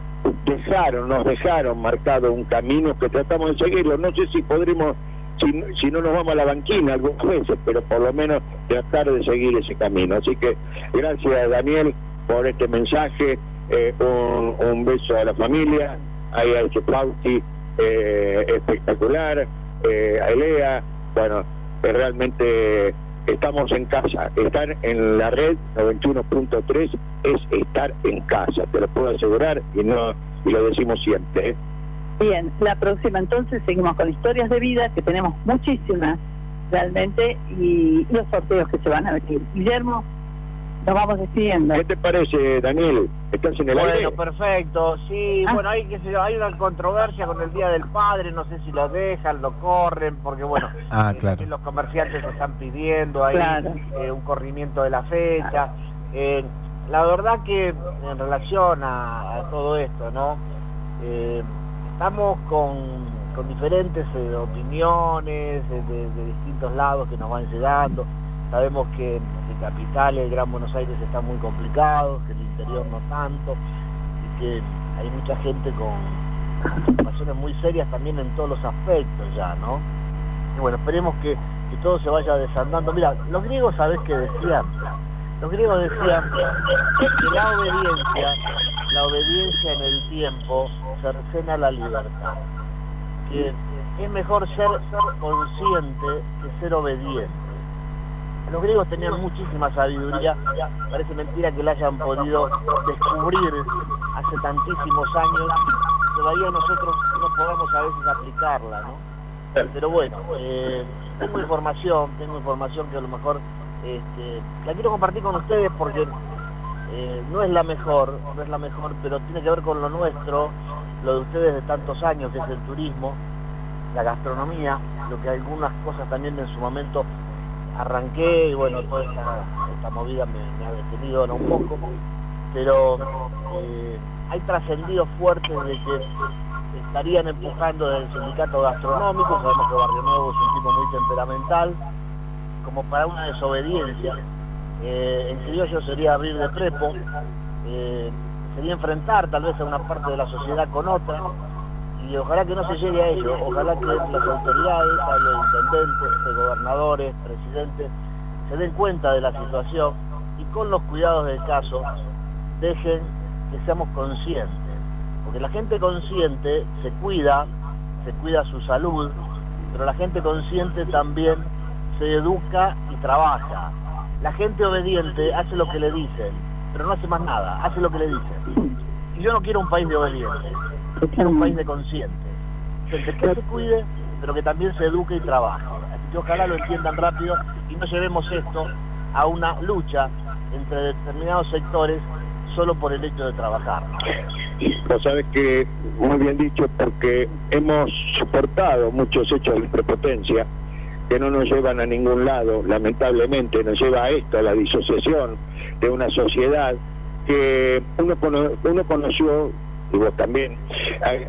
dejaron, nos dejaron marcado un camino que tratamos de seguirlo. No sé si podremos, si, si no nos vamos a la banquina algunas veces, pero por lo menos tratar de seguir ese camino. Así que gracias Daniel por este mensaje, eh, un, un beso a la familia, a ese Pauti eh, espectacular, eh, a Elea, bueno, eh, realmente estamos en casa, estar en la red 91.3 es estar en casa, te lo puedo asegurar y no y lo decimos siempre. ¿Eh? Bien, la próxima entonces seguimos con historias de vida, que tenemos muchísimas realmente, y los sorteos que se van a venir. Guillermo, nos vamos despidiendo. ¿Qué te parece, Daniel? ¿Estás en el bueno, aire? perfecto. Sí, Ah. bueno, hay, qué sé yo, hay una controversia con el Día del Padre, no sé si lo dejan, lo corren, porque bueno, Ah, eh, claro. los comerciantes están pidiendo ahí Claro. eh, un corrimiento de la fecha. Eh, la verdad que en relación a, a todo esto, ¿no? Estamos con, con diferentes eh, opiniones eh, de, distintos lados que nos van llegando. Sabemos que en Capital, el Gran Buenos Aires está muy complicado, que el interior no tanto, y que hay mucha gente con situaciones muy serias también en todos los aspectos ya, ¿no? Y bueno, esperemos que, que todo se vaya desandando. Mira, los griegos, ¿sabés qué decían? Los griegos decían que la obediencia, la obediencia en el tiempo cercena la libertad. Que es mejor ser consciente que ser obediente. Los griegos tenían muchísima sabiduría, parece mentira que la hayan podido descubrir hace tantísimos años, todavía nosotros no podemos a veces aplicarla, ¿no? Pero bueno, eh, tengo información, tengo información que a lo mejor este, la quiero compartir con ustedes porque eh, no es la mejor, no es la mejor, pero tiene que ver con lo nuestro, lo de ustedes de tantos años, que es el turismo, la gastronomía, lo que algunas cosas también en su momento arranqué y bueno, toda esta, movida me, me ha detenido ahora un poco, pero eh, hay trascendidos fuertes de que estarían empujando desde el sindicato gastronómico, sabemos que Barrio Nuevo es un tipo muy temperamental, como para una desobediencia. Eh, en criollo sería abrir de prepo, eh, sería enfrentar tal vez a una parte de la sociedad con otra, y ojalá que no se llegue a ello, ojalá que las autoridades, hablo de intendentes, de gobernadores, presidentes, se den cuenta de la situación y con los cuidados del caso dejen que seamos conscientes, porque la gente consciente se cuida, se cuida su salud, pero la gente consciente también se educa y trabaja. La gente obediente hace lo que le dicen, pero no hace más nada, hace lo que le dicen. Y yo no quiero un país de obedientes, quiero un país de conscientes. Gente que se cuide, pero que también se eduque y trabaje. Así que ojalá lo entiendan rápido y no llevemos esto a una lucha entre determinados sectores solo por el hecho de trabajar. Vos sabes que, muy bien dicho, porque hemos soportado muchos hechos de prepotencia que no nos llevan a ningún lado, lamentablemente nos lleva a esto, a la disociación de una sociedad que uno, uno conoció, y vos también,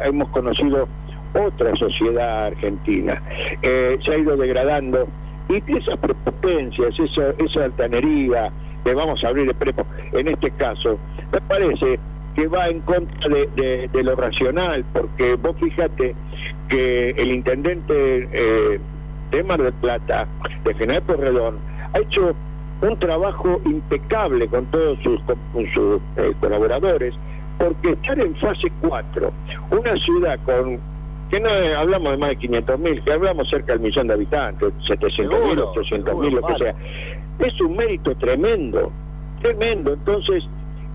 hemos conocido otra sociedad argentina, eh, se ha ido degradando y esas prepotencias, esa, esa altanería, de vamos a abrir el prepo, en este caso, me parece que va en contra de lo racional, porque vos fíjate que el intendente eh, de Mar del Plata, de General Porredón, ha hecho un trabajo impecable con todos sus, con sus eh, colaboradores, porque estar en fase 4, una ciudad con que no eh, hablamos de más de 500 mil, que hablamos cerca del millón de habitantes, 700 mil, Seguro, 800 mil, lo que sea. Es un mérito tremendo, tremendo. Entonces,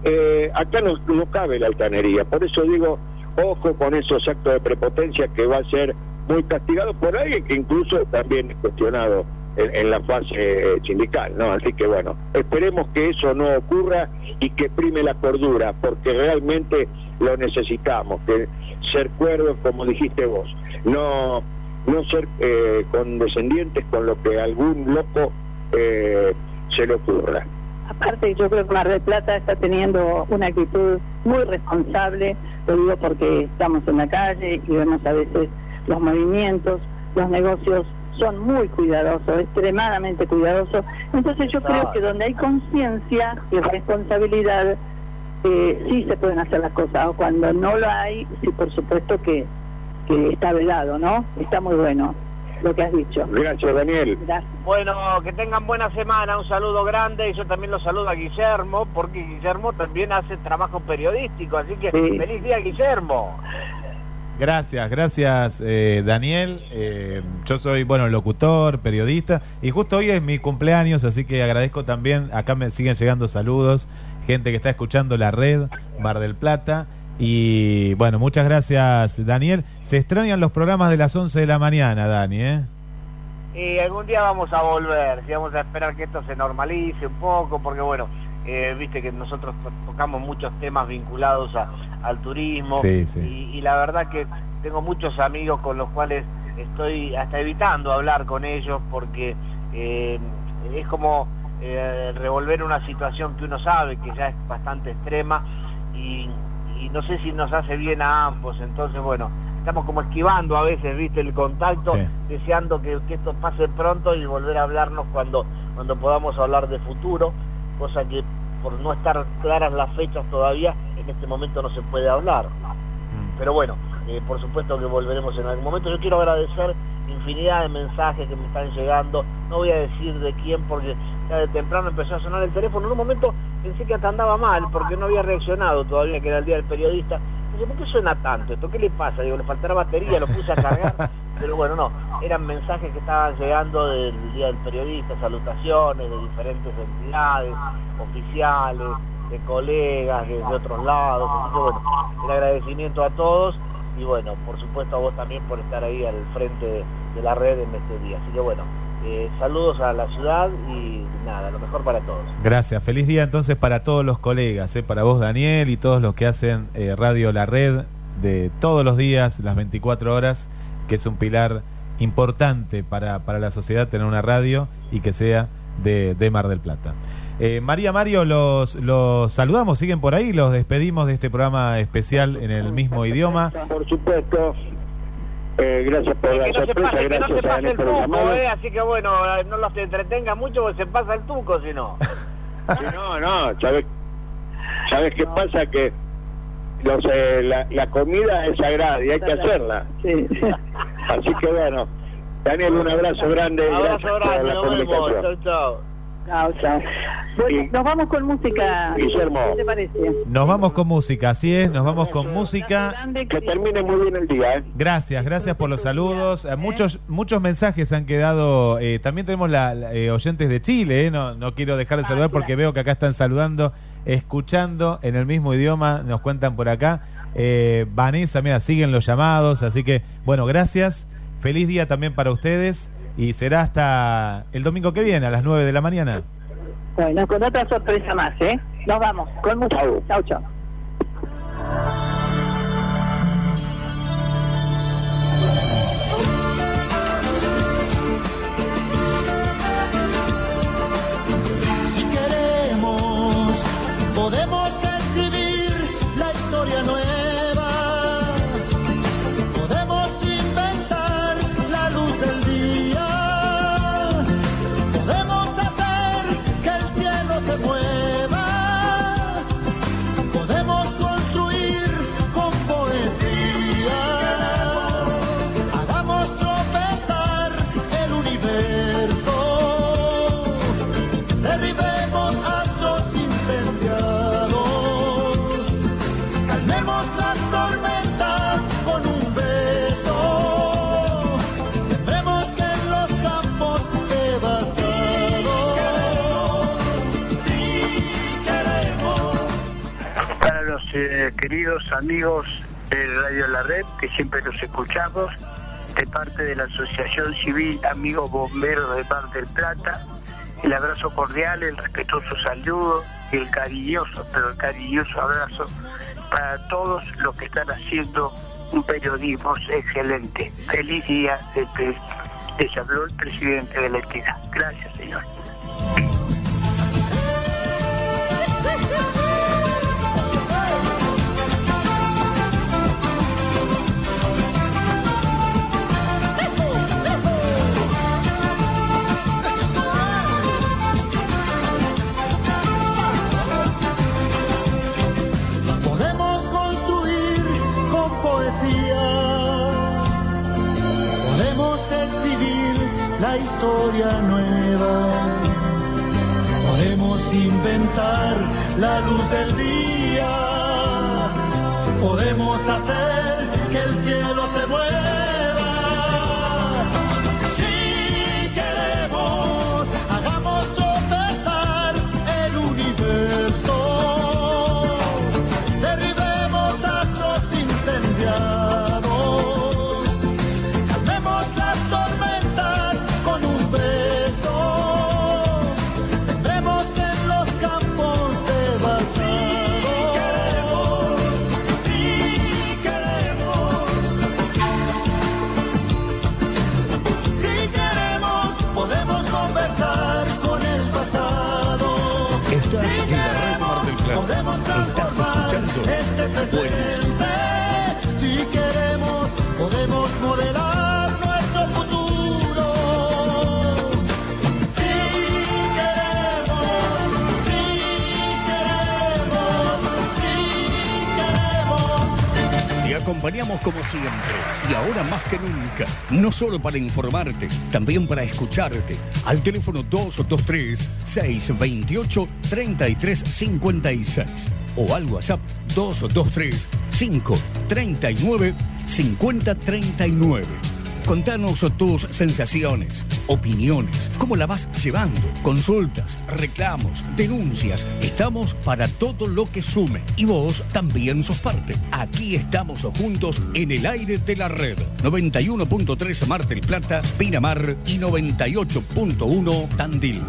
eh, acá no, no cabe la altanería. Por eso digo, ojo con esos actos de prepotencia que va a ser muy castigado por alguien que incluso también es cuestionado en, en la fase eh, sindical, ¿no? Así que bueno, esperemos que eso no ocurra y que prime la cordura, porque realmente lo necesitamos, que ser cuerdos, como dijiste vos, no no ser eh, condescendientes con lo que algún loco eh, se le ocurra. Aparte, yo creo que Mar del Plata está teniendo una actitud muy responsable, lo digo porque estamos en la calle y vemos a veces los movimientos, los negocios son muy cuidadosos, extremadamente cuidadosos. Entonces yo creo que donde hay conciencia y responsabilidad, eh, sí se pueden hacer las cosas. O cuando no lo hay, sí por supuesto que, que está velado, ¿no? Está muy bueno lo que has dicho. Gracias, Daniel. Gracias. Bueno, que tengan buena semana, un saludo grande y yo también lo saludo a Guillermo, porque Guillermo también hace trabajo periodístico, así que Sí. feliz día Guillermo. Gracias, gracias eh, Daniel. Eh, yo soy, bueno, locutor, periodista y justo hoy es mi cumpleaños, así que agradezco también, acá me siguen llegando saludos, gente que está escuchando la red Mar del Plata y bueno, muchas gracias Daniel. Se extrañan los programas de las 11 de la mañana, Dani, ¿eh? Y algún día vamos a volver, vamos a esperar que esto se normalice un poco, porque bueno, eh, viste que nosotros to- tocamos muchos temas vinculados a- al turismo Sí, sí. Y, y la verdad que tengo muchos amigos con los cuales estoy hasta evitando hablar con ellos porque eh, es como eh, revolver una situación que uno sabe que ya es bastante extrema y, y no sé si nos hace bien a ambos, entonces bueno, estamos como esquivando a veces, viste, el contacto, Sí. deseando que, que esto pase pronto y volver a hablarnos cuando, cuando podamos hablar de futuro, cosa que por no estar claras las fechas todavía, en este momento no se puede hablar. Pero bueno, eh, por supuesto que volveremos en algún momento. Yo quiero agradecer infinidad de mensajes que me están llegando. No voy a decir de quién porque ya de temprano empezó a sonar el teléfono. En un momento pensé que hasta andaba mal porque no había reaccionado todavía, que era el día del periodista. Dije, ¿por qué suena tanto esto? ¿Qué le pasa? Digo, le faltará batería, lo puse a cargar. *laughs* Pero bueno, no, eran mensajes que estaban llegando del Día del Periodista, salutaciones de diferentes entidades, oficiales, de colegas, de, otros lados. Así que bueno, el agradecimiento a todos y bueno, por supuesto a vos también por estar ahí al frente de, de la red en este día. Así que bueno, eh, saludos a la ciudad y nada, lo mejor para todos. Gracias. Feliz día entonces para todos los colegas, ¿eh? para vos Daniel y todos los que hacen eh, Radio La Red de todos los días, las 24 horas, que es un pilar importante para, para la sociedad tener una radio y que sea de, de Mar del Plata. Eh, María Mario, los, los saludamos, siguen por ahí, los despedimos de este programa especial en el mismo idioma. Por supuesto. Eh, gracias por la Que no se sorpresa, pase, que no gracias se a pase el por el tuco, eh, así que bueno, no los entretenga mucho porque se pasa el tuco si no. *laughs* No, no, ¿sabes, ¿sabes qué pasa? Que los, eh, la, la comida es sagrada y hay que hacerla. *laughs* Así que bueno, Daniel, un abrazo grande. Abrazo gracias por grande, la nos comunicación. Chau, chau. Vamos con música. Guillermo. ¿Qué te parece? Nos vamos con música, así es, nos vamos con música. Que termine muy bien el día, ¿eh? Gracias, gracias por los saludos. Eh, Muchos muchos mensajes han quedado. eh, también tenemos la, la- eh, oyentes de Chile. eh, No, no quiero dejar de saludar porque veo que acá están saludando, escuchando en el mismo idioma. Nos cuentan por acá. Eh, Vanessa, mira, siguen los llamados. Así que, bueno, gracias. Feliz día también para ustedes. Y será hasta el domingo que viene, a las 9 de la mañana. Bueno, con otra sorpresa más, ¿eh? Nos vamos, con mucho. Chao, chao. Si queridos amigos de Radio La Red, que siempre los escuchamos, de parte de la Asociación Civil Amigos Bomberos de Mar del Plata, el abrazo cordial, el respetuoso saludo y el cariñoso, pero el cariñoso abrazo para todos los que están haciendo un periodismo excelente. Feliz día, les habló el presidente de la entidad. Gracias, señor. La historia nueva, podemos inventar la luz del día, podemos hacer que el cielo se mueva. Si queremos, podemos modelar nuestro futuro. Si queremos, si queremos, si queremos. Te acompañamos como siempre y ahora más que nunca, no solo para informarte, también para escucharte. Al teléfono 223-628-3356 o al WhatsApp 223-539-5039. Contanos tus sensaciones, opiniones, cómo la vas llevando, consultas, reclamos, denuncias. Estamos para todo lo que sume y vos también sos parte. Aquí estamos juntos en el aire de la red. 91.3 Mar del Plata, Pinamar y 98.1 Tandil.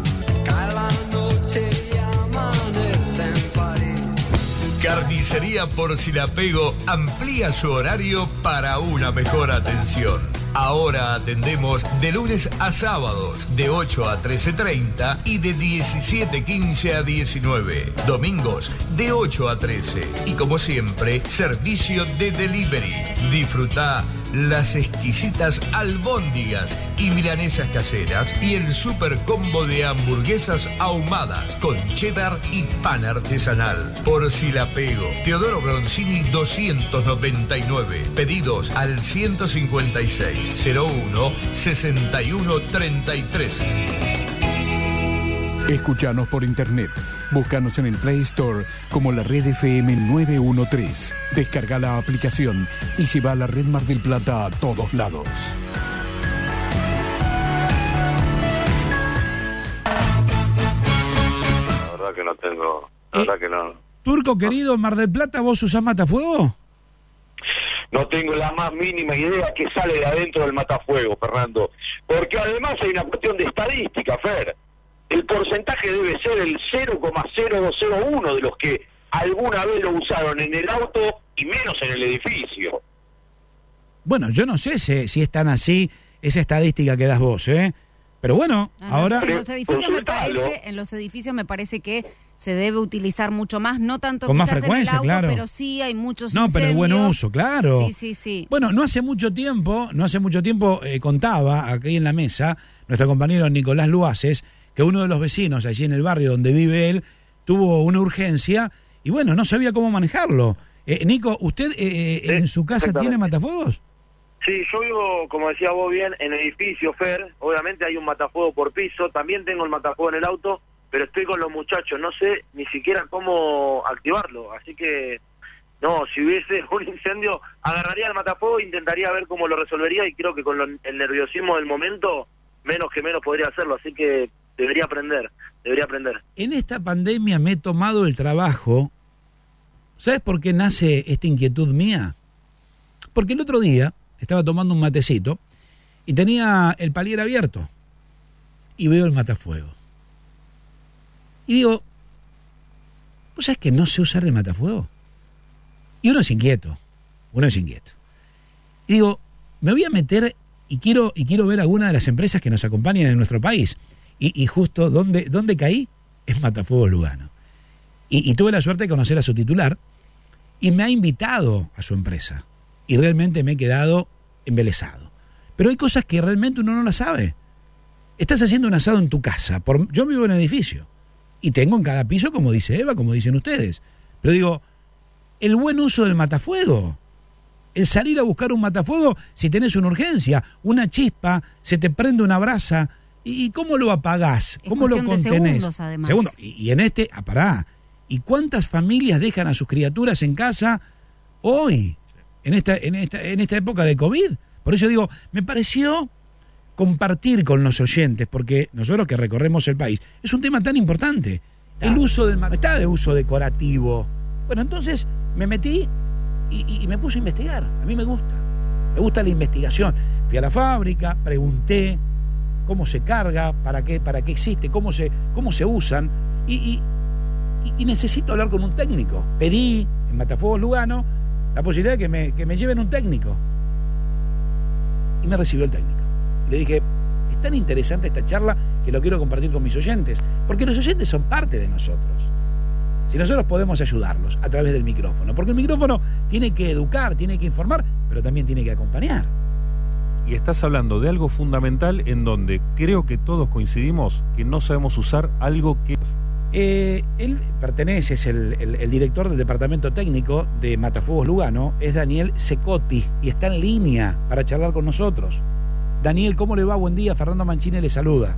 Carnicería Porcilapego amplía su horario para una mejor atención. Ahora atendemos de lunes a sábados de 8 a 13.30 y de 17.15 a 19. Domingos de 8 a 13. Y como siempre, servicio de delivery. Disfruta las exquisitas albóndigas y milanesas caseras y el super combo de hamburguesas ahumadas con cheddar y pan artesanal. Porcilapego, Teodoro Bronzini 299. Pedidos al 156 01 61 33. Escuchanos por internet. Búscanos en el Play Store como la red FM 913. Descarga la aplicación y lleva a la red Mar del Plata a todos lados. La verdad que no tengo. La verdad que no. Turco querido, Mar del Plata, ¿vos usás matafuego? No tengo la más mínima idea que sale de adentro del matafuego, Fernando. Porque además hay una cuestión de estadística, Fer. El porcentaje debe ser el 0,0201 de los que alguna vez lo usaron en el auto y menos en el edificio. Bueno, yo no sé si, si es tan así esa estadística que das vos, ¿eh? Pero bueno, Ah, no, ahora... En los, edificios me parece, en los edificios me parece que se debe utilizar mucho más, no tanto Con más quizás frecuencia, en el auto, claro. pero sí hay muchos No, pero el buen uso, claro. Sí, sí, sí. Bueno, no hace mucho tiempo, no hace mucho tiempo eh, contaba aquí en la mesa nuestro compañero Nicolás Luaces que uno de los vecinos allí en el barrio donde vive él tuvo una urgencia y bueno, no sabía cómo manejarlo. Eh, Nico, ¿usted eh, en su casa tiene matafuegos? Sí, yo vivo, como decía vos bien, en edificio, Fer. Obviamente hay un matafuego por piso. También tengo el matafuego en el auto, pero estoy con los muchachos. No sé ni siquiera cómo activarlo. Así que, no, si hubiese *laughs* un incendio, agarraría el matafuego e intentaría ver cómo lo resolvería. Y creo que con lo- el nerviosismo del momento, menos que menos podría hacerlo. Así que debería aprender, debería aprender. En esta pandemia me he tomado el trabajo ¿Sabes por qué nace esta inquietud mía? Porque el otro día estaba tomando un matecito y tenía el palier abierto y veo el matafuego. Y digo, ¿vos sabés que no sé usar el matafuego? Y uno es inquieto, uno es inquieto. Y digo, me voy a meter y quiero, y quiero ver alguna de las empresas que nos acompañan en nuestro país. Y, justo donde, caí es Matafuegos Lugano. Y, tuve la suerte de conocer a su titular y me ha invitado a su empresa. Y realmente me he quedado embelesado. Pero hay cosas que realmente uno no las sabe. Estás haciendo un asado en tu casa. Por, yo vivo en edificio. Y tengo en cada piso, como dice Eva, como dicen ustedes. Pero digo, el buen uso del matafuego. El salir a buscar un matafuego si tenés una urgencia, una chispa, se te prende una brasa. ¿Y y cómo lo apagás? Es ¿Cómo lo de contenés? segundos, además. Segundo. Y, y en este, ah, pará. ¿Y cuántas familias dejan a sus criaturas en casa hoy? En esta, en esta, en esta época de COVID. Por eso digo, me pareció compartir con los oyentes, porque nosotros que recorremos el país, es un tema tan importante. El uso del ma- está de uso decorativo. Bueno, entonces me metí y, y- y me puse a investigar. A mí me gusta. Me gusta la investigación. Fui a la fábrica, pregunté cómo se carga, para qué, para qué existe, cómo se, cómo se usan. Y, necesito hablar con un técnico. Pedí en Matafuegos Lugano la posibilidad de que me, que me lleven un técnico. Y me recibió el técnico. Le dije, es tan interesante esta charla que lo quiero compartir con mis oyentes, porque los oyentes son parte de nosotros. Si nosotros podemos ayudarlos a través del micrófono, porque el micrófono tiene que educar, tiene que informar, pero también tiene que acompañar. Y estás hablando de algo fundamental en donde creo que todos coincidimos que no sabemos usar algo que. Eh, él pertenece, es el, el- el director del departamento técnico de Matafuegos Lugano, es Daniel Secotti y está en línea para charlar con nosotros. Daniel, ¿cómo le va? Buen día, Fernando Mancini le saluda.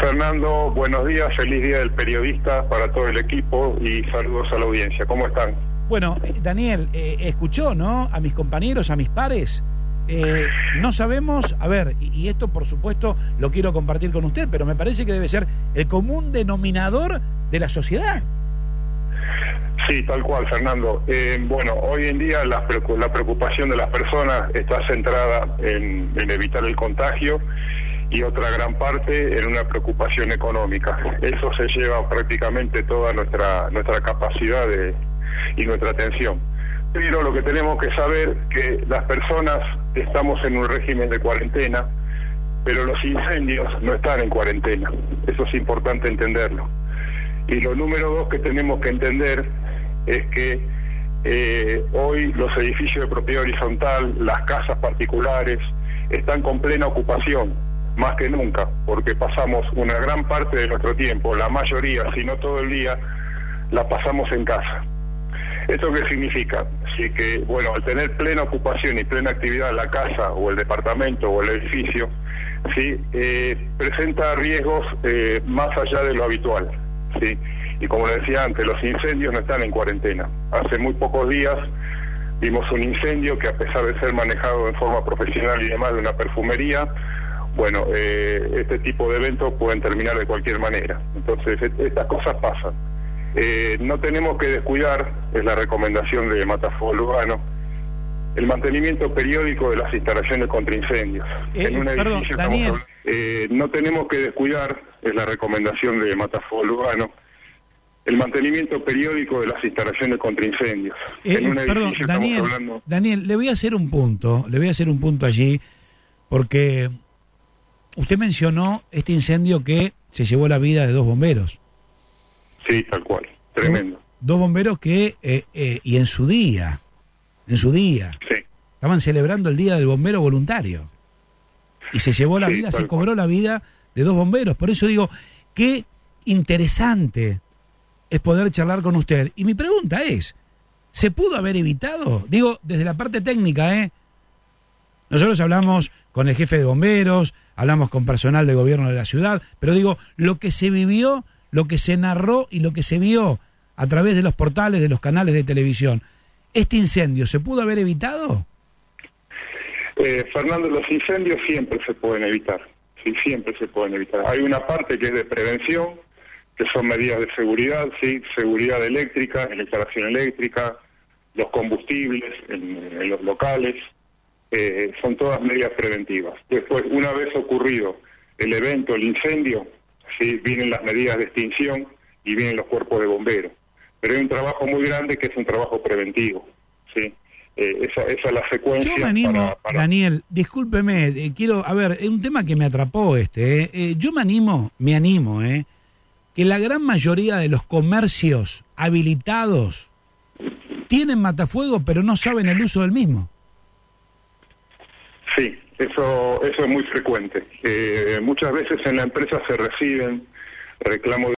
Fernando, buenos días, feliz día del periodista para todo el equipo y saludos a la audiencia. ¿Cómo están? Bueno, eh, Daniel, eh, escuchó, ¿no? A mis compañeros, a mis pares. Eh, no sabemos, a ver, y, esto por supuesto lo quiero compartir con usted, pero me parece que debe ser el común denominador de la sociedad. Sí, tal cual, Fernando. Eh, bueno, hoy en día la, la preocupación de las personas está centrada en, en evitar el contagio y otra gran parte en una preocupación económica. Eso se lleva prácticamente toda nuestra nuestra capacidad de, y nuestra atención. Pero lo que tenemos que saber que las personas estamos en un régimen de cuarentena, pero los incendios no están en cuarentena. Eso es importante entenderlo. Y lo número dos que tenemos que entender es que eh, hoy los edificios de propiedad horizontal, las casas particulares, están con plena ocupación, más que nunca, porque pasamos una gran parte de nuestro tiempo, la mayoría, si no todo el día, la pasamos en casa. ¿Esto qué significa? Sí que, bueno, al tener plena ocupación y plena actividad la casa o el departamento o el edificio, sí, eh, presenta riesgos eh, más allá de lo habitual, sí. Y como le decía antes, los incendios no están en cuarentena. Hace muy pocos días vimos un incendio que a pesar de ser manejado en forma profesional y demás de una perfumería, bueno, eh, este tipo de eventos pueden terminar de cualquier manera. Entonces, et- estas cosas pasan. Eh, no tenemos que descuidar, es la recomendación de Matafuego Lugano, el mantenimiento periódico de las instalaciones contra incendios. Eh, en un perdón, edificio estamos Daniel. hablando- eh, no tenemos que descuidar, es la recomendación de Matafuego Lugano, el mantenimiento periódico de las instalaciones contra incendios. Eh, en un eh, perdón, edificio Daniel, estamos hablando... Daniel, le voy a hacer un punto, le voy a hacer un punto allí, porque usted mencionó este incendio que se llevó la vida de dos bomberos. Sí, tal cual, tremendo. Dos bomberos que, eh, eh, y en su día, en su día, estaban celebrando el Día del Bombero Voluntario. Y se llevó la Sí, vida, se cobró la vida de dos bomberos. Por eso digo, qué interesante es poder charlar con usted. Y mi pregunta es, ¿se pudo haber evitado? Digo, desde la parte técnica, ¿eh? Nosotros hablamos con el jefe de bomberos, hablamos con personal del gobierno de la ciudad, pero digo, lo que se vivió, lo que se narró y lo que se vio a través de los portales, de los canales de televisión, ¿este incendio se pudo haber evitado? Eh, Fernando, los incendios siempre se pueden evitar, sí, siempre se pueden evitar. Hay una parte que es de prevención, que son medidas de seguridad, sí, seguridad eléctrica, instalación eléctrica, los combustibles en, en los locales, eh, son todas medidas preventivas. Después, una vez ocurrido el evento, el incendio, sí, vienen las medidas de extinción y vienen los cuerpos de bomberos. Pero hay un trabajo muy grande que es un trabajo preventivo, sí. Eh, esa, esa es la secuencia. Yo me animo, para- para- Daniel, discúlpeme, eh, quiero, a ver, es un tema que me atrapó este. eh, eh, yo me animo, me animo, eh, que la gran mayoría de los comercios habilitados tienen matafuego, pero no saben el uso del mismo. Sí, eso, eso es muy frecuente. Eh, muchas veces en la empresa se reciben reclamos